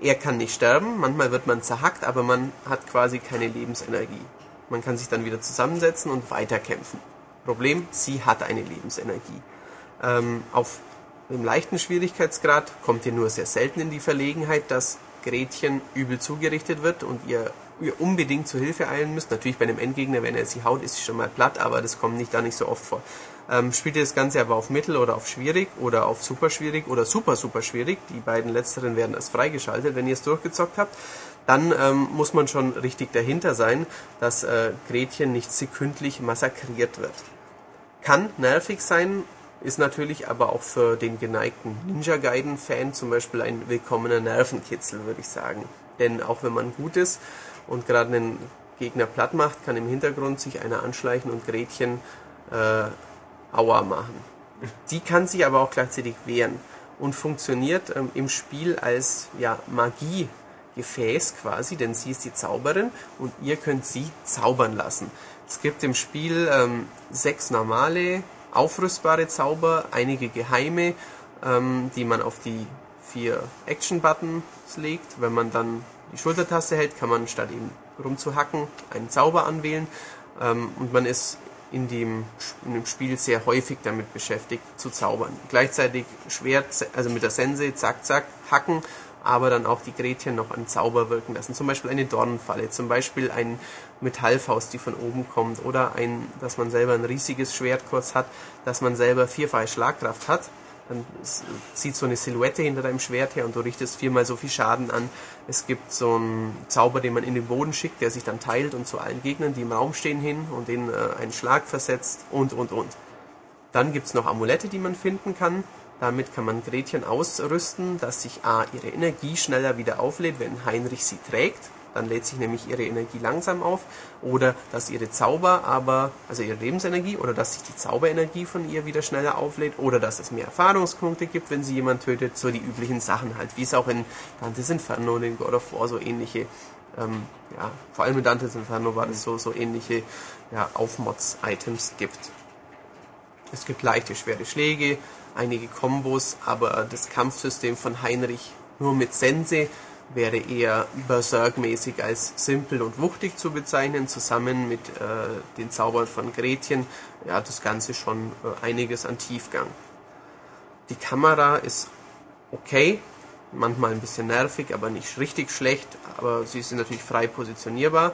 Er kann nicht sterben, manchmal wird man zerhackt, aber man hat quasi keine Lebensenergie. Man kann sich dann wieder zusammensetzen und weiterkämpfen. Problem, sie hat eine Lebensenergie. Ähm, auf dem leichten Schwierigkeitsgrad kommt ihr nur sehr selten in die Verlegenheit, dass Gretchen übel zugerichtet wird und ihr, ihr unbedingt zu Hilfe eilen müsst. Natürlich bei einem Endgegner, wenn er sie haut, ist sie schon mal platt, aber das kommt nicht da nicht so oft vor. Ähm, spielt ihr das Ganze aber auf Mittel oder auf Schwierig oder auf Super Schwierig oder Super Super Schwierig, die beiden letzteren werden als freigeschaltet, wenn ihr es durchgezockt habt, dann ähm, muss man schon richtig dahinter sein, dass äh, Gretchen nicht sekündlich massakriert wird. Kann nervig sein, ist natürlich aber auch für den geneigten Ninja Gaiden-Fan zum Beispiel ein willkommener Nervenkitzel, würde ich sagen. Denn auch wenn man gut ist und gerade einen Gegner platt macht, kann im Hintergrund sich einer anschleichen und Gretchen äh, Aua machen. Die kann sich aber auch gleichzeitig wehren und funktioniert ähm, im Spiel als ja, Magiegefäß quasi, denn sie ist die Zauberin und ihr könnt sie zaubern lassen. Es gibt im Spiel ähm, sechs normale aufrüstbare Zauber, einige geheime, ähm, die man auf die vier Action-Buttons legt. Wenn man dann die Schultertaste hält, kann man statt eben rumzuhacken einen Zauber anwählen. Ähm, und man ist in dem, in dem Spiel sehr häufig damit beschäftigt zu zaubern. Gleichzeitig Schwert, also mit der Sense, zack, zack, hacken aber dann auch die Gretchen noch an Zauber wirken lassen. Zum Beispiel eine Dornenfalle, zum Beispiel ein Metallfaust, die von oben kommt, oder ein, dass man selber ein riesiges Schwert kurz hat, dass man selber vierfache Schlagkraft hat. Dann zieht so eine Silhouette hinter deinem Schwert her und du richtest viermal so viel Schaden an. Es gibt so einen Zauber, den man in den Boden schickt, der sich dann teilt und zu allen Gegnern, die im Raum stehen, hin und denen äh, einen Schlag versetzt und, und, und. Dann gibt's noch Amulette, die man finden kann. Damit kann man Gretchen ausrüsten, dass sich A ihre Energie schneller wieder auflädt, wenn Heinrich sie trägt. Dann lädt sich nämlich ihre Energie langsam auf. Oder dass ihre Zauber aber, also ihre Lebensenergie, oder dass sich die Zauberenergie von ihr wieder schneller auflädt. Oder dass es mehr Erfahrungspunkte gibt, wenn sie jemand tötet. So die üblichen Sachen halt, wie es auch in Dante's Inferno und in God of War so ähnliche, ähm, ja, vor allem in Dante's Inferno war das so, so ähnliche ja, Aufmods-Items gibt. Es gibt leichte, schwere Schläge, einige Kombos, aber das Kampfsystem von Heinrich nur mit Sense wäre eher Berserk-mäßig als simpel und wuchtig zu bezeichnen, zusammen mit äh, den Zaubern von Gretchen, ja, das Ganze schon äh, einiges an Tiefgang. Die Kamera ist okay, manchmal ein bisschen nervig, aber nicht richtig schlecht, aber sie ist natürlich frei positionierbar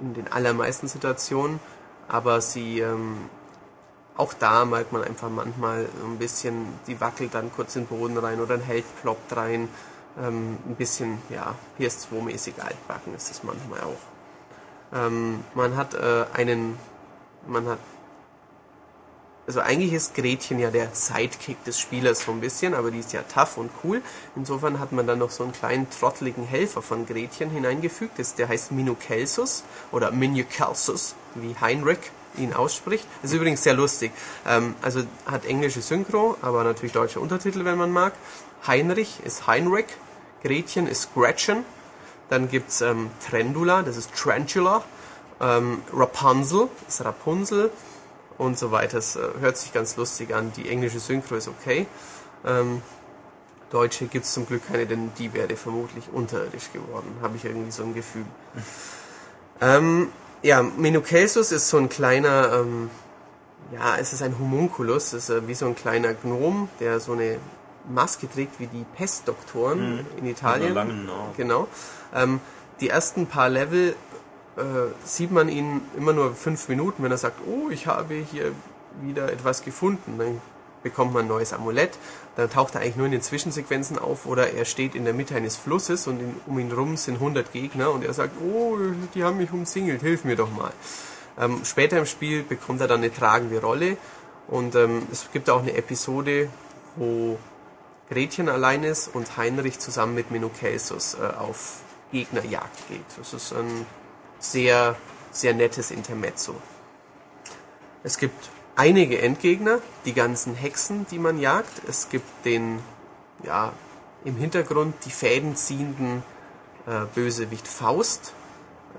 in den allermeisten Situationen, aber sie ähm, auch da merkt man einfach manchmal ein bisschen, die wackelt dann kurz in den Boden rein oder ein Held ploppt rein. Ähm, ein bisschen, ja, PS2-mäßig altbacken ist es manchmal auch. Ähm, man hat äh, einen, man hat, also eigentlich ist Gretchen ja der Sidekick des Spielers so ein bisschen, aber die ist ja tough und cool. Insofern hat man dann noch so einen kleinen trotteligen Helfer von Gretchen hineingefügt. Das, der heißt Minukelsus oder Minukelsus, wie Heinrich ihn ausspricht. ist übrigens sehr lustig. Ähm, also hat englische Synchro, aber natürlich deutsche Untertitel, wenn man mag. Heinrich ist Heinrich, Gretchen ist Gretchen. Dann gibt's ähm, Trendula, das ist Trantula. Ähm, Rapunzel ist Rapunzel. und so weiter. Es äh, hört sich ganz lustig an. Die englische Synchro ist okay. Ähm, Deutsche gibt es zum Glück keine, denn die wäre vermutlich unterirdisch geworden. Habe ich irgendwie so ein Gefühl. ähm, ja, Minucasus ist so ein kleiner, ähm, ja, es ist ein Homunculus, es ist äh, wie so ein kleiner Gnom, der so eine Maske trägt wie die Pestdoktoren Mhm. in Italien. Einer langen Nase. Genau. Ähm, die ersten paar Level äh, sieht man ihn immer nur fünf Minuten, wenn er sagt, oh, ich habe hier wieder etwas gefunden. Dann bekommt man ein neues Amulett. Dann taucht er eigentlich nur in den Zwischensequenzen auf oder er steht in der Mitte eines Flusses und in, um ihn rum sind 100 Gegner und er sagt, oh, die haben mich umsingelt, hilf mir doch mal. Ähm, später im Spiel bekommt er dann eine tragende Rolle und ähm, es gibt auch eine Episode, wo Gretchen allein ist und Heinrich zusammen mit Minucasus äh, auf Gegnerjagd geht. Das ist ein sehr, sehr nettes Intermezzo. Es gibt einige Endgegner, die ganzen Hexen, die man jagt. Es gibt den, ja, im Hintergrund die Fäden ziehenden äh, Bösewicht Faust.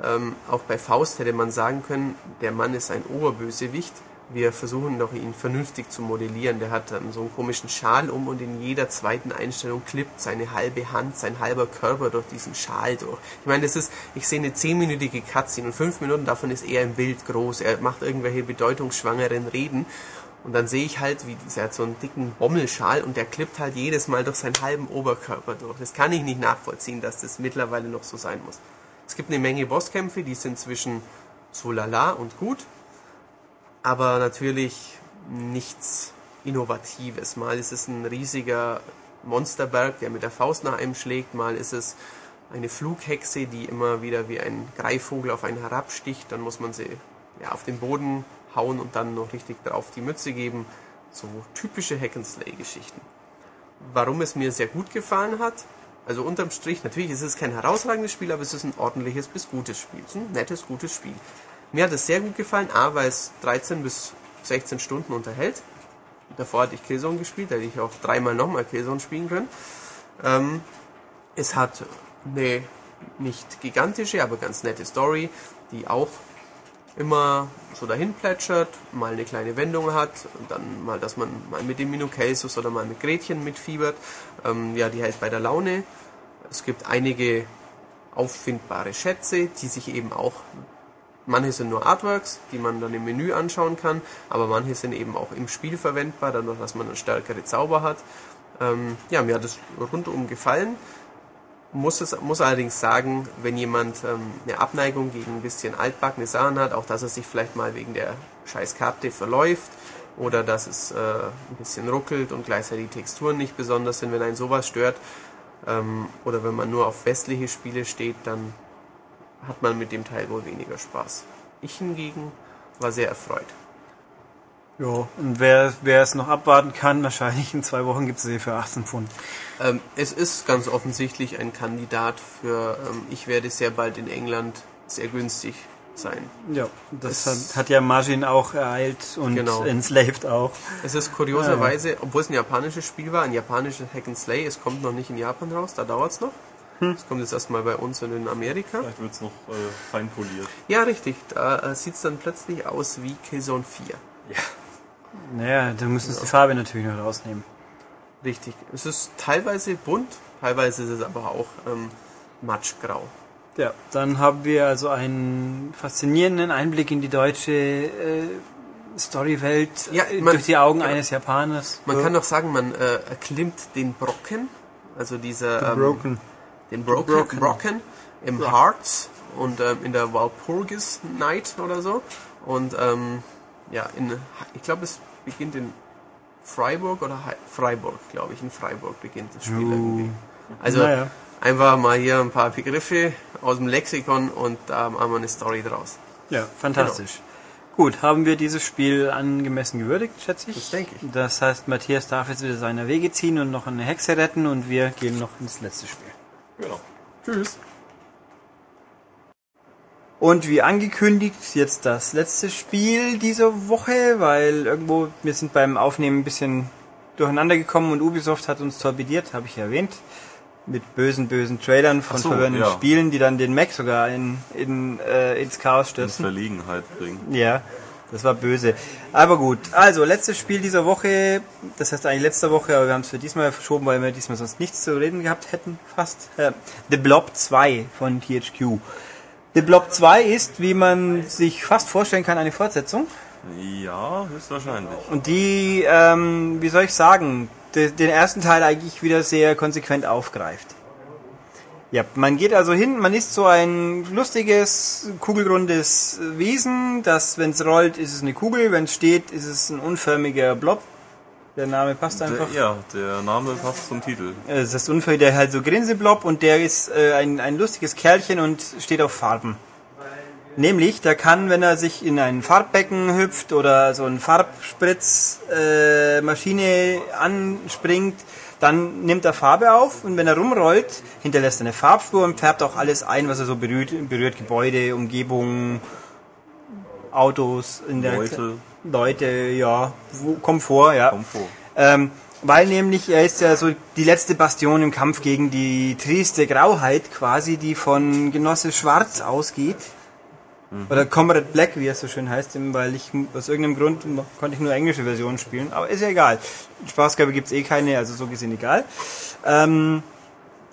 Ähm, auch bei Faust hätte man sagen können, der Mann ist ein Oberbösewicht. Wir versuchen doch ihn vernünftig zu modellieren. Der hat ähm, so einen komischen Schal um und in jeder zweiten Einstellung klippt seine halbe Hand, sein halber Körper durch diesen Schal durch. Ich meine, das ist, ich sehe eine zehnminütige Cutscene und fünf Minuten davon ist er im Bild groß. Er macht irgendwelche bedeutungsschwangeren Reden. Und dann sehe ich halt, wie dieser hat so einen dicken Bommelschal und der klippt halt jedes Mal durch seinen halben Oberkörper durch. Das kann ich nicht nachvollziehen, dass das mittlerweile noch so sein muss. Es gibt eine Menge Bosskämpfe, die sind zwischen so lala und gut, aber natürlich nichts Innovatives. Mal ist es ein riesiger Monsterberg, der mit der Faust nach einem schlägt, mal ist es eine Flughexe, die immer wieder wie ein Greifvogel auf einen herabsticht, dann muss man sie ja, auf den Boden hauen und dann noch richtig drauf die Mütze geben. So typische Hack-and-Slay-Geschichten. Warum es mir sehr gut gefallen hat, also unterm Strich, natürlich ist es kein herausragendes Spiel, aber es ist ein ordentliches bis gutes Spiel. Es ist ein nettes, gutes Spiel. Mir hat es sehr gut gefallen, A, weil es 13 bis 16 Stunden unterhält. Davor hatte ich Killzone gespielt, da hätte ich auch dreimal nochmal Killzone spielen können. Ähm, es hat eine nicht gigantische, aber ganz nette Story, die auch immer so dahin plätschert, mal eine kleine Wendung hat und dann mal, dass man mal mit dem Minucasus oder mal mit Gretchen mitfiebert. Ähm, ja, die hält bei der Laune. Es gibt einige auffindbare Schätze, die sich eben auch, manche sind nur Artworks, die man dann im Menü anschauen kann, aber manche sind eben auch im Spiel verwendbar, dadurch, dass man stärkere Zauber hat. Ähm, ja, mir hat es rundum gefallen muss es muss allerdings sagen, wenn jemand ähm, eine Abneigung gegen ein bisschen altbackene Sachen hat, auch dass er sich vielleicht mal wegen der scheiß Karte verläuft oder dass es äh, ein bisschen ruckelt und gleichzeitig die Texturen nicht besonders sind, wenn einen sowas stört ähm, oder wenn man nur auf westliche Spiele steht, dann hat man mit dem Teil wohl weniger Spaß. Ich hingegen war sehr erfreut. Ja, und wer, wer es noch abwarten kann, wahrscheinlich in zwei Wochen gibt es sie für 18 Pfund. Ähm, es ist ganz offensichtlich ein Kandidat für, ähm, ich werde sehr bald in England sehr günstig sein. Ja, das hat, hat ja Margin auch ereilt und Genau. enslaved auch. Es ist kurioserweise, obwohl es ein japanisches Spiel war, ein japanisches Hack and Slay, es kommt noch nicht in Japan raus, da dauert es noch. Es kommt jetzt erstmal bei uns und in Amerika. Vielleicht wird's noch äh, fein poliert. Ja, richtig, da äh, sieht es dann plötzlich aus wie Killzone 4. Naja, da müssen sie die Farbe natürlich noch rausnehmen. Richtig. Es ist teilweise bunt, teilweise ist es aber auch ähm, matschgrau. Ja, dann haben wir also einen faszinierenden Einblick in die deutsche äh, Storywelt Ja, äh, man- durch die Augen ja. eines Japaners. Man Ja. kann doch sagen, man äh, erklimmt den Brocken, also dieser The ähm, Broken. Broken, Brocken. Im Hearts und ähm, in der Walpurgis Night oder so. Und ähm, ja, in, ich glaube, es beginnt in Freiburg oder Hei- Freiburg, glaube ich. In Freiburg beginnt das Spiel irgendwie. Also Naja. einfach mal hier ein paar Begriffe aus dem Lexikon und da haben wir eine Story draus. Ja, fantastisch. Gut, haben wir dieses Spiel angemessen gewürdigt, schätze ich. Das denke ich. Das heißt, Matthias darf jetzt wieder seine Wege ziehen und noch eine Hexe retten und wir gehen noch ins letzte Spiel. Genau. Tschüss. Und wie angekündigt, jetzt das letzte Spiel dieser Woche, weil irgendwo, wir sind beim Aufnehmen ein bisschen durcheinander gekommen und Ubisoft hat uns torpediert, habe ich ja erwähnt. Mit bösen, bösen Trailern von so, verwirrenden ja. Spielen, die dann den Mac sogar in, in, äh, ins Chaos In stürzen. Verlegenheit bringen. Ja. Das war böse. Aber gut. Also, letztes Spiel dieser Woche, das heißt eigentlich letzte Woche, aber wir haben es für diesmal verschoben, weil wir diesmal sonst nichts zu reden gehabt hätten, fast. Äh, The Blob 2 von THQ. The Blob 2 ist, wie man sich fast vorstellen kann, eine Fortsetzung. Ja, höchstwahrscheinlich. Und die, ähm, wie soll ich sagen, de, den ersten Teil eigentlich wieder sehr konsequent aufgreift. Ja, man geht also hin, man ist so ein lustiges, kugelrundes Wesen, das, wenn es rollt, ist es eine Kugel, wenn es steht, ist es ein unförmiger Blob. Der Name passt einfach. Der, ja, der Name passt zum Titel. Es ist das unförmig, der halt so Grinseblob und der ist äh, ein, ein lustiges Kerlchen und steht auf Farben. Nämlich, der kann, wenn er sich in ein Farbbecken hüpft oder so eine Farbspritzmaschine äh, Maschine anspringt, dann nimmt er Farbe auf und wenn er rumrollt, hinterlässt er eine Farbspur und färbt auch alles ein, was er so berührt, berührt Gebäude, Umgebung, Autos, in der Leute. Leute, ja, Komfort, ja. Komfort. Ähm, weil nämlich er ist ja so die letzte Bastion im Kampf gegen die trieste Grauheit quasi, die von Genosse Schwarz ausgeht. Oder Comrade Black, wie es so schön heißt, weil ich aus irgendeinem Grund konnte ich nur englische Versionen spielen, aber ist ja egal. Spaßgabe gibt's eh keine, also so gesehen egal. Ähm,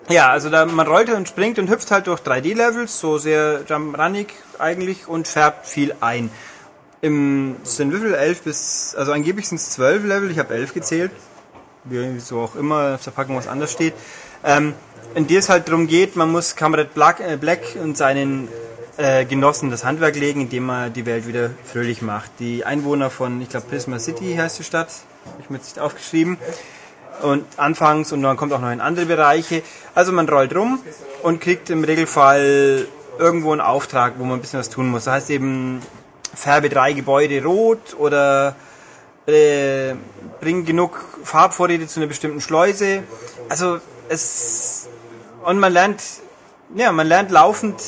ja, also da man rollt und springt und hüpft halt durch 3D-Levels, so sehr jumprannig eigentlich und färbt viel ein. Im es sind wie viel? 11 bis, also angeblich sind es 12 Level, ich habe 11 gezählt. Wie so auch immer auf der Packung was anders steht. Ähm, in der es halt darum geht, man muss Kamerad äh, Black und seinen äh, Genossen das Handwerk legen, indem er die Welt wieder fröhlich macht. Die Einwohner von, ich glaube, Prisma City heißt die Stadt, habe ich mir jetzt nicht aufgeschrieben. Und anfangs und dann kommt auch noch in andere Bereiche. Also man rollt rum und kriegt im Regelfall irgendwo einen Auftrag, wo man ein bisschen was tun muss. Das heißt eben, färbe drei Gebäude rot oder äh, bring genug Farbvorräte zu einer bestimmten Schleuse. Also es und man lernt, ja, man lernt laufend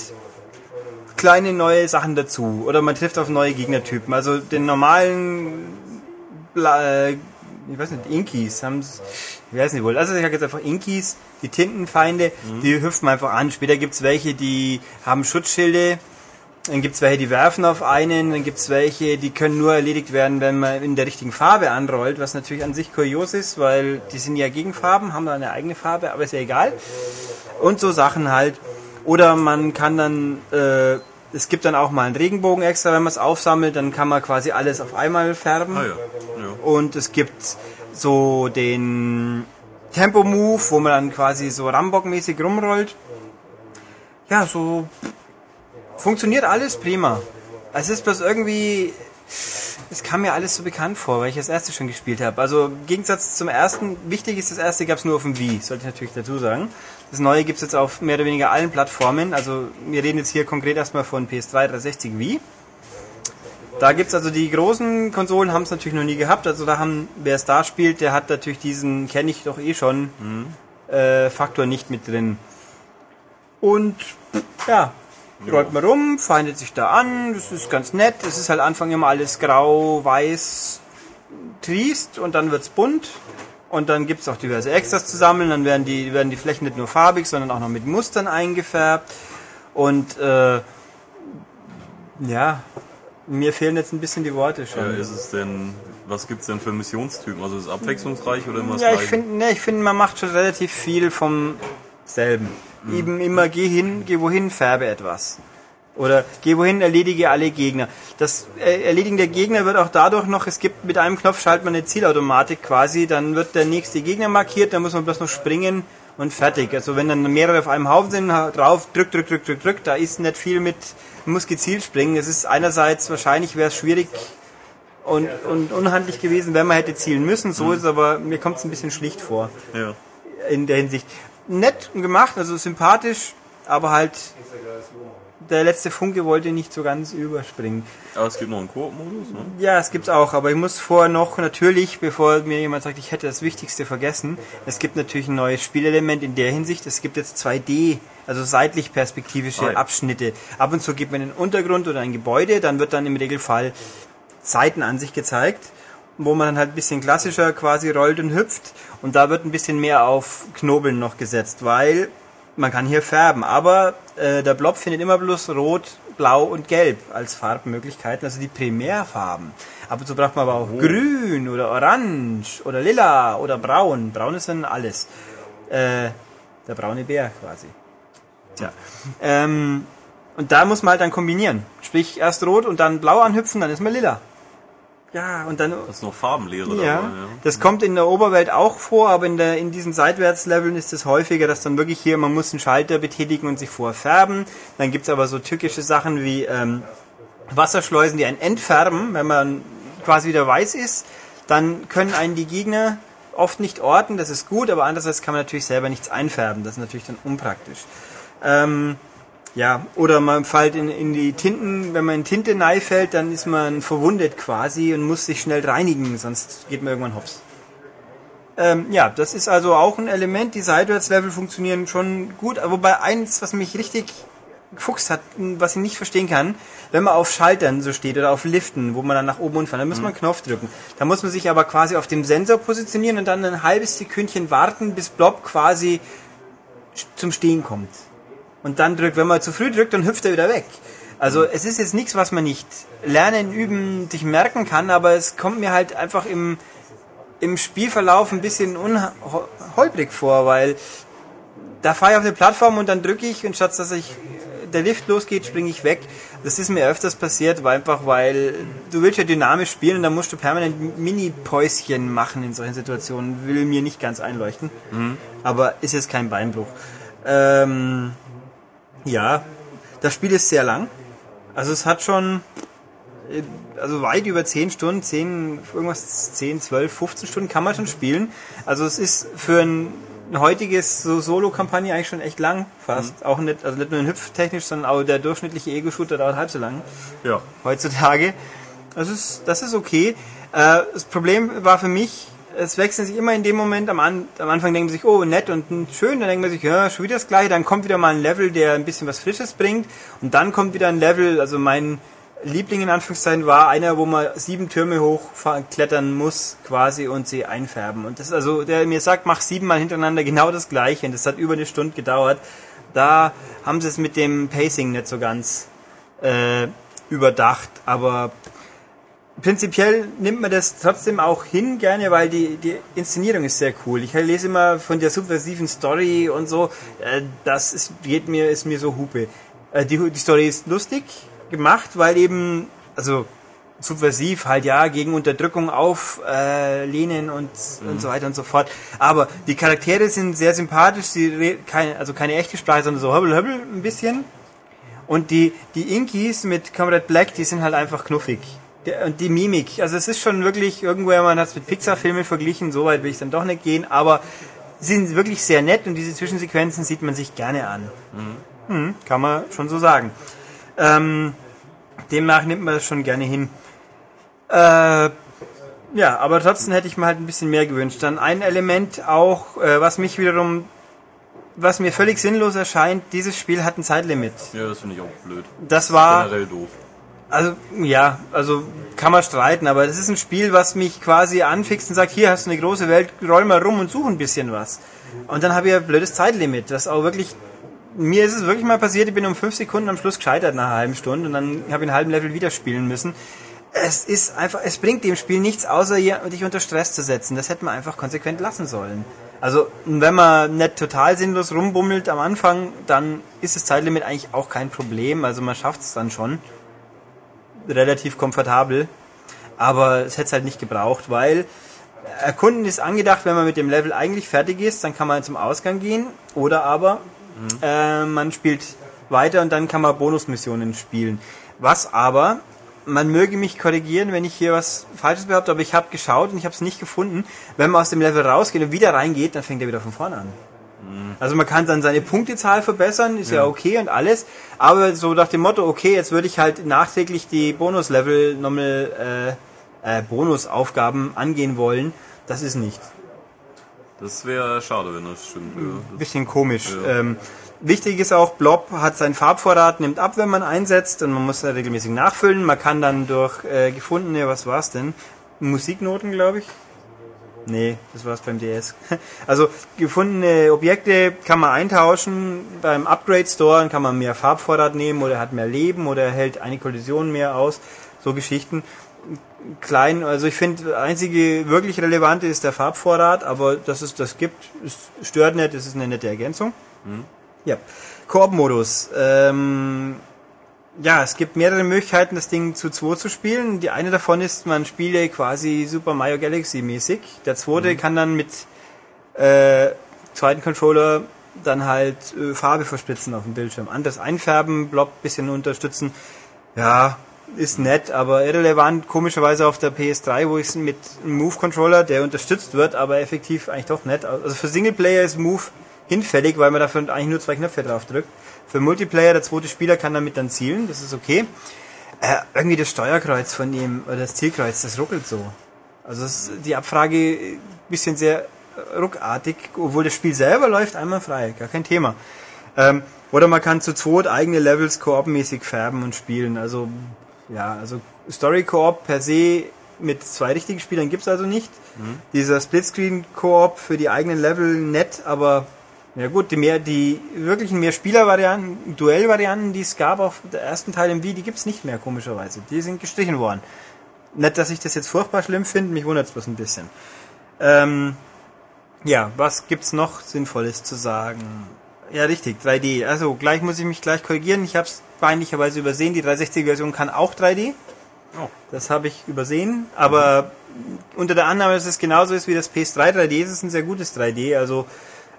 kleine neue Sachen dazu oder man trifft auf neue Gegnertypen. Also den normalen, Bla, äh, ich weiß nicht, Inkies haben ich weiß nicht wohl. Also ich sage jetzt einfach Inkies, die Tintenfeinde, die hüpfen einfach an. Später gibt's welche, die haben Schutzschilde. Dann gibt's welche, die werfen auf einen, dann gibt's welche, die können nur erledigt werden, wenn man in der richtigen Farbe anrollt, was natürlich an sich kurios ist, weil die sind ja Gegenfarben, haben da eine eigene Farbe, aber ist ja egal. Und so Sachen halt. Oder man kann dann, äh, es gibt dann auch mal einen Regenbogen extra, wenn man es aufsammelt, dann kann man quasi alles auf einmal färben. Ah ja. ja. Und es gibt so den Tempo-Move, wo man dann quasi so Rambock-mäßig rumrollt. Ja, so funktioniert alles prima. Es ist bloß irgendwie, es kam mir alles so bekannt vor, weil ich das erste schon gespielt habe. Also im Gegensatz zum ersten, wichtig ist, das erste gab es nur auf dem Wii, sollte ich natürlich dazu sagen. Das neue gibt es jetzt auf mehr oder weniger allen Plattformen. Also wir reden jetzt hier konkret erstmal von PS3, 360, Wii. Da gibt's also die großen Konsolen haben es natürlich noch nie gehabt. Also da haben, wer es da spielt, der hat natürlich diesen, kenne ich doch eh schon, äh, Faktor nicht mit drin. Und ja, rollt man rum, feindet sich da an, das ist ganz nett. Es ist halt Anfang immer alles grau, weiß, triest und dann wird's bunt. Und dann gibt's auch diverse Extras zu sammeln. Dann werden die, werden die Flächen nicht nur farbig, sondern auch noch mit Mustern eingefärbt. Und äh, ja, mir fehlen jetzt ein bisschen die Worte schon. ist es denn, was gibt's denn für Missionstypen? Also ist es abwechslungsreich oder immer das Ja, ich finde, ne, ich finde, man macht schon relativ viel vom selben. Eben immer geh hin, geh wohin, färbe etwas. Oder geh wohin, erledige alle Gegner. Das äh, Erledigen der Gegner wird auch dadurch noch, es gibt mit einem Knopf schaltet man eine Zielautomatik quasi, dann wird der nächste Gegner markiert, dann muss man bloß noch springen und fertig. Also wenn dann mehrere auf einem Haufen sind, drauf, drück, drück, drück, drück, drück, da ist nicht viel mit, man muss gezielt springen. Es ist einerseits wahrscheinlich wäre es schwierig und, und unhandlich gewesen, wenn man hätte zielen müssen. So ist es aber, mir kommt es ein bisschen schlicht vor Ja. in der Hinsicht. Nett gemacht, also sympathisch, aber halt der letzte Funke wollte nicht so ganz überspringen. Aber es gibt noch einen Koop-Modus, ne? Ja, es gibt's auch, aber ich muss vorher noch natürlich, bevor mir jemand sagt, ich hätte das Wichtigste vergessen, es gibt natürlich ein neues Spielelement in der Hinsicht. Es gibt jetzt 2D, also seitlich perspektivische ja. Abschnitte. Ab und zu gibt man einen Untergrund oder ein Gebäude, dann wird dann im Regelfall Seitenansicht gezeigt, wo man dann halt ein bisschen klassischer quasi rollt und hüpft. Und da wird ein bisschen mehr auf Knobeln noch gesetzt, weil man kann hier färben. Aber äh, der Blob findet immer bloß rot, Blau und Gelb als Farbmöglichkeiten, also die Primärfarben. Ab und zu braucht man aber auch Grün oder Orange oder Lila oder Braun. Braun ist dann alles. Äh, der braune Bär quasi. Tja. Ähm, und da muss man halt dann kombinieren. Sprich, erst rot und dann blau anhüpfen, dann ist man lila. Ja, und dann Das ist noch Farbenlehre ja, dabei, ja. das kommt in der Oberwelt auch vor, aber in, der, in diesen Seitwärtsleveln ist es häufiger, dass dann wirklich hier, man muss einen Schalter betätigen und sich vorfärben. Dann gibt's aber so tückische Sachen wie ähm, Wasserschleusen, die einen entfärben, wenn man quasi wieder weiß ist. Dann können einen die Gegner oft nicht orten, das ist gut, aber andererseits kann man natürlich selber nichts einfärben, das ist natürlich dann unpraktisch. Ähm, ja, oder man fällt in, in die Tinten, wenn man in Tinte fällt, dann ist man verwundet quasi und muss sich schnell reinigen, sonst geht man irgendwann hops. Ähm, ja, das ist also auch ein Element, die Seitwärtslevel funktionieren schon gut, wobei eins, was mich richtig gefuchst hat, was ich nicht verstehen kann, wenn man auf Schaltern so steht oder auf Liften, wo man dann nach oben und fahren, dann muss man einen Knopf drücken. Da muss man sich aber quasi auf dem Sensor positionieren und dann ein halbes Sekündchen warten, bis Blob quasi zum Stehen kommt. Und dann drückt, wenn man zu früh drückt, dann hüpft er wieder weg. Also es ist jetzt nichts, was man nicht lernen, üben, sich merken kann, aber es kommt mir halt einfach im, im Spielverlauf ein bisschen unholprig vor, weil da fahre ich auf eine Plattform und dann drücke ich und statt dass ich der Lift losgeht, springe ich weg. Das ist mir öfters passiert, weil einfach weil du willst ja dynamisch spielen und dann musst du permanent Mini-Päuschen machen in solchen Situationen. Will mir nicht ganz einleuchten. Aber ist jetzt kein Beinbruch. Ähm, ja, das Spiel ist sehr lang. Also es hat schon äh, also weit über 10 Stunden, 10, irgendwas 10, 12, 15 Stunden kann man schon spielen. Also es ist für ein heutiges so Solo-Kampagne eigentlich schon echt lang fast. Auch nicht, also nicht nur in hüpftechnisch, sondern auch der durchschnittliche Ego-Shooter dauert halb so lang Ja. heutzutage. Das ist, das ist okay. Äh, das Problem war für mich, es wechseln sich immer in dem Moment, am, An am Anfang denkt man sich, oh, nett und schön, dann denkt man sich, ja, schon wieder das gleiche, dann kommt wieder mal ein Level, der ein bisschen was Frisches bringt. Und dann kommt wieder ein Level, also mein Liebling in Anführungszeichen war einer, wo man sieben Türme hochklettern muss quasi und sie einfärben. Und das ist also, der mir sagt, mach siebenmal hintereinander genau das gleiche. Und das hat über eine Stunde gedauert. Da haben sie es mit dem Pacing nicht so ganz äh, überdacht, aber prinzipiell nimmt man das trotzdem auch hin gerne, weil die, die Inszenierung ist sehr cool. Ich lese immer von der subversiven Story und so, äh, das ist, geht mir, ist mir so Hupe. Äh, die, die Story ist lustig gemacht, weil eben, also subversiv halt ja gegen Unterdrückung auflehnen und, und so weiter und so fort. Aber die Charaktere sind sehr sympathisch, sie keine, also keine echte Sprache, sondern so höbbel höbbel ein bisschen. Und die, die Inkies mit Comrade Black, die sind halt einfach knuffig. Der, und die Mimik, also es ist schon wirklich, irgendwo man hat es mit Pixar-Filmen verglichen, so weit will ich dann doch nicht gehen, aber sie sind wirklich sehr nett und diese Zwischensequenzen sieht man sich gerne an. Mhm, kann man schon so sagen. Ähm, demnach nimmt man das schon gerne hin. Äh, ja, aber trotzdem hätte ich mir halt ein bisschen mehr gewünscht. Dann ein Element auch, äh, was mich wiederum, was mir völlig sinnlos erscheint, dieses Spiel hat ein Zeitlimit. Ja, das finde ich auch blöd. Das war, Generell doof. Also ja, also kann man streiten, aber das ist ein Spiel, was mich quasi anfixt und sagt, hier hast du eine große Welt, roll mal rum und such ein bisschen was. Und dann habe ich ein blödes Zeitlimit, das auch wirklich, mir ist es wirklich mal passiert, ich bin um fünf Sekunden am Schluss gescheitert nach einer halben Stunde und dann habe ich einen halben Level wieder spielen müssen. Es ist einfach, es bringt dem Spiel nichts, außer dich unter Stress zu setzen. Das hätte man einfach konsequent lassen sollen. Also, wenn man nicht total sinnlos rumbummelt am Anfang, dann ist das Zeitlimit eigentlich auch kein Problem. Also man schafft es dann schon relativ komfortabel. Aber es hätte es halt nicht gebraucht, weil Erkunden ist angedacht, wenn man mit dem Level eigentlich fertig ist, dann kann man zum Ausgang gehen. Oder aber äh, man spielt weiter und dann kann man Bonusmissionen spielen. Was aber, man möge mich korrigieren, wenn ich hier was Falsches behaupte, aber ich habe geschaut und ich habe es nicht gefunden. Wenn man aus dem Level rausgeht und wieder reingeht, dann fängt er wieder von vorne an. Also man kann dann seine Punktezahl verbessern, ist ja. okay und alles, aber so nach dem Motto, okay, jetzt würde ich halt nachträglich die Bonuslevel nochmal äh, äh, Bonusaufgaben angehen wollen, das ist nicht. Das wäre schade, wenn das stimmt. Ja. Bisschen komisch. Ja. Ähm, wichtig ist auch, Blob hat seinen Farbvorrat, nimmt ab, wenn man einsetzt und man muss da regelmäßig nachfüllen. Man kann dann durch äh, gefundene, was war's denn? Musiknoten, glaube ich. Nee, das war's beim DS. Also gefundene Objekte kann man eintauschen. Beim Upgrade Store kann man mehr Farbvorrat nehmen oder hat mehr Leben oder hält eine Kollision mehr aus. So Geschichten. Klein, also ich finde, einzige wirklich relevante ist der Farbvorrat, aber dass es das gibt, es stört nicht, das ist eine nette Ergänzung. Ja. Koop-Modus. Ähm, ja, es gibt mehrere Möglichkeiten, das Ding zu 2 zu spielen. Die eine davon ist, man spiele quasi Super Mario Galaxy mäßig. Der zweite kann dann mit äh, zweiten Controller dann halt äh, Farbe verspritzen auf dem Bildschirm. Anders einfärben, Blob bisschen unterstützen. Ja, ist nett, aber irrelevant. Komischerweise auf der PS3, wo ich es mit einem Move-Controller, der unterstützt wird, aber effektiv eigentlich doch nett. Also für Singleplayer ist Move hinfällig, weil man dafür eigentlich nur zwei Knöpfe drauf drückt. Für Multiplayer, der zweite Spieler kann damit dann zielen, das ist okay. Äh, irgendwie das Steuerkreuz von ihm, oder das Zielkreuz, das ruckelt so. Also das, die Abfrage äh, bisschen sehr äh, ruckartig, obwohl das Spiel selber läuft einwandfrei, gar kein Thema. Ähm, oder man kann zu zweit eigene Levels koopmäßig färben und spielen. Also ja, also Story Koop per se mit zwei richtigen Spielern gibt's also nicht. Dieser Splitscreen Koop für die eigenen Level nett, aber ja gut, die mehr die wirklichen mehr Spielervarianten, Duellvarianten, die es gab auf der ersten Teil im Wii, die gibt's nicht mehr komischerweise. Die sind gestrichen worden. Nicht, dass ich das jetzt furchtbar schlimm finde, mich wundert's bloß ein bisschen. Ähm, ja, was gibt's noch Sinnvolles zu sagen? Ja, richtig, 3D. Also gleich muss ich mich gleich korrigieren. Ich habe es peinlicherweise übersehen. Die 360-Version kann auch 3D. Oh. Das habe ich übersehen. Aber unter der Annahme, dass es genauso ist wie das PS3 3D, ist es ein sehr gutes 3D. Also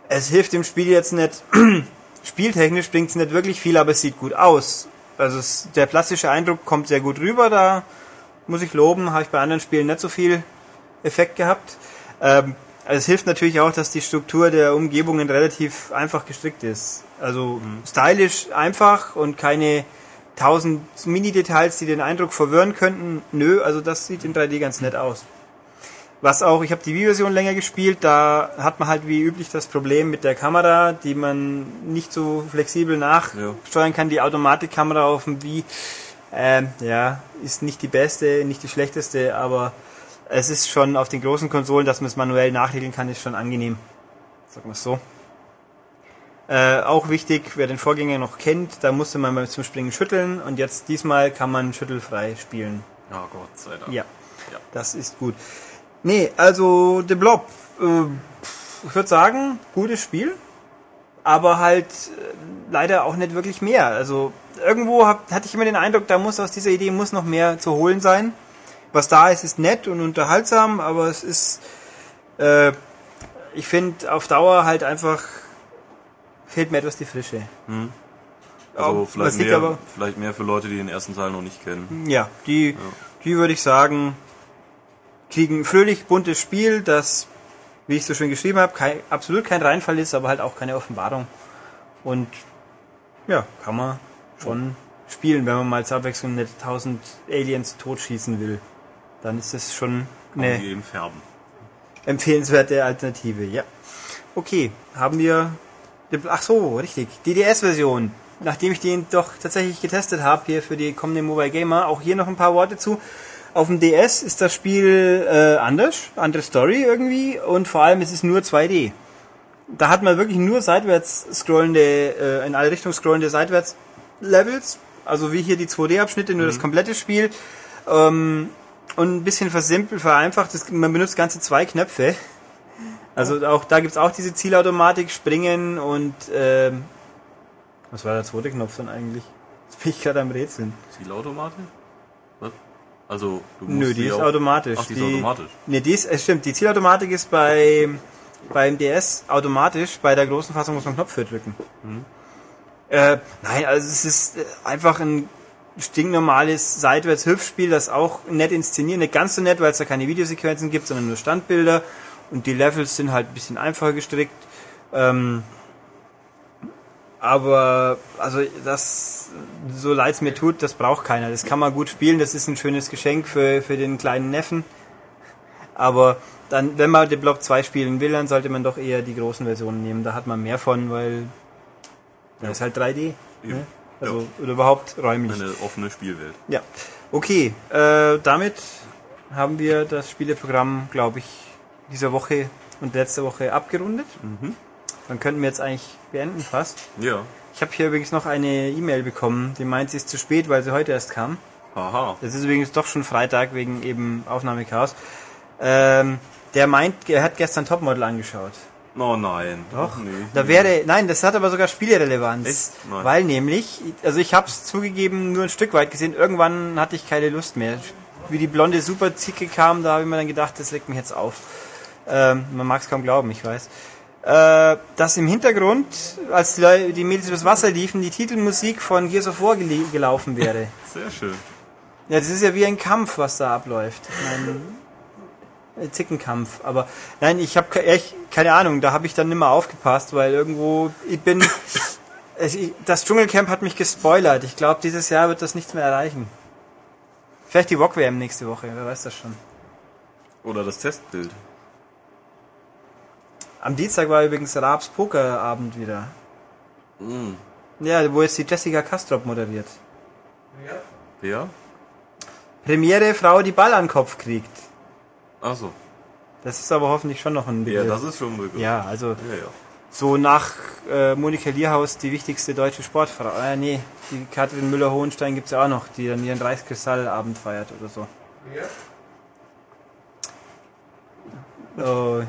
es hilft dem Spiel jetzt nicht. Spieltechnisch bringt es nicht wirklich viel, aber es sieht gut aus. Also es, der plastische Eindruck kommt sehr gut rüber. Da muss ich loben. Habe ich bei anderen Spielen nicht so viel Effekt gehabt. Ähm, also es hilft natürlich auch, dass die Struktur der Umgebungen relativ einfach gestrickt ist. Also stylisch einfach und keine tausend Mini-Details, die den Eindruck verwirren könnten. Nö, also das sieht in 3D ganz nett aus. Was auch, ich habe die Wii-Version länger gespielt, da hat man halt wie üblich das Problem mit der Kamera, die man nicht so flexibel nachsteuern kann. Die Automatikkamera auf dem Wii, ähm, ja, ist nicht die beste, nicht die schlechteste, aber es ist schon auf den großen Konsolen, dass man es manuell nachregeln kann, ist schon angenehm. Sagen wir es so. Äh, auch wichtig, wer den Vorgänger noch kennt, da musste man beim zum Springen schütteln und jetzt diesmal kann man schüttelfrei spielen. Ja, Gott sei Dank. Ja, Ja. das ist gut. Nee, also The Blob, äh, ich würde sagen, gutes Spiel, aber halt äh, leider auch nicht wirklich mehr. Also irgendwo hab, hatte ich immer den Eindruck, da muss aus dieser Idee muss noch mehr zu holen sein. Was da ist, ist nett und unterhaltsam, aber es ist, äh, ich finde auf Dauer halt einfach fehlt mir etwas die Frische. Also Ja, vielleicht mehr, aber- vielleicht mehr für Leute, die den ersten Teil noch nicht kennen. Ja, die, die würde ich sagen, kriegen ein fröhlich buntes Spiel, das, wie ich so schön geschrieben habe, kein, absolut kein Reinfall ist, aber halt auch keine Offenbarung. Und ja, kann man schon spielen, wenn man mal zur Abwechslung nicht tausend Aliens totschießen will. Dann ist das schon eine empfehlenswerte Alternative, ja. Okay, haben wir. Ach so, richtig. Die DS-Version. Nachdem ich den doch tatsächlich getestet habe hier für die kommende Mobile Gamer, auch hier noch ein paar Worte zu. Auf dem DS ist das Spiel äh, anders, andere Story irgendwie und vor allem es ist nur 2D. Da hat man wirklich nur seitwärts scrollende, äh, in alle Richtungen scrollende seitwärts Levels, also wie hier die 2D-Abschnitte, nur das komplette Spiel. Ähm, und ein bisschen versimpelt, vereinfacht, das, man benutzt ganze zwei Knöpfe. Also auch da gibt's auch diese Zielautomatik, Springen und ähm, was war der zweite Knopf dann eigentlich? Jetzt bin ich gerade am Rätseln. Zielautomatik? Also, du musst Nö, die ist auch- automatisch. Ach, die ist automatisch. Nee, die ist, es stimmt, die Zielautomatik ist bei beim DS automatisch, bei der großen Fassung muss man Knopf für drücken. Mhm. Äh, nein, also es ist äh, einfach ein stinknormales Seitwärts-Hüpfspiel, das auch nett inszeniert, nicht ganz so nett, weil es da keine Videosequenzen gibt, sondern nur Standbilder und die Levels sind halt ein bisschen einfacher gestrickt. Ähm, aber also das so leid es mir tut, das braucht keiner. Das kann man gut spielen, das ist ein schönes Geschenk für, für den kleinen Neffen. Aber dann, wenn man den Block 2 spielen will, dann sollte man doch eher die großen Versionen nehmen. Da hat man mehr von, weil da ist halt 3D. Eben. Ne? Also oder überhaupt räumlich. Eine offene Spielwelt. Ja. Okay, äh, damit haben wir das Spieleprogramm, glaube ich, dieser Woche und letzte Woche abgerundet. Dann könnten wir jetzt eigentlich beenden fast. Ja. Ich habe hier übrigens noch eine E-Mail bekommen, die meint, sie ist zu spät, weil sie heute erst kam. Haha. Es ist übrigens doch schon Freitag wegen eben Aufnahmechaos. Ähm, der meint, er hat gestern Topmodel angeschaut. Oh nein. Doch. Nee. Da wäre, nein, das hat aber sogar Spielerelevanz. Echt? Nein. Weil nämlich, also ich habe es zugegeben nur ein Stück weit gesehen, irgendwann hatte ich keine Lust mehr. Wie die blonde Superzicke kam, da habe ich mir dann gedacht, das legt mich jetzt auf. Ähm, man mag es kaum glauben, ich weiß. Äh, dass im Hintergrund, als die, Leute, die Mädels übers Wasser liefen, die Titelmusik von Gears of War gel gelaufen wäre. Sehr schön. Ja, das ist ja wie ein Kampf, was da abläuft. Ein Zickenkampf. Aber nein, ich habe echt keine Ahnung. Da habe ich dann nimmer aufgepasst, weil irgendwo ich bin. Das Dschungelcamp hat mich gespoilert. Ich glaube, dieses Jahr wird das nichts mehr erreichen. Vielleicht die Wok WM nächste Woche. Wer weiß das schon. Oder das Testbild. Am Dienstag war übrigens Raabs Pokerabend wieder. Mm. Ja, wo jetzt die Jessica Kastrop moderiert. Wer? Premiere Frau, die Ball an den Kopf kriegt. Achso. Das ist aber hoffentlich schon noch ein Ja, Begriff. das ist schon möglich. ja also Ja, ja. so nach äh, Monika Lierhaus die wichtigste deutsche Sportfrau. Äh, nee, die Katrin Müller-Hohenstein gibt's ja auch noch, die dann ihren Reichskristallabend feiert oder so. Oh,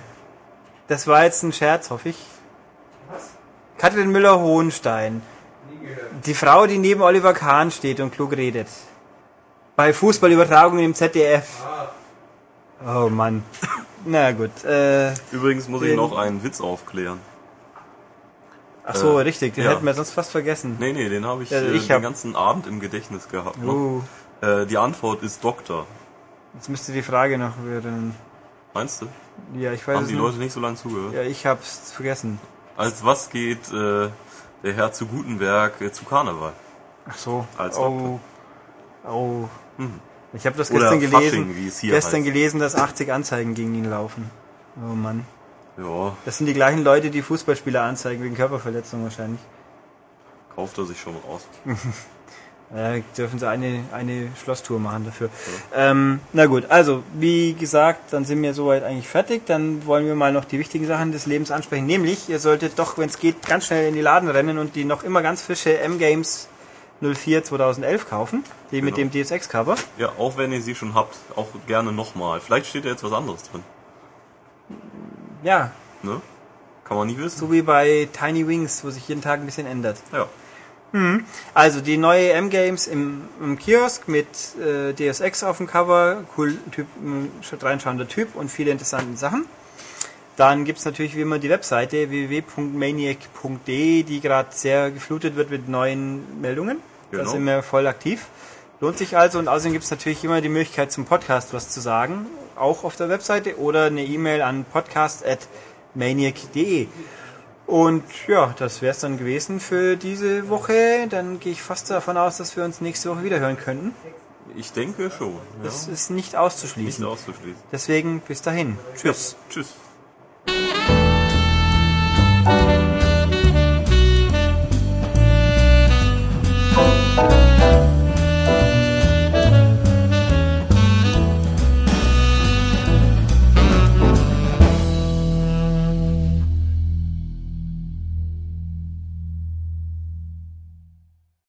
das war jetzt ein Scherz, hoffe ich. Katrin Müller-Hohenstein. Die Frau, die neben Oliver Kahn steht und klug redet. Bei Fußballübertragungen im ZDF. Oh Mann. Na gut. Äh, Übrigens muss ich Den- noch einen Witz aufklären. ach so, Äh, richtig. Den ja. hätten wir sonst fast vergessen. Nee, nee, den habe ich, Also äh, ich den hab- ganzen Abend im Gedächtnis gehabt. Uh, Äh, die Antwort ist Doktor. jetzt müsste die Frage noch werden. Meinst du? Ja, ich weiß Haben die nicht. Leute nicht so lange zugehört? Ja, ich hab's vergessen. Als was geht äh, der Herr zu Gutenberg äh, zu Karneval? Ach so. Als oh. Oh. Mhm. Ich habe das Oder gestern gelesen. Fasching, wie es hier gestern heißt. gelesen, dass 80 Anzeigen gegen ihn laufen. Oh Mann. Ja, Das sind die gleichen Leute, die Fußballspieler anzeigen wegen Körperverletzung wahrscheinlich. kauft er sich schon raus. Ja, dürfen sie eine, eine Schlosstour machen dafür. Ähm, na gut, also wie gesagt, dann sind wir soweit eigentlich fertig. Dann wollen wir mal noch die wichtigen Sachen des Lebens ansprechen. Nämlich, ihr solltet doch, wenn es geht, ganz schnell in die Laden rennen und die noch immer ganz frische M-Games 04 2011 kaufen. Die mit dem Genau. DSX-Cover. Ja, auch wenn ihr sie schon habt, auch gerne nochmal. Vielleicht steht da jetzt was anderes drin. Ja, Ne? Kann man nie wissen. so wie bei Tiny Wings, wo sich jeden Tag ein bisschen ändert. Ja. Also die neue M-Games im, im Kiosk mit äh, DSX auf dem Cover, cool typ, ein reinschauender Typ und viele interessante Sachen. Dann gibt's natürlich wie immer die Webseite www.maniac.de, die gerade sehr geflutet wird mit neuen Meldungen. Da Genau. sind wir voll aktiv. Lohnt sich also und außerdem gibt's natürlich immer die Möglichkeit zum Podcast was zu sagen, auch auf der Webseite oder eine E-Mail an podcast.maniac.de. Und ja, das wäre es dann gewesen für diese Woche. Dann gehe ich fast davon aus, dass wir uns nächste Woche wieder hören könnten. Ich denke schon. Ja. Das ist nicht Nicht auszuschließen. auszuschließen. Deswegen bis dahin. Tschüss. Tschüss.